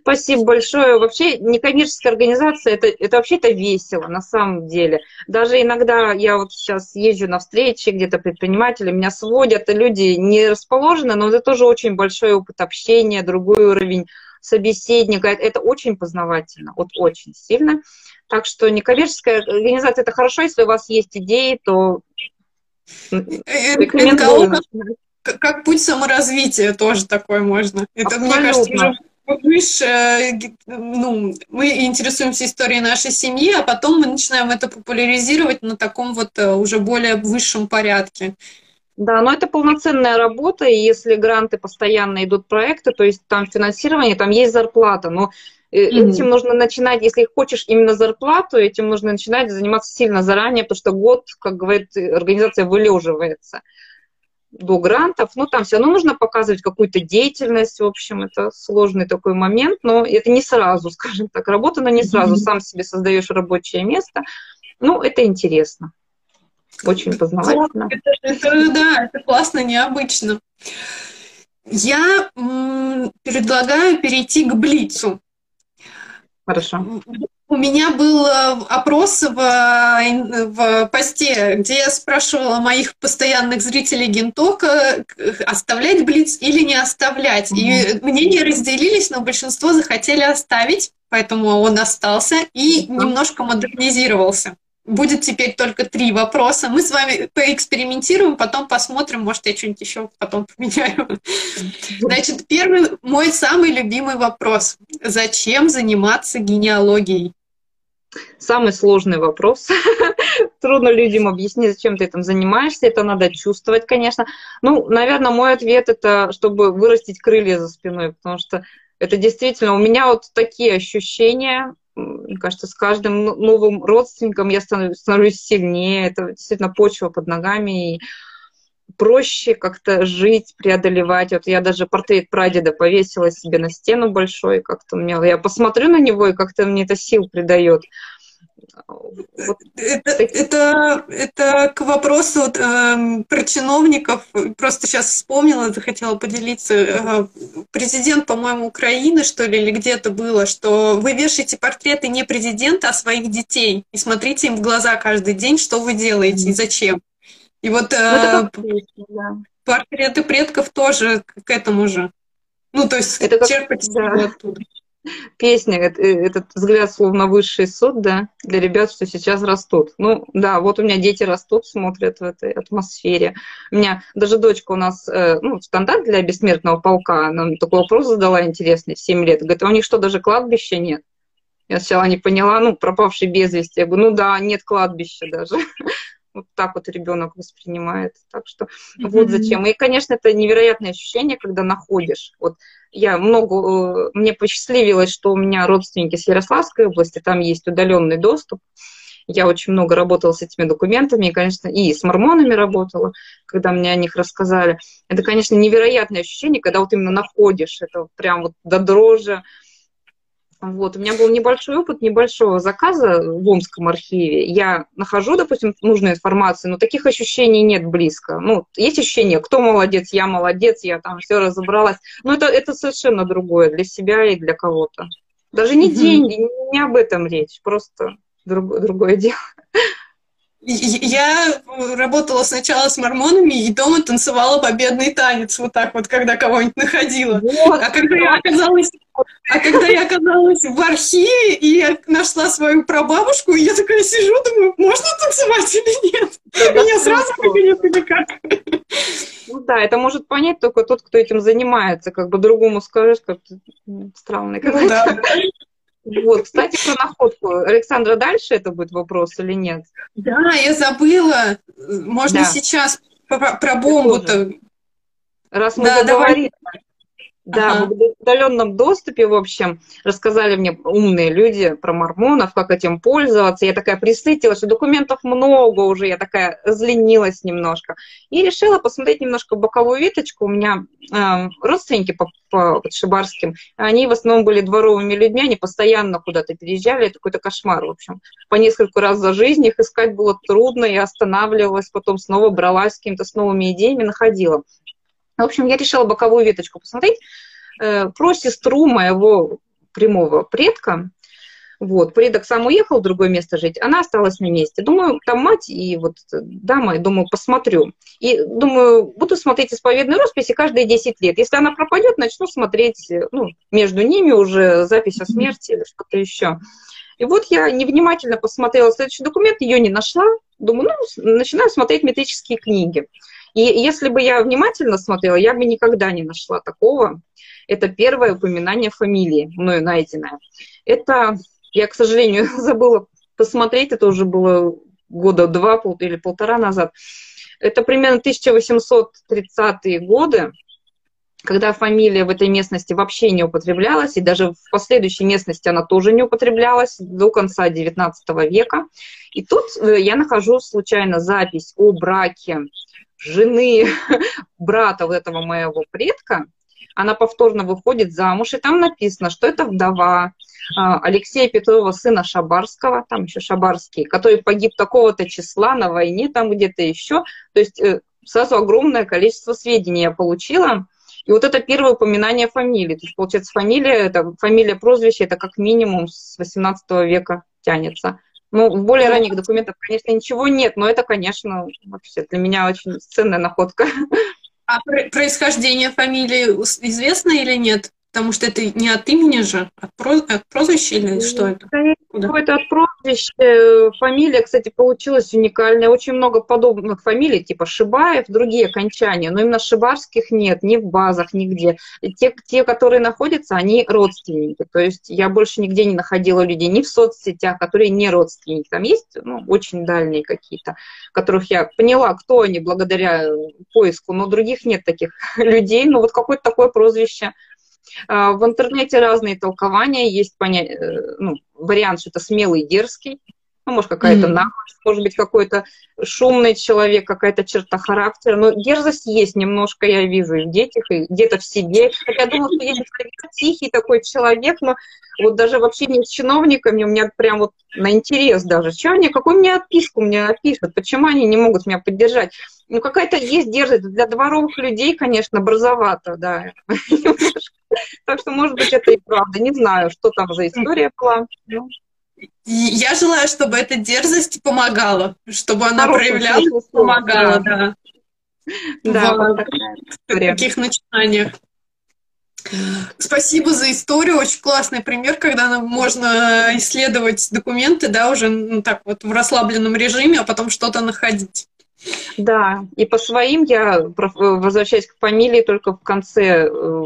Спасибо большое. Вообще некоммерческая организация это, это вообще-то весело на самом деле. Даже иногда я вот сейчас езжу на встречи, где-то предприниматели меня сводят, и люди не расположены, но это тоже очень большой опыт общения, другой уровень собеседника. Это очень познавательно, вот очень сильно. Так что некоммерческая организация это хорошо, если у вас есть идеи, то э, э, рекомендую. Как путь саморазвития тоже такое можно. Это, Абсолютно. мне кажется, уже выше, ну, мы интересуемся историей нашей семьи, а потом мы начинаем это популяризировать на таком вот э, уже более высшем порядке. Да, но это полноценная работа, и если гранты постоянно идут проекты, то есть там финансирование, там есть зарплата, но mm-hmm. этим нужно начинать, если хочешь именно зарплату, этим нужно начинать заниматься сильно заранее, потому что год, как говорит организация, вылеживается. До грантов, но там все равно нужно показывать какую-то деятельность, в общем, это сложный такой момент, но это не сразу, скажем так, работа, но не сразу, сам себе создаешь рабочее место, ну, это интересно, очень познавательно. Это, это, да, это классно, необычно. Я предлагаю перейти к Блицу. Хорошо. У меня был э, опрос в, в посте, где я спрашивала моих постоянных зрителей Гентока, оставлять Блиц или не оставлять. И мнения разделились, но большинство захотели оставить, поэтому он остался и немножко модернизировался. Будет теперь только три вопроса. Мы с вами поэкспериментируем, потом посмотрим, может, я что-нибудь еще потом поменяю. Значит, первый, мой самый любимый вопрос. Зачем заниматься генеалогией? Самый сложный вопрос. Трудно людям объяснить, зачем ты этим занимаешься. Это надо чувствовать, конечно. Ну, наверное, мой ответ это, чтобы вырастить крылья за спиной, потому что это действительно у меня вот такие ощущения, мне кажется, с каждым новым родственником я становлюсь, сильнее. Это действительно почва под ногами. И проще как-то жить, преодолевать. Вот я даже портрет прадеда повесила себе на стену большой. Как-то мне, я посмотрю на него, и как-то мне это сил придает. Вот это, это, это к вопросу вот, э, про чиновников. Просто сейчас вспомнила, захотела поделиться. Э, президент, по-моему, Украины, что ли, или где-то было, что вы вешаете портреты не президента, а своих детей. И смотрите им в глаза каждый день, что вы делаете и зачем. И вот э, да. портреты предков тоже к этому же. Ну, то есть это черпать да. оттуда песня, э, этот взгляд словно высший суд, да, для ребят, что сейчас растут. Ну, да, вот у меня дети растут, смотрят в этой атмосфере. У меня даже дочка у нас, э, ну, стандарт для бессмертного полка, она такой вопрос задала интересный в 7 лет. Говорит, а у них что, даже кладбища нет? Я сначала не поняла, ну, пропавший без вести. Я говорю, ну да, нет кладбища даже. Вот так вот ребенок воспринимает. Так что mm-hmm. вот зачем. И, конечно, это невероятное ощущение, когда находишь. Вот я много, э, мне посчастливилось, что у меня родственники с Ярославской области, там есть удаленный доступ. Я очень много работала с этими документами, и, конечно, и с мормонами работала, когда мне о них рассказали. Это, конечно, невероятное ощущение, когда вот именно находишь это прям вот до дрожи, вот, у меня был небольшой опыт небольшого заказа в Омском архиве. Я нахожу, допустим, нужную информацию, но таких ощущений нет близко. Ну, есть ощущение, кто молодец, я молодец, я там все разобралась. Но это, это совершенно другое для себя и для кого-то. Даже не деньги, не об этом речь, просто друг, другое дело. Я работала сначала с мормонами и дома танцевала победный танец, вот так вот, когда кого-нибудь находила. Вот. А когда я оказалась, а когда я оказалась в архиве, и я нашла свою прабабушку, и я такая сижу, думаю, можно танцевать или нет? Да, Меня сразу выгонят или как? Ну да, это может понять только тот, кто этим занимается, как бы другому скажешь, как странный какой-то. Ну, да. Вот, кстати, про находку. Александра, дальше это будет вопрос или нет? Да, я забыла. Можно да. сейчас про, про бомбу-то. Раз мы да, заговорили. Давай. Да, ага. в удаленном доступе, в общем, рассказали мне умные люди про мормонов, как этим пользоваться. Я такая присытилась, что документов много уже, я такая разленилась немножко. И решила посмотреть немножко боковую веточку. У меня э, родственники по, по Шибарским, они в основном были дворовыми людьми, они постоянно куда-то переезжали, это какой-то кошмар, в общем. По несколько раз за жизнь их искать было трудно, я останавливалась, потом снова бралась с какими-то с новыми идеями, находила. В общем, я решила боковую веточку посмотреть э, про сестру моего прямого предка. Вот, предок сам уехал в другое место жить, она осталась на месте. Думаю, там мать и вот дама, думаю, посмотрю. И думаю, буду смотреть исповедную росписи каждые 10 лет. Если она пропадет, начну смотреть, ну, между ними уже запись о смерти или что-то еще. И вот я невнимательно посмотрела следующий документ, ее не нашла. Думаю, ну, начинаю смотреть метрические книги. И если бы я внимательно смотрела, я бы никогда не нашла такого. Это первое упоминание фамилии, мною найденное. Это, я, к сожалению, забыла посмотреть, это уже было года два или полтора назад. Это примерно 1830-е годы, когда фамилия в этой местности вообще не употреблялась, и даже в последующей местности она тоже не употреблялась до конца XIX века. И тут э, я нахожу случайно запись о браке жены брата вот этого моего предка, она повторно выходит замуж, и там написано, что это вдова а, Алексея Петрова, сына Шабарского, там еще Шабарский, который погиб такого-то числа на войне, там где-то еще. То есть э, сразу огромное количество сведений я получила. И вот это первое упоминание фамилии. То есть, получается, фамилия, это фамилия, прозвище, это как минимум с 18 века тянется. Ну, в более ранних документах, конечно, ничего нет, но это, конечно, вообще для меня очень ценная находка. А происхождение фамилии известно или нет? Потому что это не от имени же, от, про, от прозвища или что это? Это от прозвища. Фамилия, кстати, получилась уникальная. Очень много подобных фамилий, типа Шибаев, другие окончания, но именно шибарских нет ни в базах, нигде. Те, те, которые находятся, они родственники. То есть я больше нигде не находила людей, ни в соцсетях, которые не родственники. Там есть ну, очень дальние какие-то, которых я поняла, кто они благодаря поиску, но других нет таких людей. Ну вот какое-то такое прозвище а, в интернете разные толкования, есть поня... Э, ну, вариант, что это смелый, дерзкий, ну, может, какая-то mm-hmm. наглость, может быть, какой-то шумный человек, какая-то черта характера. Но дерзость есть немножко, я вижу, и в детях, и где-то в себе. Хотя я думаю, что есть тихий такой человек, но вот даже в общении с чиновниками у меня прям вот на интерес даже. Что они, какую мне отписку мне напишут? Почему они не могут меня поддержать? Ну, какая-то есть дерзость. Для дворовых людей, конечно, образовато, да. Так что, может быть, это и правда. Не знаю, что там за история была. Я желаю, чтобы эта дерзость помогала, чтобы она проявлялась, помогала, да. Да, в таких начинаниях. Спасибо за историю, очень классный пример, когда можно исследовать документы, да, уже ну, так вот в расслабленном режиме, а потом что-то находить. Да, и по своим я возвращаюсь к фамилии только в конце э,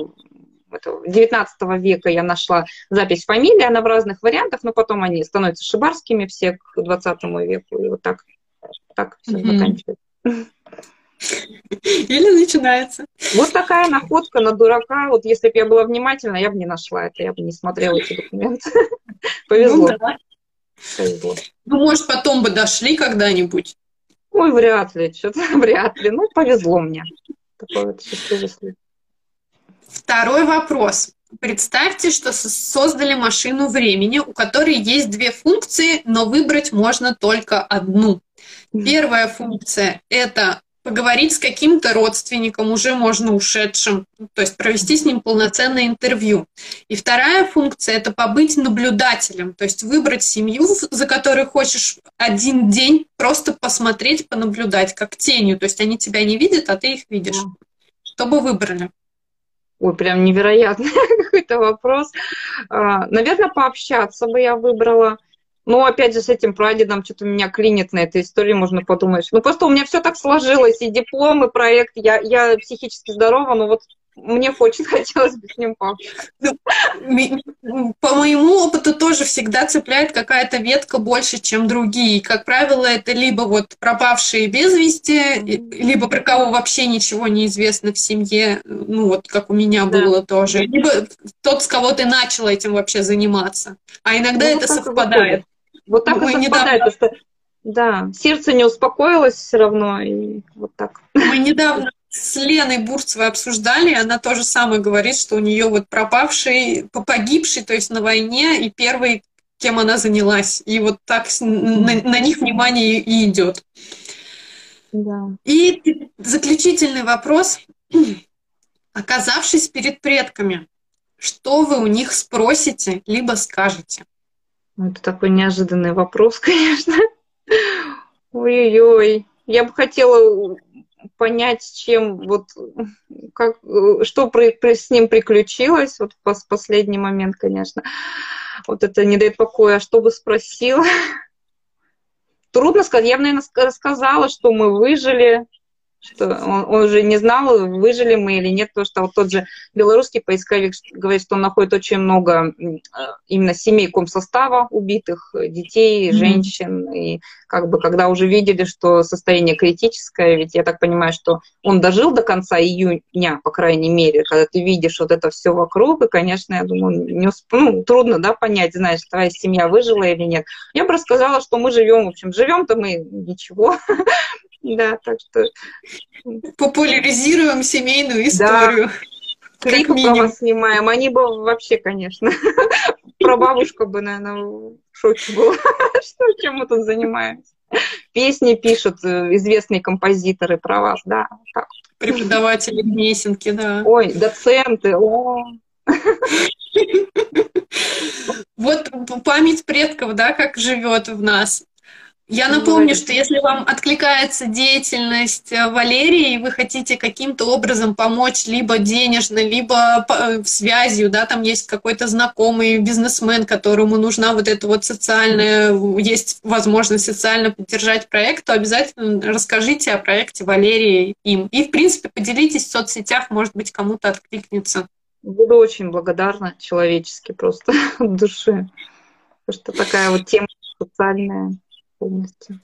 19 века я нашла запись фамилии, она в разных вариантах, но потом они становятся шибарскими все к 20 веку, и вот так, так все mm-hmm. заканчивается. Или начинается. Вот такая находка на дурака. Вот если бы я была внимательна, я бы не нашла это, я бы не смотрела эти документы. Повезло. Ну, да. Повезло. Ну, может, потом бы дошли когда-нибудь. Ой, вряд ли, что-то вряд ли. Ну, повезло мне. Такой вот счастливый случай. Второй вопрос. Представьте, что создали машину времени, у которой есть две функции, но выбрать можно только одну. Первая функция – это поговорить с каким-то родственником, уже можно ушедшим, то есть провести с ним полноценное интервью. И вторая функция – это побыть наблюдателем, то есть выбрать семью, за которой хочешь один день просто посмотреть, понаблюдать, как тенью. То есть они тебя не видят, а ты их видишь. Что бы выбрали? Ой, прям невероятный какой-то вопрос. А, наверное, пообщаться бы я выбрала. Но опять же с этим прадедом что-то меня клинит на этой истории, можно подумать. Ну просто у меня все так сложилось, и диплом, и проект. Я, я психически здорова, но вот мне очень хотелось бы с ним пообщаться. По моему опыту тоже всегда цепляет какая-то ветка больше, чем другие. Как правило, это либо вот пропавшие без вести, либо про кого вообще ничего не известно в семье, ну вот как у меня да. было тоже, либо тот, с кого ты начал этим вообще заниматься. А иногда ну, это совпадает. Вот так Мы и совпадает, недавно... что да, сердце не успокоилось все равно, и вот так. Мы недавно с Леной Бурцевой обсуждали, она тоже самое говорит, что у нее вот пропавший, погибший, то есть на войне, и первый, кем она занялась. И вот так на, на них внимание и идет. Да. И заключительный вопрос. Оказавшись перед предками, что вы у них спросите, либо скажете? Ну, это такой неожиданный вопрос, конечно. Ой-ой-ой. Я бы хотела понять, чем вот как, что при, при, с ним приключилось, вот в последний момент, конечно. Вот это не дает покоя. Что бы спросила? Трудно сказать. Я наверное, рассказала, что мы выжили, что он, он уже не знал, выжили мы или нет, потому что вот тот же белорусский поисковик говорит, что он находит очень много именно семей комсостава убитых, детей, женщин, и как бы когда уже видели, что состояние критическое, ведь я так понимаю, что он дожил до конца июня, по крайней мере, когда ты видишь вот это все вокруг, и, конечно, я думаю, не усп... ну, трудно, да, понять, знаешь, твоя семья выжила или нет. Я бы рассказала, что мы живем, в общем, живем-то мы ничего, Да, так что... Популяризируем семейную историю. Да. Клипы про вас снимаем. Они бы вообще, конечно. Про бабушку бы, наверное, в шоке была. Что, чем мы тут занимаемся? Песни пишут э, известные композиторы про вас, да. Так. Преподаватели песенки, да. Ой, доценты. О. Вот память предков, да, как живет в нас. Я напомню, что если вам откликается деятельность э, Валерии, и вы хотите каким-то образом помочь либо денежно, либо э, связью, да, там есть какой-то знакомый бизнесмен, которому нужна вот эта вот социальная, есть возможность социально поддержать проект, то обязательно расскажите о проекте Валерии им. И, в принципе, поделитесь в соцсетях, может быть, кому-то откликнется. Буду очень благодарна человечески просто от души. Потому что такая вот тема социальная полностью.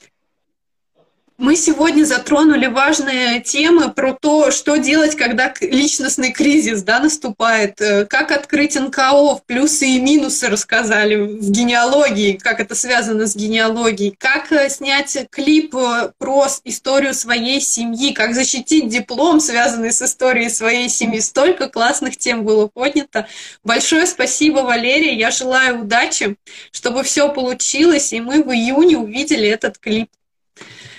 Мы сегодня затронули важные темы про то, что делать, когда личностный кризис да, наступает, э, как открыть НКО, плюсы и минусы рассказали в генеалогии, как это связано с генеалогией, как э, снять клип э, про историю своей семьи, как защитить диплом, связанный с историей своей семьи. Столько классных тем было поднято. Большое спасибо, Валерия. Я желаю удачи, чтобы все получилось, и мы в июне увидели этот клип.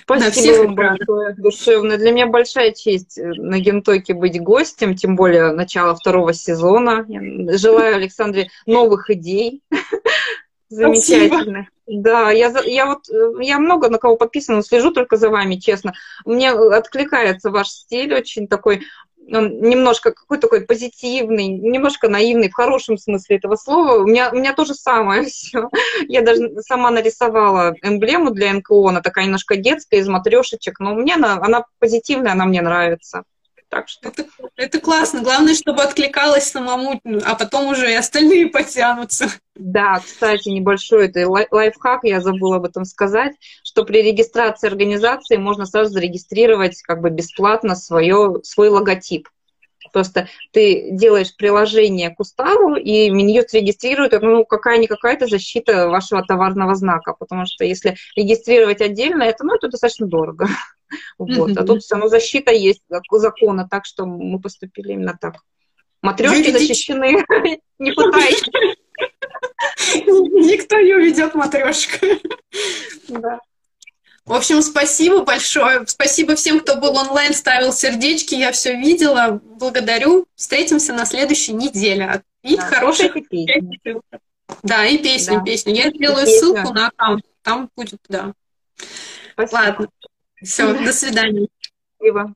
Спасибо вам большое, душевно. Для меня большая честь э, на Гентоке быть гостем, тем более начало второго сезона. Я желаю Александре новых идей. Замечательно. Да, я, я вот, э, я много на кого подписана, слежу только за вами, честно. Мне откликается ваш стиль очень такой он немножко какой такой позитивный, немножко наивный в хорошем смысле этого слова. У меня, у меня то же самое все. Я даже сама нарисовала эмблему для НКО, она такая немножко детская, из матрешечек, но мне она, она позитивная, она мне нравится. Так что... это, это классно. Главное, чтобы откликалось самому, а потом уже и остальные потянутся. Да, кстати, небольшой это лайфхак, я забыла об этом сказать, что при регистрации организации можно сразу зарегистрировать как бы бесплатно свое, свой логотип. Просто ты делаешь приложение к уставу, и Минюст регистрирует, ну, какая-никакая-то защита вашего товарного знака, потому что если регистрировать отдельно, это, ну, это достаточно дорого. Вот. А тут все равно защита есть закона, так что мы поступили именно так. Матрешки защищены, не пытайтесь. Никто не уведет матрешку. Да. В общем, спасибо большое. Спасибо всем, кто был онлайн, ставил сердечки. Я все видела. Благодарю. Встретимся на следующей неделе. И да, хороших песни. Да, и песню, да. песню. Я сделаю ссылку на аккаунт. Там будет, да. Спасибо. Ладно. Все, до свидания. Спасибо.